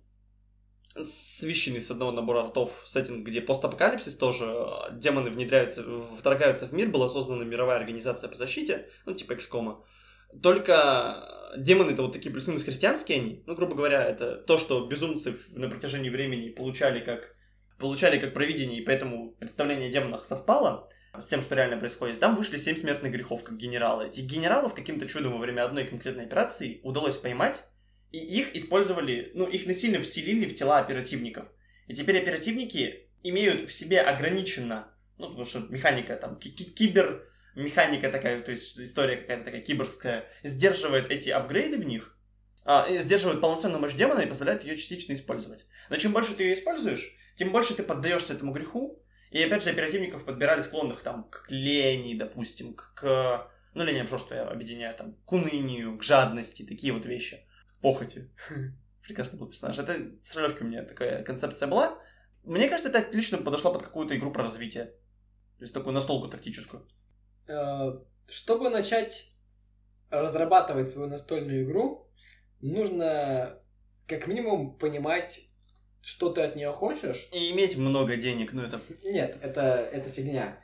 S2: свищенный с одного набора артов сеттинг, где постапокалипсис тоже, э, демоны внедряются, вторгаются в мир, была создана мировая организация по защите, ну, типа XCOM. Только демоны это вот такие плюс-минус христианские они. Ну, грубо говоря, это то, что безумцы на протяжении времени получали как получали как провидение, и поэтому представление о демонах совпало с тем, что реально происходит. Там вышли семь смертных грехов как генералы. Этих генералов каким-то чудом во время одной конкретной операции удалось поймать, и их использовали, ну, их насильно вселили в тела оперативников. И теперь оперативники имеют в себе ограниченно, ну, потому что механика там, ки- кибер механика такая, то есть история какая-то такая киберская, сдерживает эти апгрейды в них, а, сдерживает полноценную мощь демона и позволяет ее частично использовать. Но чем больше ты ее используешь, тем больше ты поддаешься этому греху. И опять же, оперативников подбирали склонных там к лени, допустим, к, ну, лень обжорство я объединяю, там, к унынию, к жадности, такие вот вещи. К похоти. Прекрасный был персонаж. Это с ролевки у меня такая концепция была. Мне кажется, это отлично подошло под какую-то игру про развитие. То есть такую настолку тактическую.
S1: Э, Чтобы начать разрабатывать свою настольную игру, нужно как минимум понимать, что ты от нее хочешь.
S2: И иметь много денег, ну это...
S1: Нет, это, это фигня.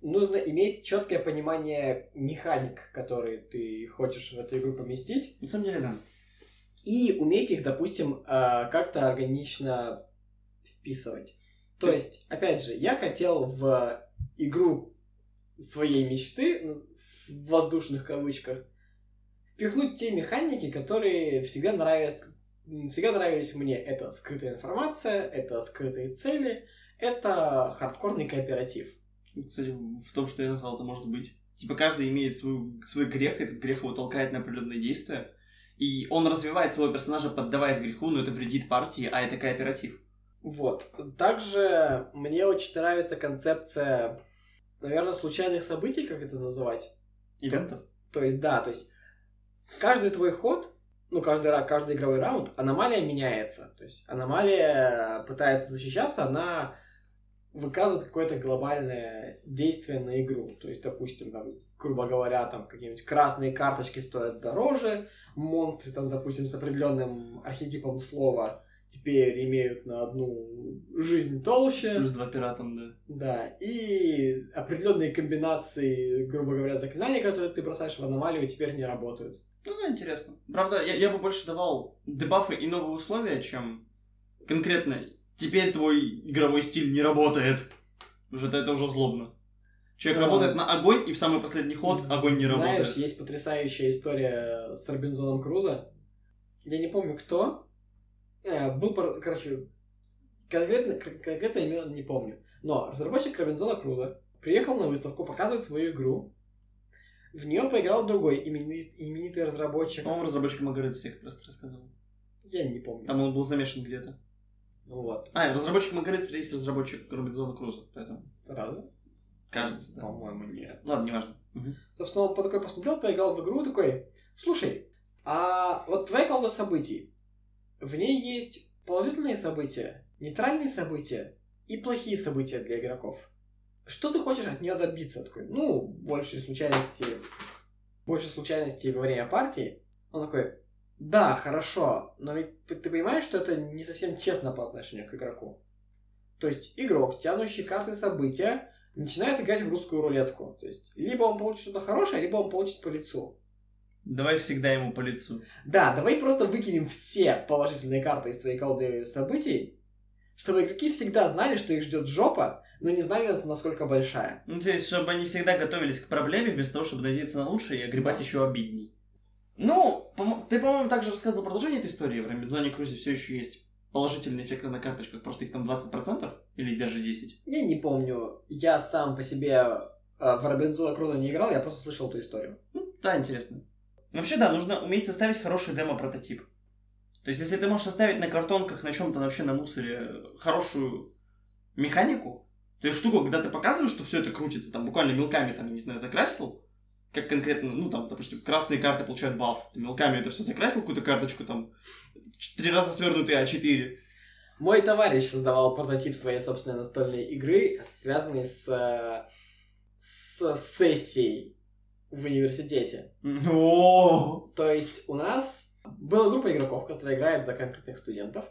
S1: Нужно иметь четкое понимание механик, которые ты хочешь в эту игру поместить,
S4: На самом деле, да.
S1: и уметь их, допустим, э, как-то органично вписывать. То
S4: То
S1: есть, опять же, я хотел в игру своей мечты, ну, в воздушных кавычках, впихнуть те механики, которые всегда нравятся, всегда нравились мне. Это скрытая информация, это скрытые цели, это хардкорный кооператив.
S4: Кстати, в том, что я назвал, это может быть. Типа каждый имеет свою, свой грех, этот грех его толкает на определенные действия. И он развивает своего персонажа, поддаваясь греху, но это вредит партии, а это кооператив.
S1: Вот. Также мне очень нравится концепция, наверное, случайных событий, как это называть.
S4: Ивентов.
S1: То есть, да, то есть каждый твой ход, ну, каждый, каждый игровой раунд, аномалия меняется. То есть аномалия пытается защищаться, она выказывает какое-то глобальное действие на игру. То есть, допустим, там, грубо говоря, там какие-нибудь красные карточки стоят дороже, монстры, там, допустим, с определенным архетипом слова теперь имеют на одну жизнь толще.
S4: Плюс два пиратам, да.
S1: Да, и определенные комбинации, грубо говоря, заклинаний, которые ты бросаешь в аномалию, теперь не работают.
S4: Ну да, интересно. Правда, я, я бы больше давал дебафы и новые условия, чем конкретно теперь твой игровой стиль не работает. Уже это, уже злобно. Человек
S1: Да.
S4: работает на огонь, и в самый последний ход огонь не
S1: Знаешь,
S4: работает.
S1: есть потрясающая история с Робинзоном Крузо. Я не помню, кто. Э, был, короче, конкретно, кон- конкретно именно не помню. Но разработчик Робинзона Круза приехал на выставку показывать свою игру. В нее поиграл другой именит- именитый разработчик.
S4: По-моему, разработчик Магарыц я как раз рассказывал.
S1: Я не помню.
S4: Там он был замешан где-то.
S1: Вот.
S4: А, разработчик Магарыц есть разработчик Робинзона Круза, поэтому
S1: Разве?
S4: кажется, да.
S1: По-моему, нет.
S4: Ладно, неважно. Мгм.
S1: Собственно, он по- такой посмотрел, поиграл в игру, такой, слушай, а вот твоя колода событий, в ней есть положительные события, нейтральные события и плохие события для игроков. Что ты хочешь от нее добиться? Такой, ну, больше случайностей, больше случайностей во время партии. Он такой, да, хорошо, но ведь ты понимаешь, что это не совсем честно по отношению к игроку. То есть игрок, тянущий карты события, начинает играть в русскую рулетку. То есть либо он получит что-то хорошее, либо он получит по лицу.
S2: Давай всегда ему по лицу.
S1: Да, давай просто выкинем все положительные карты из твоей колоды событий, чтобы игроки всегда знали, что их ждет жопа, но не знали, насколько большая.
S2: Ну, то есть, чтобы они всегда готовились к проблеме, вместо того, чтобы надеяться на лучшее и огребать
S1: Да.
S2: еще обидней. Ну, по- ты, по-моему, также рассказывал продолжение этой истории. В Рамбидзоне Крузе все еще есть положительные эффекты на карточках, просто их там 20% или даже 10%.
S1: Я не помню, я сам по себе э, в Робинзона Круза не играл, я просто слышал эту историю.
S2: Ну, да, интересно. Вообще, да, нужно уметь составить хороший демо-прототип. То есть, если ты можешь составить на картонках, на чем-то вообще на мусоре хорошую механику, то есть штуку, когда ты показываешь, что все это крутится, там буквально мелками, там, не знаю, закрасил, как конкретно, ну, там, допустим, красные карты получают баф, ты мелками это все закрасил, какую-то карточку, там, три раза свернутый А4.
S1: Мой товарищ создавал прототип своей собственной настольной игры, связанный с, э, с сессией в университете.
S2: О,
S1: То есть у нас была группа игроков, которые играют за конкретных студентов,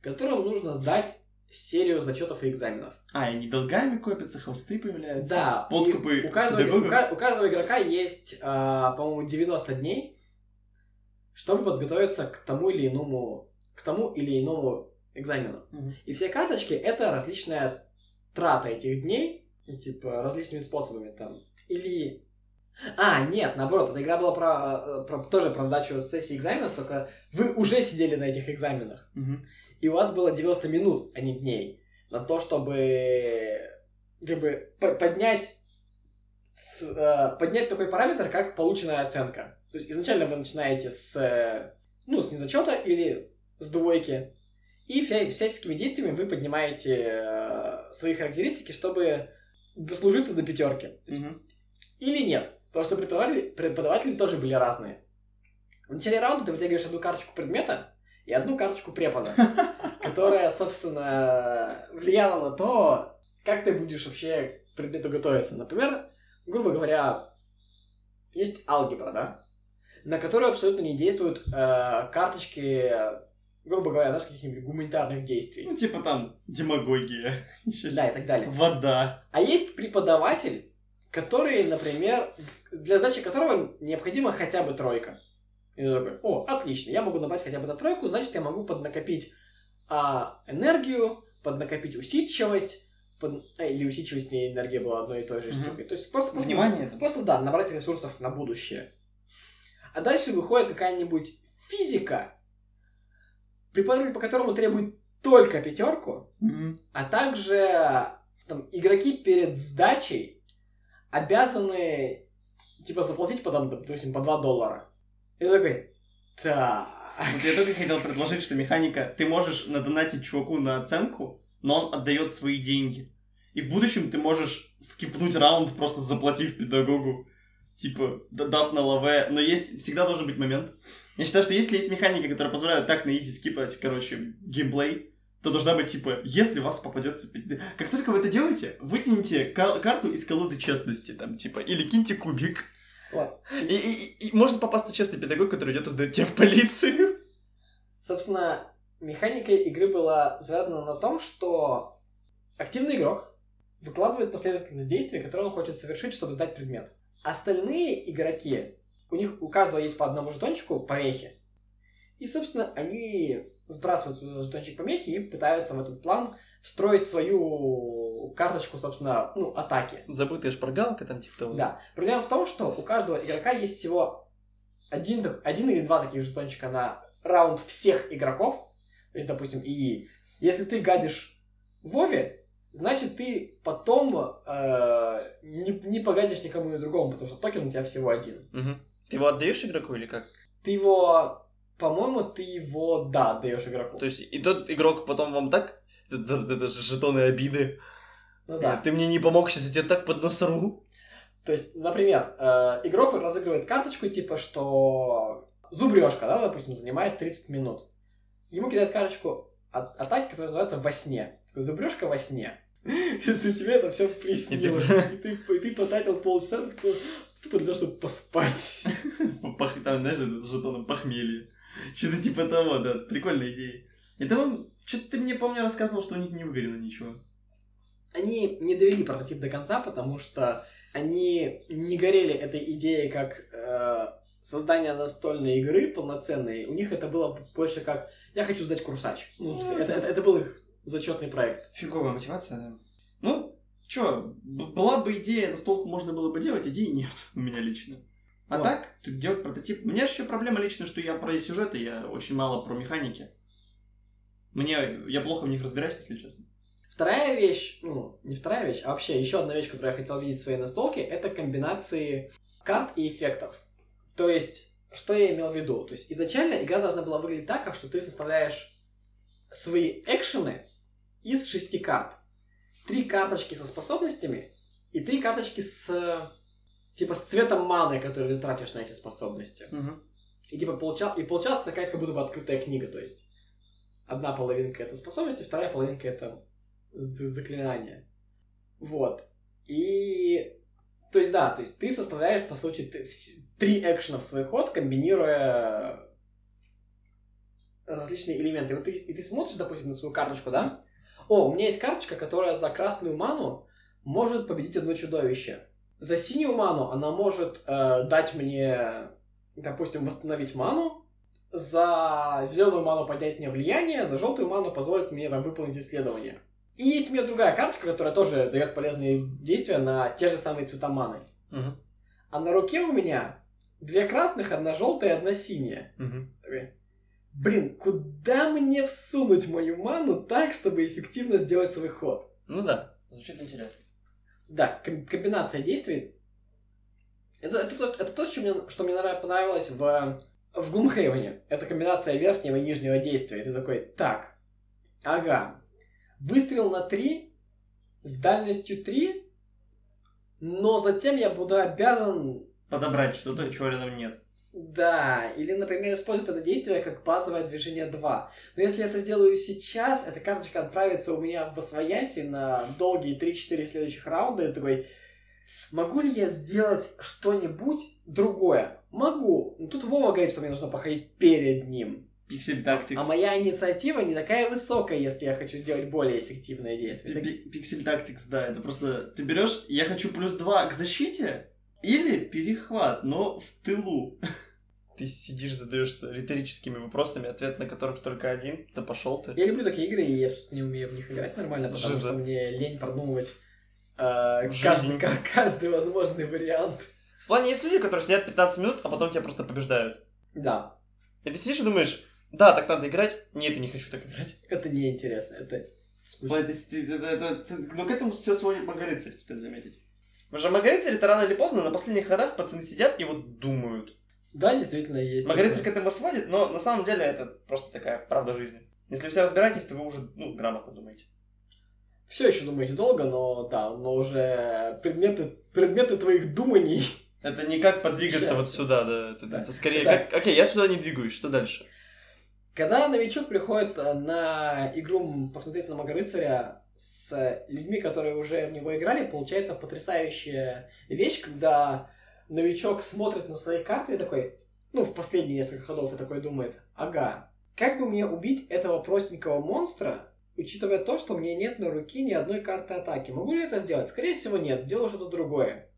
S1: которым нужно сдать серию зачетов и экзаменов.
S2: А, и они долгами копятся, холсты появляются.
S1: Да,
S2: Подкупы
S1: у каждого, у ка- у каждого игрока есть, а, по-моему, 90 дней, чтобы подготовиться к тому или иному, к тому или иному экзамену.
S2: Мгм.
S1: И все карточки это различная трата этих дней, типа различными способами там. Или... А, нет, наоборот, эта игра была про, э, про- тоже про сдачу сессии экзаменов, только вы уже сидели на этих экзаменах.
S2: Мгм.
S1: И у вас было 90 минут, а не дней, на то, чтобы как бы по- поднять, с- э, поднять такой параметр, как полученная оценка. То есть изначально вы начинаете с, э, ну, с незачета или с двойки, и вся- всяческими действиями вы поднимаете свои характеристики, чтобы дослужиться до пятерки.
S2: Мгм.
S1: или нет. Потому что преподаватели, преподаватели тоже были разные. В начале раунда ты вытягиваешь одну карточку предмета и одну карточку препода, которая, собственно, влияла на то, как ты будешь вообще к предмету готовиться. Например, грубо говоря, есть алгебра, да, на которую абсолютно не действуют э, карточки, грубо говоря, знаешь, каких-нибудь гуманитарных действий.
S2: Ну, типа там демагогия.
S1: Да, и так далее.
S2: Вода.
S1: А есть преподаватель, который, например, для сдачи которого необходима хотя бы тройка. И ты такой, о, отлично, я могу набрать хотя бы на тройку, значит, я могу поднакопить а, энергию, поднакопить усидчивость, под- э, или усидчивость и энергия была одной и той же
S2: Мгм.
S1: штукой. То есть просто, просто,
S2: Внимание там.
S1: просто, да, набрать ресурсов на будущее. А дальше выходит какая-нибудь физика, преподаватель по которому требует только пятерку,
S2: Мгм.
S1: а также там, игроки перед сдачей обязаны типа заплатить по, там, допустим, по 2 доллара. И такой, так.
S2: Вот я только хотел предложить, что механика, ты можешь надонатить чуваку на оценку, но он отдает свои деньги. И в будущем ты можешь скипнуть раунд, просто заплатив педагогу, типа, дав на лаве. Но есть, всегда должен быть момент. Я считаю, что если есть механика, которая позволяет так на изи скипать, короче, геймплей, то должна быть, типа, если вас попадется... Как только вы это делаете, вытяните ка- карту из колоды честности, там, типа, или киньте кубик.
S3: И, и- и может попасться честный педагог, который идет и сдает тебя в полицию.
S1: Собственно, механика игры была завязана на том, что активный игрок выкладывает последовательность действий, которые он хочет совершить, чтобы сдать предмет. Остальные игроки, у них у каждого есть по одному жетончику помехи. И, собственно, они сбрасывают жетончик помехи и пытаются в этот план встроить свою карточку, собственно, ну, атаки.
S3: Забытая шпаргалка там типа того.
S1: Да. Проблема в том, что у каждого игрока есть всего один, один или два таких жетончика на раунд всех игроков. То есть, допустим, и если ты гадишь Вове, значит, ты потом э, не, не погадишь никому другому, потому что токен у тебя всего один.
S3: Мгм. Ты его отдаешь игроку или как?
S1: Ты его, по-моему, ты его, да, отдаешь игроку.
S3: То есть и тот игрок потом вам так... Это, это- это же жетоны обиды.
S1: ну да.
S3: Ты мне не помог, сейчас я тебе так поднасру.
S1: То есть, например, э, игрок разыгрывает карточку, типа, что зубрежка, да, допустим, занимает 30 минут. ему кидают карточку от атаки, которая называется «Во сне». Такой зубрежка во сне. И ты- тебе это все приснилось. И ты, и ты потратил полчаса тупо для того, чтобы поспать.
S2: Там, знаешь, с жетоном похмелье. Что-то типа того, да. Прикольная идея. Это вам... Что-то ты мне, помню, рассказывал, что у них не выгорело ничего.
S1: Они не довели прототип до конца, потому что они не горели этой идеей как э, создание настольной игры полноценной. У них это было больше как «я хочу сдать курсач». Ну, это, это- это был их зачетный проект.
S2: Фиговая мотивация, да. Ну, чё, была бы идея, настолько можно было бы делать, идеи нет у меня лично. А
S1: Вот.
S2: так, делать прототип. У меня еще проблема лично, что я про сюжеты, я очень мало про механики. Мне, я плохо в них разбираюсь, если честно.
S1: Вторая вещь, ну, не вторая вещь, а вообще еще одна вещь, которую я хотел видеть в своей настолке, это комбинации карт и эффектов. То есть, что я имел в виду? То есть, изначально игра должна была выглядеть так, что ты составляешь свои экшены из шести карт. Три карточки со способностями и три карточки с типа с цветом маны, который ты тратишь на эти способности. И типа получал, и получалась такая как будто бы открытая книга, то есть одна половинка это способности, вторая половинка это заклинание. Вот. И то есть да, то есть ты составляешь по сути три экшена в свой ход, комбинируя различные элементы. Вот ты, и ты смотришь, допустим, на свою карточку, да? О, у меня есть карточка, которая за красную ману может победить одно чудовище. За синюю ману она может э, дать мне, допустим, восстановить ману. За зеленую ману поднять мне влияние, за желтую ману позволит мне там выполнить исследование. И есть у меня другая карточка, которая тоже дает полезные действия на те же самые цвета маны.
S3: Мгм.
S1: А на руке у меня две красных, одна желтая и одна синяя.
S3: Мгм.
S1: Такой, Блин, куда мне всунуть мою ману так, чтобы эффективно сделать свой ход?
S3: Ну да, звучит интересно.
S1: Да, ком- комбинация действий. Это, это, то, это то, что мне, что мне нрав- понравилось в, в Глумхейвене. Это комбинация верхнего и нижнего действия. И ты такой, так, ага, выстрел на 3 с дальностью 3, но затем я буду обязан
S2: Подобрать что-то, чего рядом нет.
S1: Да, или, например, использовать это действие как базовое движение 2. Но если я это сделаю сейчас, эта карточка отправится у меня в освояси на долгие 3-4 следующих раунда, и такой, могу ли я сделать что-нибудь другое? Могу. Но тут Вова говорит, что мне нужно походить перед ним.
S2: Пиксель Tactics.
S1: А моя инициатива не такая высокая, если я хочу сделать более эффективное действие.
S2: Пиксель Tactics, да, это просто... Ты берешь, я хочу плюс 2 к защите или перехват, но в тылу.
S3: Ты сидишь, задаешься риторическими вопросами, ответ на которых только один. Да пошел ты.
S1: Я люблю такие игры, и я просто не умею в них играть нормально, потому
S3: Жиза.
S1: что мне лень продумывать э, каждый, ка- каждый возможный вариант.
S3: В плане есть люди, которые сидят 15 минут, а потом тебя просто побеждают.
S1: Да,
S3: И ты сидишь и думаешь, да, так надо играть. Нет, я не хочу так играть.
S1: это неинтересно, это скучно.
S2: Это- это- это- это- Но к этому все сводит Магарыцарь, стоит заметить.
S3: Потому что Магарицари рано или поздно на последних ходах пацаны сидят и вот думают.
S1: Да, действительно есть.
S3: Магарицарь к этому сводит, но на самом деле это просто такая правда жизни. Если все разбираетесь, то вы уже ну, грамотно думаете.
S1: Все еще думаете долго, но да, но уже предметы, предметы твоих думаний.
S3: Это не как подвигаться вот сюда, да. Это,
S1: Да.
S3: это скорее
S1: Это-
S3: как, окей, я сюда не двигаюсь, что дальше?
S1: Когда новичок приходит э, на игру посмотреть на Магарыцаря с людьми, которые уже в него играли, получается потрясающая вещь, когда новичок смотрит на свои карты и такой, ну, в последние несколько ходов и такой думает, ага, как бы мне убить этого простенького монстра, учитывая то, что у меня нет на руке ни одной карты атаки. Могу ли это сделать? Скорее всего, нет. Сделаю что-то другое.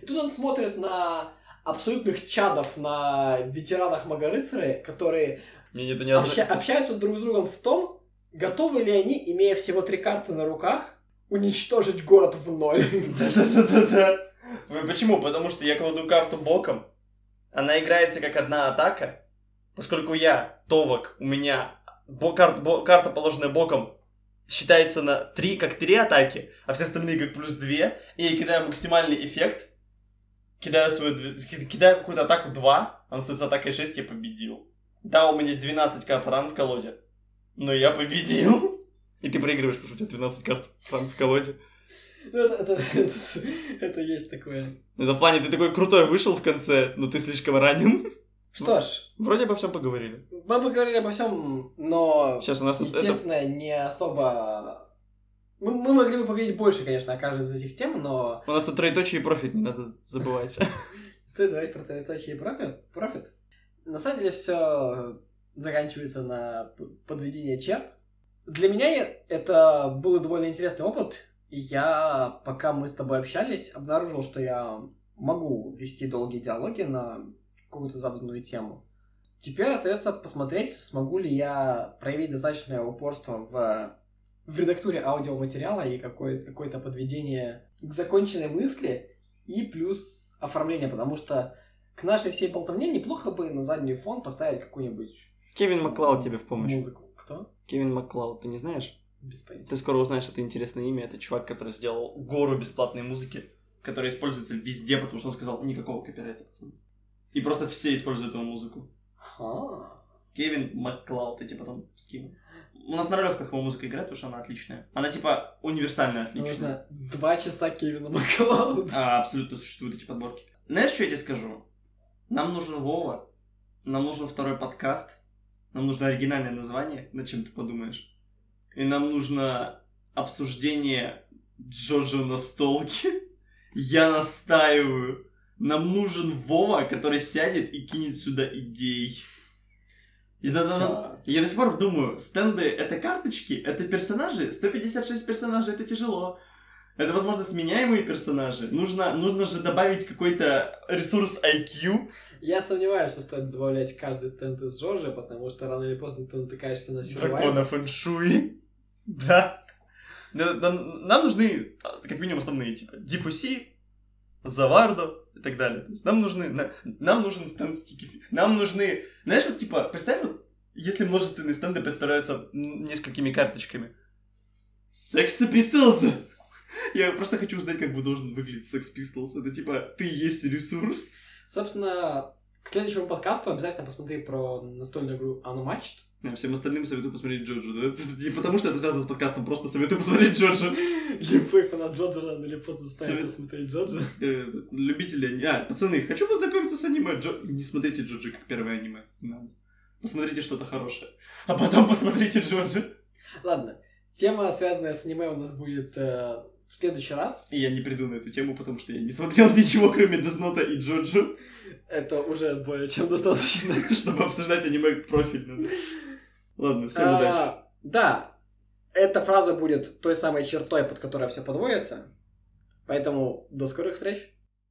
S1: И тут он смотрит на абсолютных чадов, на ветеранах Магарыцаря, которые
S3: ни одной...
S1: обща- общаются друг с другом в том, готовы ли они, имея всего три карты на руках, уничтожить город в ноль.
S3: Да-да-да-да-да. Почему? Потому что я кладу карту боком. Она играется как одна атака. Поскольку я товок, у меня бо- кар- бо- карта, положенная боком, считается на 3 как 3 атаки, а все остальные как плюс 2. И я кидаю максимальный эффект. Кидаю свою... Кидаю какую-то атаку 2, она становится атакой 6, я победил. Да, у меня 12 карт ран в колоде. Но я победил. И ты проигрываешь, потому что у тебя 12 карт ран в колоде.
S1: Ну, Это, это- это- это есть такое.
S3: Это в плане, ты такой крутой вышел в конце, но ты слишком ранен.
S1: Что ж,
S3: Вроде обо всем поговорили.
S1: мы бы говорили обо всем, но,
S3: Сейчас у нас тут это...
S1: естественно, не особо... Мы, мы могли бы поговорить больше, конечно, о каждой из этих тем, но
S3: У нас тут троеточие и профит, не надо забывать.
S1: стоит говорить про троеточие и профит. На самом деле все заканчивается на подведение черт. Для меня это был довольно интересный опыт, и я, пока мы с тобой общались, обнаружил, что я могу вести долгие диалоги на какую-то заданную тему. Теперь остается посмотреть, смогу ли я проявить достаточное упорство в, в редактуре аудиоматериала и какое- какое-то подведение к законченной мысли и плюс оформление, потому что к нашей всей болтовне неплохо бы на задний фон поставить какую-нибудь
S3: Кевин Маклауд тебе в помощь.
S1: музыку. Кто?
S3: Кевин Маклауд, ты не знаешь?
S1: Без понятия.
S3: Ты скоро узнаешь это интересное имя. Это чувак, который сделал гору бесплатной музыки.
S2: Который используется везде, потому что он сказал никакого копирайта. И просто все используют его музыку.
S1: А,
S2: Кевин Маклауд, я тебе потом скину. У нас на ролевках его музыка играет, потому что она отличная. Она типа универсальная, отличная.
S1: нужно два часа Кевина Маклауда.
S2: А, абсолютно существуют эти подборки. Знаешь, что я тебе скажу? Нам нужен Вова, нам нужен второй подкаст, нам нужно оригинальное название, над чем ты подумаешь. И нам нужно обсуждение Джоджо настолки. Я настаиваю. Нам нужен Вова, который сядет и кинет сюда идей. И да, да, да. Я до сих пор думаю, стенды это карточки, это персонажи, 156 персонажей это тяжело. Это, возможно, сменяемые персонажи. Нужно, нужно же добавить какой-то ресурс IQ.
S1: Я сомневаюсь, что стоит добавлять каждый стенд из Джорджа, потому что рано или поздно ты натыкаешься на сюрвайв.
S3: Дракона фэншуй. Да. Нам нужны, а, как минимум, основные, типа, дифуси, завардо и так далее. Нам нужны, на- нам нужен стенд стики. Нам нужны, знаешь, вот, типа, представь, вот, если множественные стенды представляются несколькими карточками. Sex Pistols! Я просто хочу узнать, как бы должен выглядеть Sex Pistols. Это типа, ты есть ресурс.
S1: Собственно, к следующему подкасту обязательно посмотри про настольную игру Unmatched.
S2: А всем остальным советую посмотреть Джоджо, да? Не потому что это связано с подкастом, просто советую посмотреть Джоджо.
S1: Любой фанат Джорджа рано или поздно станет
S2: Совет-
S1: смотреть Джорджа.
S2: Э, Любители. А, пацаны, хочу познакомиться с аниме. Джо... Не смотрите Джоджо как первое аниме. Надо. Посмотрите что-то хорошее. А потом посмотрите Джоджо.
S1: Ладно, тема, связанная с аниме, у нас будет э, в следующий раз.
S2: И я не приду на эту тему, потому что я не смотрел ничего, кроме Дезнота и Джоджо,
S1: Это уже более чем достаточно.
S2: чтобы обсуждать аниме профильно. Ладно, всем
S1: А,
S2: удачи.
S1: Да, эта фраза будет той самой чертой, под которой все подводится. Поэтому до скорых встреч.